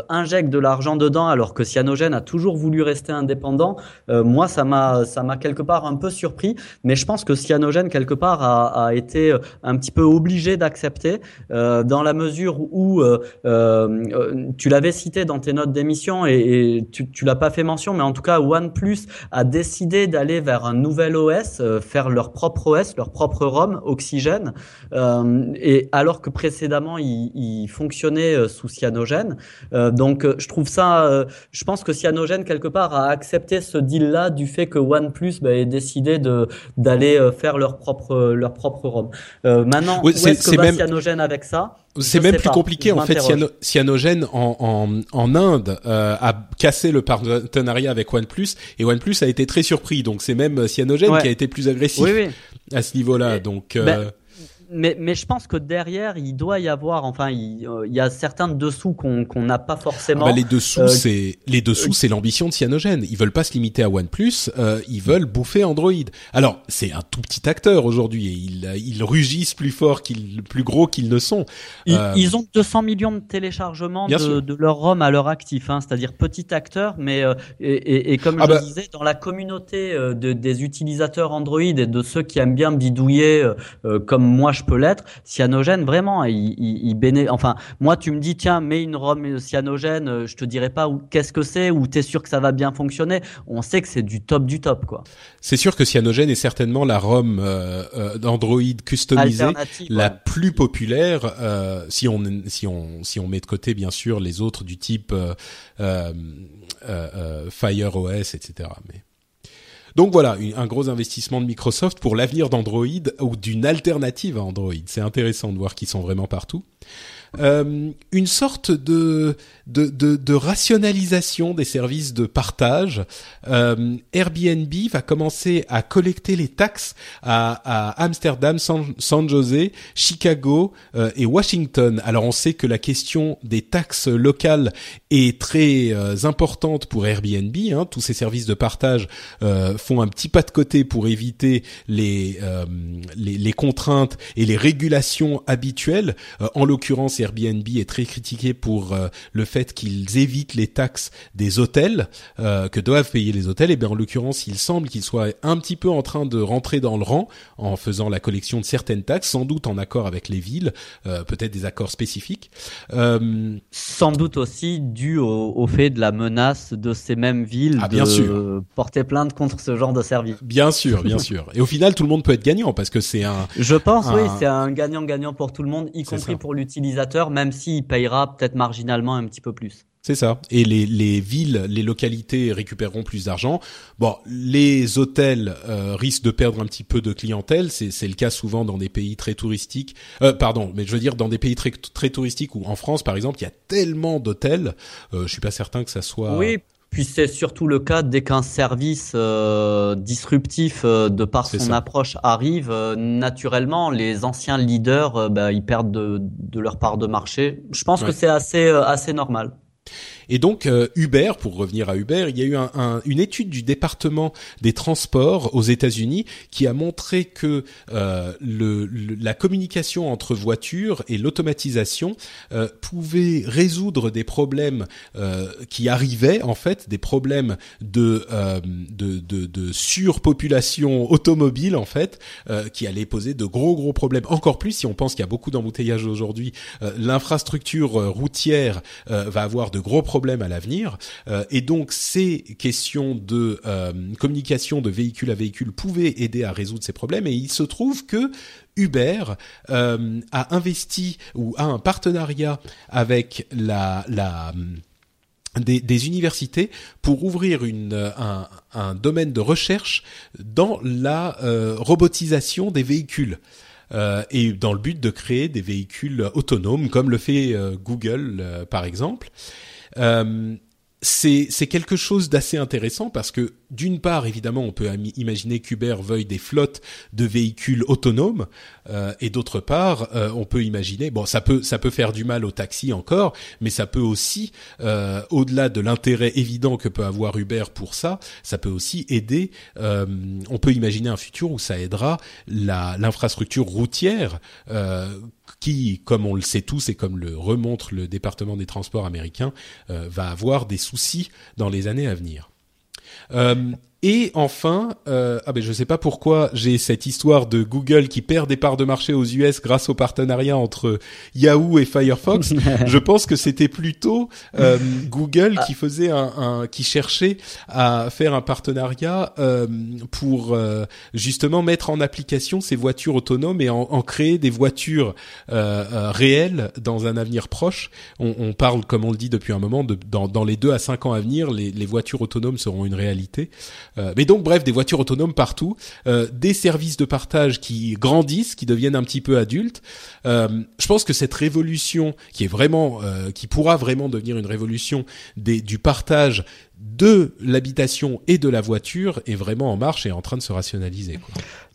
injecte de l'argent dedans alors que Cyanogen a toujours voulu rester indépendant, moi ça m'a ça m'a quelque part un peu surpris, mais je pense que Cyanogen quelque part a, a été un petit peu obligé d'accepter dans dans la mesure où euh, euh, tu l'avais cité dans tes notes d'émission et, tu, tu l'as pas fait mention, mais en tout cas OnePlus a décidé d'aller vers un nouvel OS, euh, faire leur propre OS, leur propre ROM, Oxygène, et alors que précédemment il, il fonctionnait sous Cyanogen. donc je trouve ça, je pense que Cyanogen quelque part a accepté ce deal-là du fait que OnePlus bah, ait décidé de d'aller faire leur propre leur propre ROM. maintenant, où est-ce que va même... Cyanogen avec ça? C'est même plus compliqué en fait. Cyanogen en, en, en Inde euh, a cassé le partenariat avec OnePlus et OnePlus a été très surpris. Donc c'est même Cyanogen qui a été plus agressif à ce niveau-là. Donc ben, euh, mais, mais je pense que derrière, il doit y avoir, enfin, il, euh, y a certains dessous qu'on qu'on n'a pas forcément. Ah bah les dessous, euh, c'est les dessous, c'est l'ambition de Cyanogen. Ils veulent pas se limiter à OnePlus, euh, ils veulent bouffer Android. Alors, c'est un tout petit acteur aujourd'hui et ils, ils rugissent plus fort qu'ils, plus gros qu'ils ne sont. Ils, euh, ils, ont 200 millions de téléchargements de, de, leur ROM à leur actif, hein, c'est-à-dire petit acteur, mais et, et, et, comme ah je bah... disais, dans la communauté de, des utilisateurs Android et de ceux qui aiment bien bidouiller, comme moi je peux l'être. Cyanogène, vraiment, il, il, béné... Enfin, moi, tu me dis, tiens, mets une ROM cyanogène, euh, je te dirais pas qu'est-ce que c'est ou t'es sûr que ça va bien fonctionner. On sait que c'est du top du top, quoi. C'est sûr que Cyanogen est certainement la ROM euh, euh d'Android customisée la plus populaire. Euh, si on si on si on met de côté bien sûr les autres du type euh, Fire OS, etc. Mais donc voilà, un gros investissement de Microsoft pour l'avenir d'Android ou d'une alternative à Android. C'est intéressant de voir qu'ils sont vraiment partout. Euh, une sorte de de, de, de, rationalisation des services de partage. Euh, Airbnb va commencer à collecter les taxes à, à Amsterdam, San, Jose, Chicago euh, et Washington. Alors on sait que la question des taxes locales est très euh, importante pour Airbnb. Hein. Tous ces services de partage euh, font un petit pas de côté pour éviter les, euh, les, les, contraintes et les régulations habituelles. en l'occurrence, Airbnb est très critiqué pour le fait qu'ils évitent les taxes des hôtels euh, que doivent payer les hôtels. Et bien en l'occurrence, il semble qu'ils soient un petit peu en train de rentrer dans le rang en faisant la collection de certaines taxes, sans doute en accord avec les villes, euh, peut-être des accords spécifiques. Euh... Sans doute aussi dû au, au, fait de la menace de ces mêmes villes ah, bien de sûr. porter plainte contre ce genre de service. Bien sûr, bien (laughs) sûr. Et au final, tout le monde peut être gagnant parce que c'est un. Je pense, un... oui, c'est un gagnant-gagnant pour tout le monde, y compris pour l'utilisateur, même s'il payera peut-être marginalement un petit peu plus. C'est ça. Et les, les villes, les localités récupéreront plus d'argent. Bon, les hôtels euh, risquent de perdre un petit peu de clientèle. C'est le cas souvent dans des pays très touristiques. Euh, pardon, mais je veux dire dans des pays très très touristiques ou en France par exemple, il y a tellement d'hôtels. Euh, je suis pas certain que ça soit. Oui, Puis c'est surtout le cas dès qu'un service euh, disruptif euh, de par son approche arrive, euh, naturellement les anciens leaders bah, ils perdent de, de, leur part de marché. Je pense que c'est assez assez normal. Et donc euh, Uber, pour revenir à Uber, il y a eu un, une étude du département des transports aux États-Unis qui a montré que euh, le, la communication entre voitures et l'automatisation euh, pouvait résoudre des problèmes euh, qui arrivaient en fait, des problèmes de, euh, de, de, de surpopulation automobile en fait, qui allaient poser de gros gros problèmes. Encore plus si on pense qu'il y a beaucoup d'embouteillages aujourd'hui, l'infrastructure routière va avoir de gros problèmes à l'avenir. Euh, et donc ces questions de euh, communication de véhicule à véhicule pouvaient aider à résoudre ces problèmes. Et il se trouve que Uber euh, a investi ou a un partenariat avec la, la des, universités pour ouvrir une, un, domaine de recherche dans la robotisation des véhicules. Et dans le but de créer des véhicules autonomes comme le fait Google par exemple. Euh, c'est quelque chose d'assez intéressant parce que d'une part, évidemment, on peut imaginer qu'Uber veuille des flottes de véhicules autonomes, euh, et d'autre part, euh, on peut imaginer, bon, ça peut ça peut faire du mal au taxi encore, mais ça peut aussi, euh, au-delà de l'intérêt évident que peut avoir Uber pour ça, ça peut aussi aider. On peut imaginer un futur où ça aidera l'infrastructure routière qui, comme on le sait tous et comme le remontre le département des transports américain, va avoir des soucis dans les années à venir. Euh, et enfin, euh, ah ben je sais pas pourquoi j'ai cette histoire de Google qui perd des parts de marché aux US grâce au partenariat entre Yahoo et Firefox. (laughs) je pense que c'était plutôt euh, Google qui faisait un, un, qui cherchait à faire un partenariat euh, pour euh, justement mettre en application ces voitures autonomes et en, en créer des voitures euh, euh, réelles dans un avenir proche. On, on, parle, comme on le dit depuis un moment, de, dans, dans les deux à cinq ans à venir, les, les voitures autonomes seront une réalité. Euh, mais donc bref, des voitures autonomes partout, euh, des services de partage qui grandissent, qui deviennent un petit peu adultes. Euh, je pense que cette révolution, qui est vraiment, qui pourra vraiment devenir une révolution des, du partage de l'habitation et de la voiture, est vraiment en marche et en train de se rationaliser.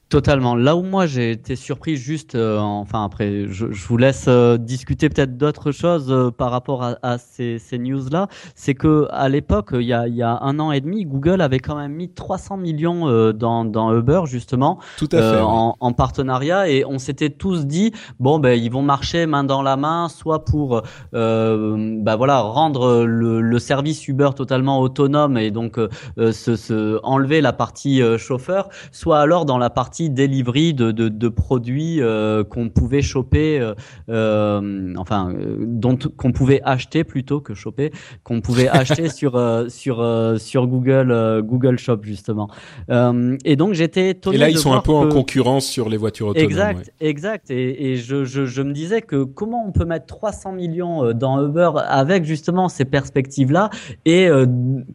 Totalement. Là où moi j'ai été surpris juste, euh, enfin après, je, je, vous laisse euh, discuter peut-être d'autres choses euh, par rapport à, à ces, ces news-là, c'est que à l'époque, il y a, il y a un an et demi, Google avait quand même mis 300 millions dans, dans Uber justement, Tout à fait, en, en, partenariat, et on s'était tous dit bon ben ils vont marcher main dans la main, soit pour bah voilà rendre le, le, service Uber totalement autonome et donc se, se enlever la partie chauffeur, soit alors dans la partie delivery de, de, de produits euh, qu'on pouvait choper, euh, euh, enfin, dont qu'on pouvait acheter plutôt que choper, qu'on pouvait (laughs) acheter sur sur sur Google Google Shop justement. et donc j'étais étonné. Et là, ils sont un peu en concurrence sur les voitures autonomes. Exact, exact. Et, et je, je, je me disais que comment on peut mettre 300 millions dans Uber avec justement ces perspectives-là et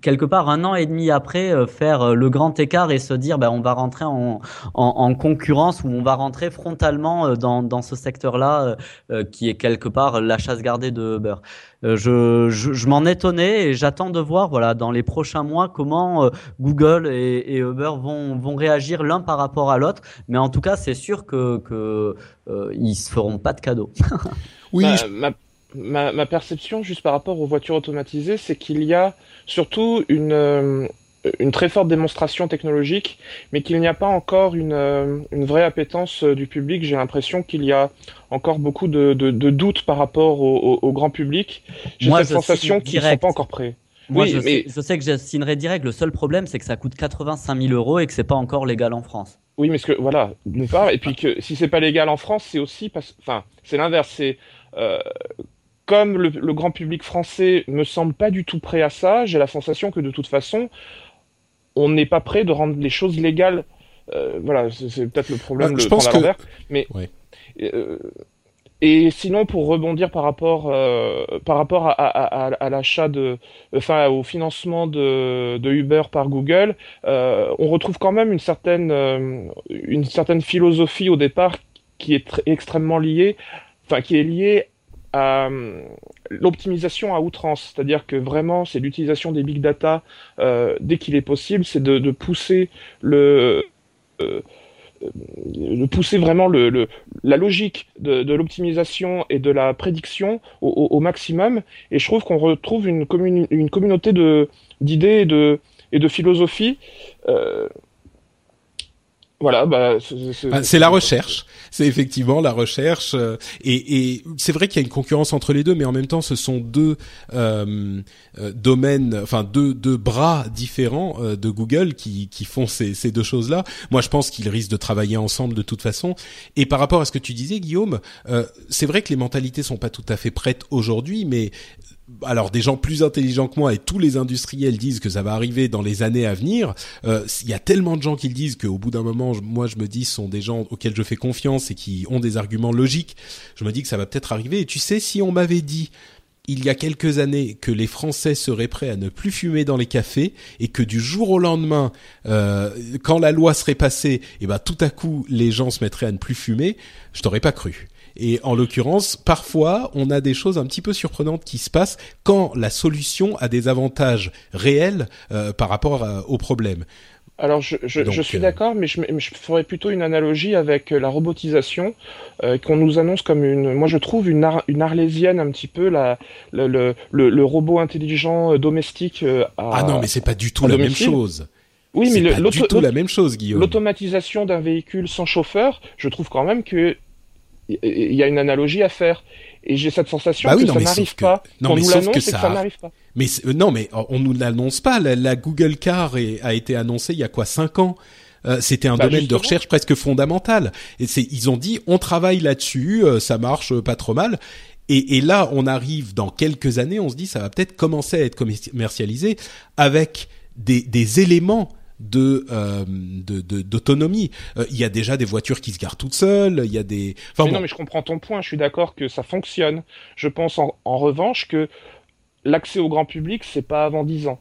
quelque part un an et demi après faire le grand écart et se dire ben on va rentrer en, en en, concurrence où on va rentrer frontalement euh, dans, dans ce secteur-là euh, euh, qui est quelque part la chasse gardée de Uber. je, je, m'en étonnais et j'attends de voir voilà dans les prochains mois comment Google et, Uber vont, vont réagir l'un par rapport à l'autre. Mais en tout cas, c'est sûr que, que ils se feront pas de cadeaux. (laughs) oui. Bah, ma, ma, perception, juste par rapport aux voitures automatisées, c'est qu'il y a surtout une, une très forte démonstration technologique, mais qu'il n'y a pas encore une, euh, une vraie appétence euh, du public. J'ai l'impression qu'il y a encore beaucoup de, de, de doutes par rapport au, au, grand public. J'ai cette sensation qu'ils ne sont pas encore prêts. Moi, oui, je, mais... sais, je, sais, que je signerai direct. Le seul problème, c'est que ça coûte 85 000 euros et que c'est pas encore légal en France. Oui, mais ce que voilà, d'une part, et puis que si c'est pas légal en France, c'est aussi parce, enfin, c'est l'inverse. C'est euh, comme le, le, grand public français me semble pas du tout prêt à ça. J'ai la sensation que de toute façon, on n'est pas prêt de rendre les choses légales. Euh, voilà, c'est peut-être le problème je pense que... Mais euh, et sinon, pour rebondir par rapport euh, par rapport à, à, à, l'achat de, enfin au financement de, de Uber par Google, euh, on retrouve quand même une certaine euh, une certaine philosophie au départ qui est extrêmement liée, enfin qui est liée à l'optimisation à outrance, c'est-à-dire que vraiment c'est l'utilisation des big data euh, dès qu'il est possible, c'est de, pousser le euh, de pousser vraiment le, la logique de, l'optimisation et de la prédiction au, maximum. Et je trouve qu'on retrouve une, une communauté d'idées et de et de philosophie euh, voilà, bah, ah, c'est la recherche. C'est effectivement la recherche, euh, et, et c'est vrai qu'il y a une concurrence entre les deux, mais en même temps, ce sont deux euh, euh domaines, enfin deux, deux bras différents euh, de Google qui, qui font ces, ces deux choses-là. Moi, je pense qu'ils risquent de travailler ensemble de toute façon. Et par rapport à ce que tu disais, Guillaume, c'est vrai que les mentalités sont pas tout à fait prêtes aujourd'hui, mais alors des gens plus intelligents que moi et tous les industriels disent que ça va arriver dans les années à venir. Il y a tellement de gens qui le disent qu'au bout d'un moment, moi je me dis, sont des gens auxquels je fais confiance et qui ont des arguments logiques. Je me dis que ça va peut-être arriver. Et tu sais, si on m'avait dit il y a quelques années que les Français seraient prêts à ne plus fumer dans les cafés et que du jour au lendemain, euh, quand la loi serait passée, et eh ben tout à coup les gens se mettraient à ne plus fumer, je t'aurais pas cru. Et en l'occurrence, parfois, on a des choses un petit peu surprenantes qui se passent quand la solution a des avantages réels euh, par rapport euh, au problème. Alors je, je, suis euh, d'accord, mais je, je, ferais plutôt une analogie avec la robotisation qu'on nous annonce comme une, moi je trouve une, une arlésienne un petit peu la, le, le, le, robot intelligent domestique. À, ah non, mais c'est pas du tout la même chose. Oui, mais pas du tout la même chose, Guillaume. L'automatisation d'un véhicule sans chauffeur, je trouve quand même que il y a une analogie à faire. Et j'ai cette sensation bah que ça n'arrive pas. Non, mais nous l'annonce que, ça... n'arrive pas. Mais euh, non, mais on nous l'annonce pas. La, Google Car a été annoncée il y a quoi cinq ans? Euh, c'était un bah, domaine de recherche presque fondamental. Et c'est, ils ont dit, on travaille là-dessus, euh, ça marche pas trop mal. Et, et, là, on arrive dans quelques années, on se dit, ça va peut-être commencer à être commercialisé avec des, des éléments de euh, d'autonomie. Euh, il y a déjà des voitures qui se garent toutes seules. Il y a des. Enfin, Non, mais je comprends ton point. Je suis d'accord que ça fonctionne. Je pense en, revanche que l'accès au grand public, c'est pas avant 10 ans.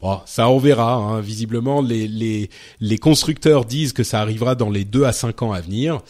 Bon, ça on verra. Hein. Visiblement, les, les, les constructeurs disent que ça arrivera dans les 2 à 5 ans à venir.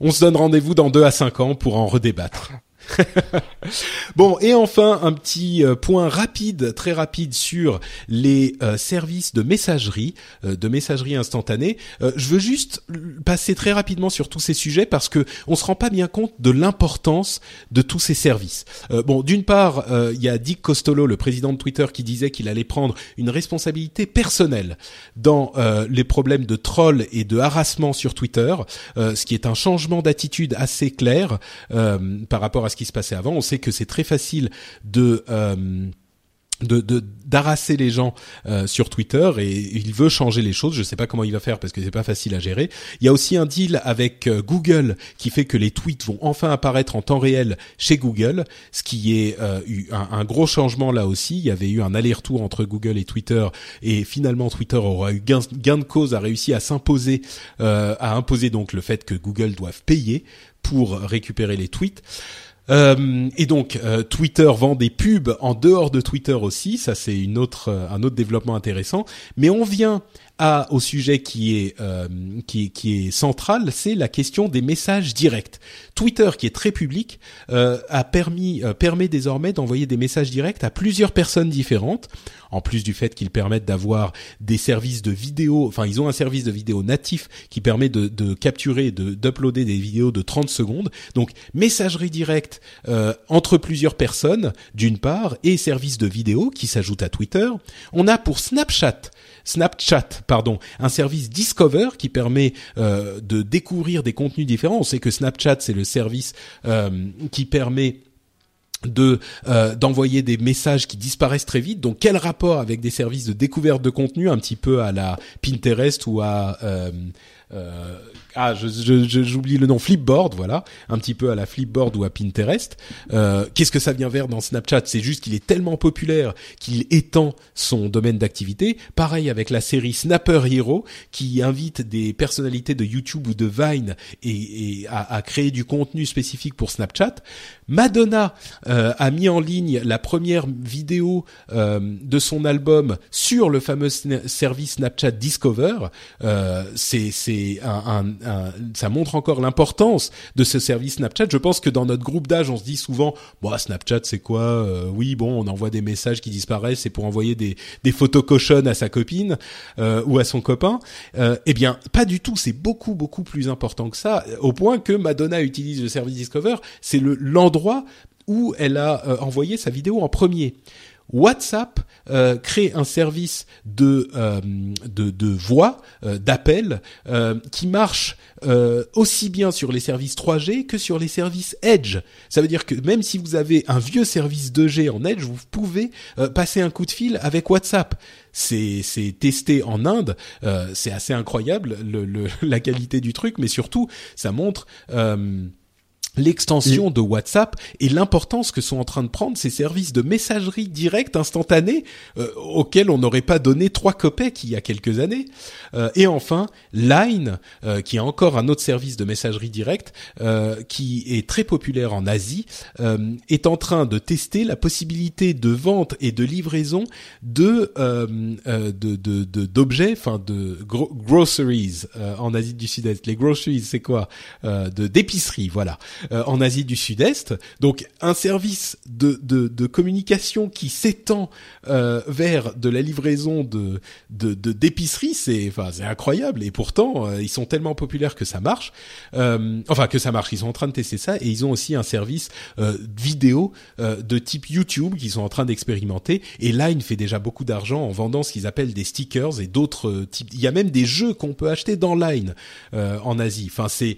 On se donne rendez-vous dans 2 à 5 ans pour en redébattre. (laughs) bon, et enfin, un petit euh, point rapide, très rapide sur les euh, services de messagerie, euh, de messagerie instantanée. je veux juste passer très rapidement sur tous ces sujets parce que on se rend pas bien compte de l'importance de tous ces services. bon, d'une part, il y a Dick Costolo, le président de Twitter, qui disait qu'il allait prendre une responsabilité personnelle dans les problèmes de troll et de harassement sur Twitter, ce qui est un changement d'attitude assez clair par rapport à ce qui se passait avant. On sait que c'est très facile de euh, de d'arrasser les gens euh, sur Twitter et il veut changer les choses. Je sais pas comment il va faire parce que c'est pas facile à gérer. Il y a aussi un deal avec euh, Google qui fait que les tweets vont enfin apparaître en temps réel chez Google, ce qui est euh, un, un, gros changement là aussi. Il y avait eu un aller-retour entre Google et Twitter et finalement Twitter aura eu gain, gain de cause, a réussi à s'imposer, à imposer donc le fait que Google doive payer pour récupérer les tweets. Euh, et donc euh, Twitter vend des pubs en dehors de Twitter aussi, ça c'est une autre euh, un autre développement intéressant. Mais on vient à au sujet qui est euh, qui, qui est central, c'est la question des messages directs. Twitter, qui est très public, euh, a permis euh, permet désormais d'envoyer des messages directs à plusieurs personnes différentes. En plus du fait qu'ils permettent d'avoir des services de vidéo, enfin ils ont un service de vidéo natif qui permet de, de capturer, de d'uploader des vidéos de 30 secondes. Donc messagerie directe euh, entre plusieurs personnes d'une part et service de vidéo qui s'ajoute à Twitter. On a pour Snapchat Snapchat, pardon, un service Discover qui permet euh, de découvrir des contenus différents. On sait que Snapchat c'est le service euh, qui permet de euh, d'envoyer des messages qui disparaissent très vite. Donc quel rapport avec des services de découverte de contenu un petit peu à la Pinterest ou à ah, j'oublie le nom, Flipboard, voilà, un petit peu à la Flipboard ou à Pinterest. Euh, Qu'est-ce que ça vient vers dans Snapchat? C'est juste qu'il est tellement populaire qu'il étend son domaine d'activité. Pareil avec la série Snapper Hero, qui invite des personnalités de YouTube ou de Vine et, et à, à, créer du contenu spécifique pour Snapchat. Madonna euh, a mis en ligne la première vidéo euh, de son album sur le fameux service Snapchat Discover. Euh, c'est c'est un, ça montre encore l'importance de ce service Snapchat. Je pense que dans notre groupe d'âge, on se dit souvent, bon, Snapchat, c'est quoi euh, Oui, bon, on envoie des messages qui disparaissent, c'est pour envoyer des, des photos cochonnes à sa copine euh, ou à son copain. Euh, eh bien, pas du tout. C'est beaucoup, beaucoup plus important que ça, au point que Madonna utilise le service Discover. C'est le l'endroit où elle a envoyé sa vidéo en premier. WhatsApp euh, crée un service de euh, de, voix, euh, d'appel, qui marche aussi bien sur les services 3G que sur les services Edge. Ça veut dire que même si vous avez un vieux service 2G en Edge, vous pouvez passer un coup de fil avec WhatsApp. C'est c'est testé en Inde, c'est assez incroyable le, le, (laughs) la qualité du truc, mais surtout ça montre l'extension de WhatsApp et l'importance que sont en train de prendre ces services de messagerie directe instantanée euh, auxquels on n'aurait pas donné trois copecs il y a quelques années. Euh, et enfin, Line, euh, qui est encore un autre service de messagerie directe qui est très populaire en Asie, est en train de tester la possibilité de vente et de livraison de d'objets, de, enfin de groceries en Asie du Sud-Est. Les groceries, c'est quoi? De d'épicerie, voilà. Euh, en Asie du Sud-Est. Donc un service de, de, de communication qui s'étend euh, vers de la livraison de de d'épicerie, c'est enfin c'est incroyable. Et pourtant euh, ils sont tellement populaires que ça marche. enfin que ça marche. Ils sont en train de tester ça et ils ont aussi un service vidéo de type YouTube qu'ils sont en train d'expérimenter. Et il fait déjà beaucoup d'argent en vendant ce qu'ils appellent des stickers et d'autres types. Il y a même des jeux qu'on peut acheter dans Line en Asie. Enfin c'est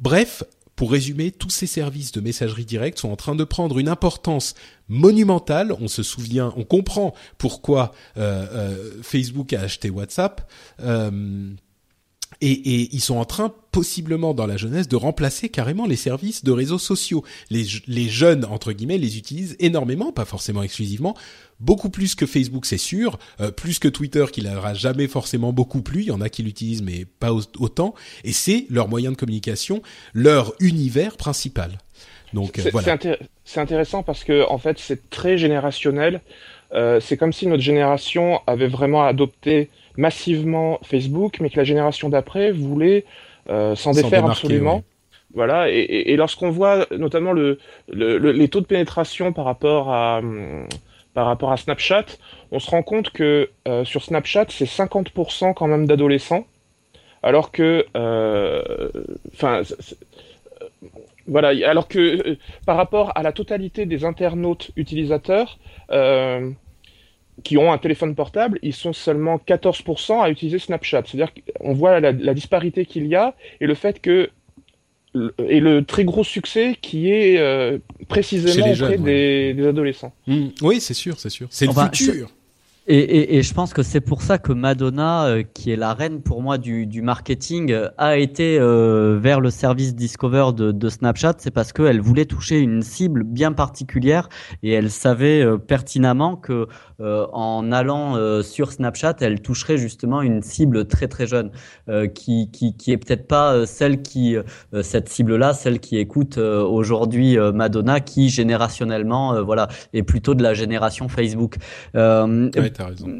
Bref, pour résumer, tous ces services de messagerie directe sont en train de prendre une importance monumentale. On se souvient, on comprend pourquoi euh, euh, Facebook a acheté WhatsApp. Euh, et, et, ils sont en train, possiblement dans la jeunesse, de remplacer carrément les services de réseaux sociaux. Les, les jeunes, entre guillemets, les utilisent énormément, pas forcément exclusivement, beaucoup plus que Facebook, c'est sûr, euh, plus que Twitter qui n'aura jamais forcément beaucoup plu. Il y en a qui l'utilisent mais pas autant. Et c'est leur moyen de communication, leur univers principal. Donc euh, voilà. C'est intéressant parce que en fait c'est très générationnel. Euh, c'est comme si notre génération avait vraiment adopté massivement Facebook, mais que la génération d'après voulait s'en défaire absolument. Voilà, et, et, lorsqu'on voit notamment le, le, les taux de pénétration par rapport à, hum, par rapport à Snapchat, on se rend compte que euh, sur Snapchat, c'est 50% quand même d'adolescents, alors que, euh, enfin, euh, voilà, alors que par rapport à la totalité des internautes utilisateurs qui ont un téléphone portable, ils sont seulement 14% à utiliser Snapchat. C'est-à-dire qu'on voit la, la disparité qu'il y a et le fait que et le très gros succès qui est euh, précisément auprès des, des, adolescents. Mmh. Oui, c'est sûr, c'est sûr. C'est le futur. Et, et, et, je pense que c'est pour ça que Madonna, euh, qui est la reine pour moi du, du marketing, a été euh, vers le service Discover de, de Snapchat. C'est parce qu'elle voulait toucher une cible bien particulière et elle savait euh, pertinemment que en allant sur Snapchat, elle toucherait justement une cible très très jeune, qui, qui, qui est peut-être pas celle qui cette cible-là, celle qui écoute aujourd'hui Madonna, qui générationnellement, voilà, est plutôt de la génération Facebook.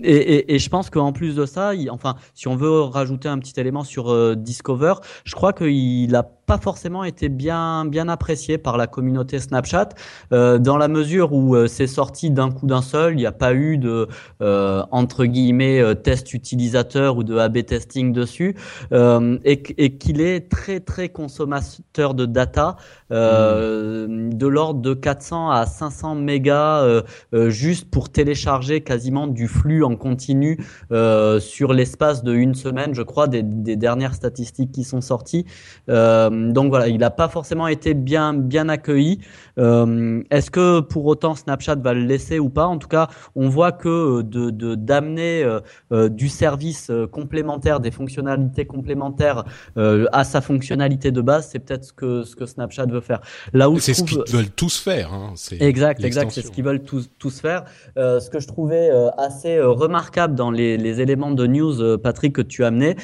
Et, et, je pense qu'en plus de ça, enfin, si on veut rajouter un petit élément sur euh, Discover, je crois qu'il a pas forcément été bien bien apprécié par la communauté Snapchat euh, dans la mesure où euh, c'est sorti d'un coup d'un seul, il n'y a pas eu de euh, entre guillemets euh, test utilisateur ou de A/B testing dessus. Et, et qu'il est très très consommateur de data mmh. de l'ordre de 400 à 500 mégas juste pour télécharger quasiment du flux en continu sur l'espace de une semaine, je crois, des, dernières statistiques qui sont sorties. Euh, donc voilà, il n'a pas forcément été bien bien accueilli. Euh, est-ce que pour autant Snapchat va le laisser ou pas? En tout cas, on voit que de d'amener euh, du service complémentaire, des fonctionnalités complémentaires à sa fonctionnalité de base, c'est peut-être ce que ce que Snapchat veut faire. Là où c'est ce qu'ils veulent tous faire. Hein, exact, exact, c'est ce qu'ils veulent tous tous faire. ce que je trouvais assez remarquable dans les, les, éléments de news, Patrick, que tu as amené,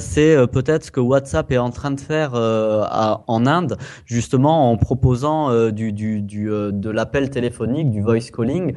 c'est peut-être ce que WhatsApp est en train de faire en Inde, justement en proposant du, du, du de l'appel téléphonique, du voice calling.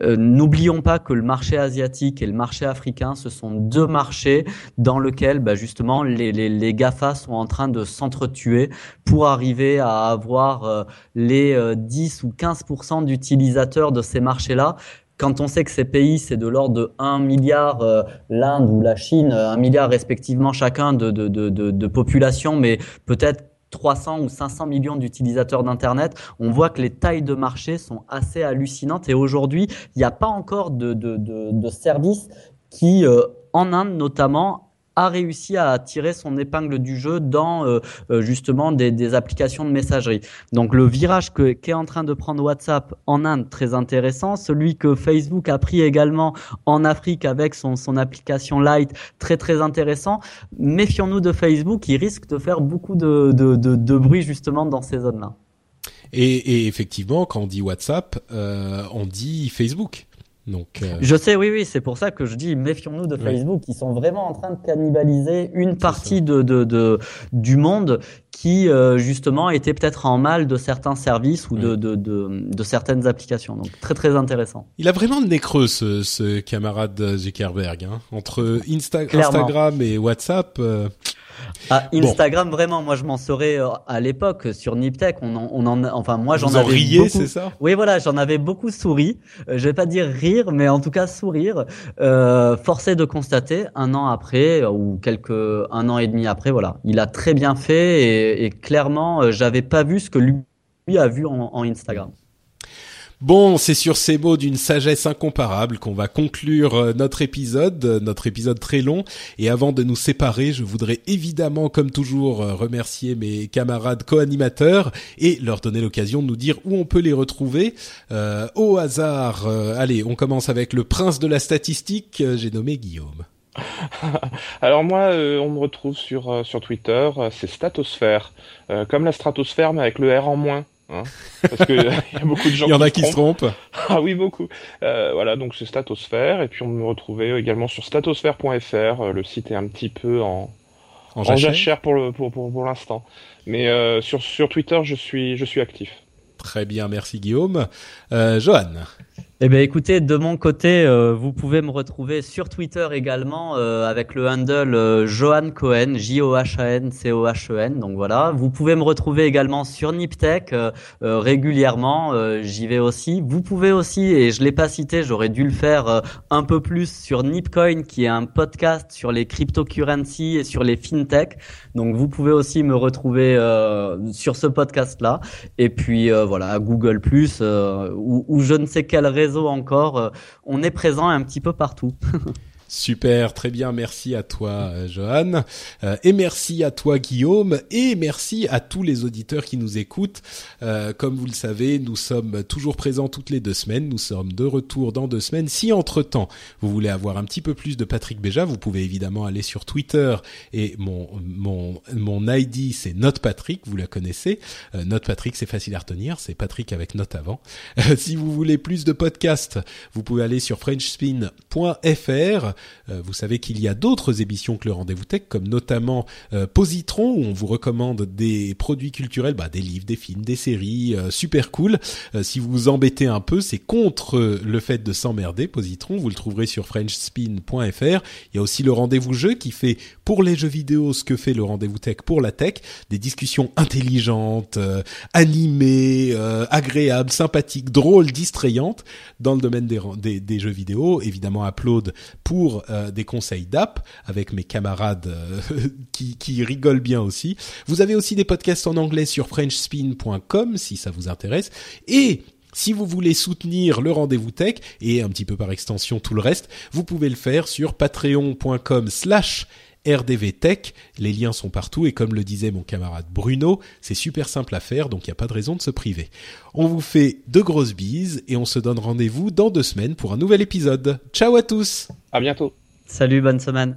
N'oublions pas que le marché asiatique et le marché africain, ce sont deux marchés dans lesquels bah, justement les, les, les GAFA sont en train de s'entretuer pour arriver à avoir euh, les 10 euh, ou 15% d'utilisateurs de ces marchés-là quand on sait que ces pays, c'est de l'ordre de 1 milliard, euh, l'Inde ou la Chine, 1 milliard respectivement chacun de, population, mais peut-être 300 ou 500 millions d'utilisateurs d'Internet, on voit que les tailles de marché sont assez hallucinantes. Et aujourd'hui, il n'y a pas encore de service qui, en Inde notamment, a réussi à tirer son épingle du jeu dans euh, euh, justement des, applications de messagerie. Donc le virage que qu'est en train de prendre WhatsApp en Inde très intéressant, celui que Facebook a pris également en Afrique avec son, son application Lite très très intéressant. Méfions-nous de Facebook, il risque de faire beaucoup de, de, bruit justement dans ces zones-là. Et, et, effectivement, quand on dit WhatsApp, euh, on dit Facebook. Donc, euh... Je sais, oui, oui, c'est pour ça que je dis méfions-nous de Facebook. Ils sont vraiment en train de cannibaliser une partie de, de, de, du monde qui euh, justement était peut-être en mal de certains services ou de, de, de, de, certaines applications. Donc très très intéressant. Il a vraiment le nez creux ce, ce camarade Zuckerberg hein. entre Insta Instagram et WhatsApp. Euh... Ah, Instagram, vraiment, moi je m'en serais euh, à l'époque sur Niptech, on en, on en, enfin moi j'en avais riez, beaucoup. c'est ça? Oui, voilà, j'en avais beaucoup souri. Euh, je vais pas dire rire, mais en tout cas sourire. Euh, forcé de constater, un an après euh, ou quelques, un an et demi après, voilà, il a très bien fait et, et clairement, j'avais pas vu ce que lui a vu en, en Instagram. Bon, c'est sur ces mots d'une sagesse incomparable qu'on va conclure euh, notre épisode, euh, notre épisode très long. Et avant de nous séparer, je voudrais évidemment, comme toujours, euh, remercier mes camarades co-animateurs et leur donner l'occasion de nous dire où on peut les retrouver. Au hasard, allez, on commence avec le prince de la statistique, j'ai nommé Guillaume. (laughs) Alors moi, on me retrouve sur, sur Twitter, c'est Statosphère, comme la stratosphère mais avec le R en moins. Hein Parce que (laughs) il y a beaucoup de gens. Il y en a qui se trompent. (laughs) Ah oui, beaucoup. Euh, voilà, donc c'est Statosphère. Et puis on me retrouvait également sur statosphère.fr. Le site est un petit peu en, En en jachère jachère pour le pour, pour, pour l'instant. Mais euh, sur sur Twitter, je suis je suis actif. Très bien, merci Guillaume. Euh, Johan. Eh bien, écoutez, de mon côté, euh, vous pouvez me retrouver sur Twitter également euh, avec le handle euh, Johan Cohen, J-O-H-A-N, C-O-H-E-N. Donc voilà. Vous pouvez me retrouver également sur Niptech euh, euh, régulièrement. euh, J'y vais aussi. Vous pouvez aussi, et je l'ai pas cité, j'aurais dû le faire un peu plus sur Nipcoin, qui est un podcast sur les cryptocurrencies et sur les fintech. Donc vous pouvez aussi me retrouver sur ce podcast-là. Et puis voilà, Google Plus ou, ou je ne sais quel encore. euh, on est présent un petit peu partout. (laughs) Super, très bien, merci à toi euh, Johan, Euh, et merci à toi Guillaume, et merci à tous les auditeurs qui nous écoutent. Euh, comme vous le savez, nous sommes toujours présents toutes les deux semaines, nous sommes de retour dans deux semaines. Si entre-temps, vous voulez avoir un petit peu plus de Patrick Béja, vous pouvez évidemment aller sur Twitter, et mon, mon, mon ID c'est NotePatrick, vous la connaissez. Euh, NotePatrick c'est facile à retenir, c'est Patrick avec note avant. Euh, si vous voulez plus de podcasts, vous pouvez aller sur frenchspin.fr. Euh, vous savez qu'il y a d'autres émissions que le Rendez-vous Tech, comme notamment euh, Positron, où on vous recommande des produits culturels, bah, des livres, des films, des séries, euh, super cool. Si vous vous embêtez un peu, c'est contre le fait de s'emmerder, Positron. Vous le trouverez sur frenchspin.fr. Il y a aussi le Rendez-vous Jeu qui fait pour les jeux vidéo ce que fait le Rendez-vous Tech pour la tech, des discussions intelligentes, euh, animées, euh, agréables, sympathiques, drôles, distrayantes dans le domaine des, jeux vidéo. Évidemment, Upload pour euh, des conseils d'app avec mes camarades (laughs) qui, qui rigolent bien aussi. Vous avez aussi des podcasts en anglais sur frenchspin.com si ça vous intéresse. Et si vous voulez soutenir le rendez-vous tech et un petit peu par extension tout le reste, vous pouvez le faire sur patreon.com slash rdvtech. Les liens sont partout et comme le disait mon camarade Bruno, c'est super simple à faire donc il n'y a pas de raison de se priver. On vous fait de grosses bises et on se donne rendez-vous dans deux semaines pour un nouvel épisode. Ciao à tous À bientôt. Salut, bonne semaine.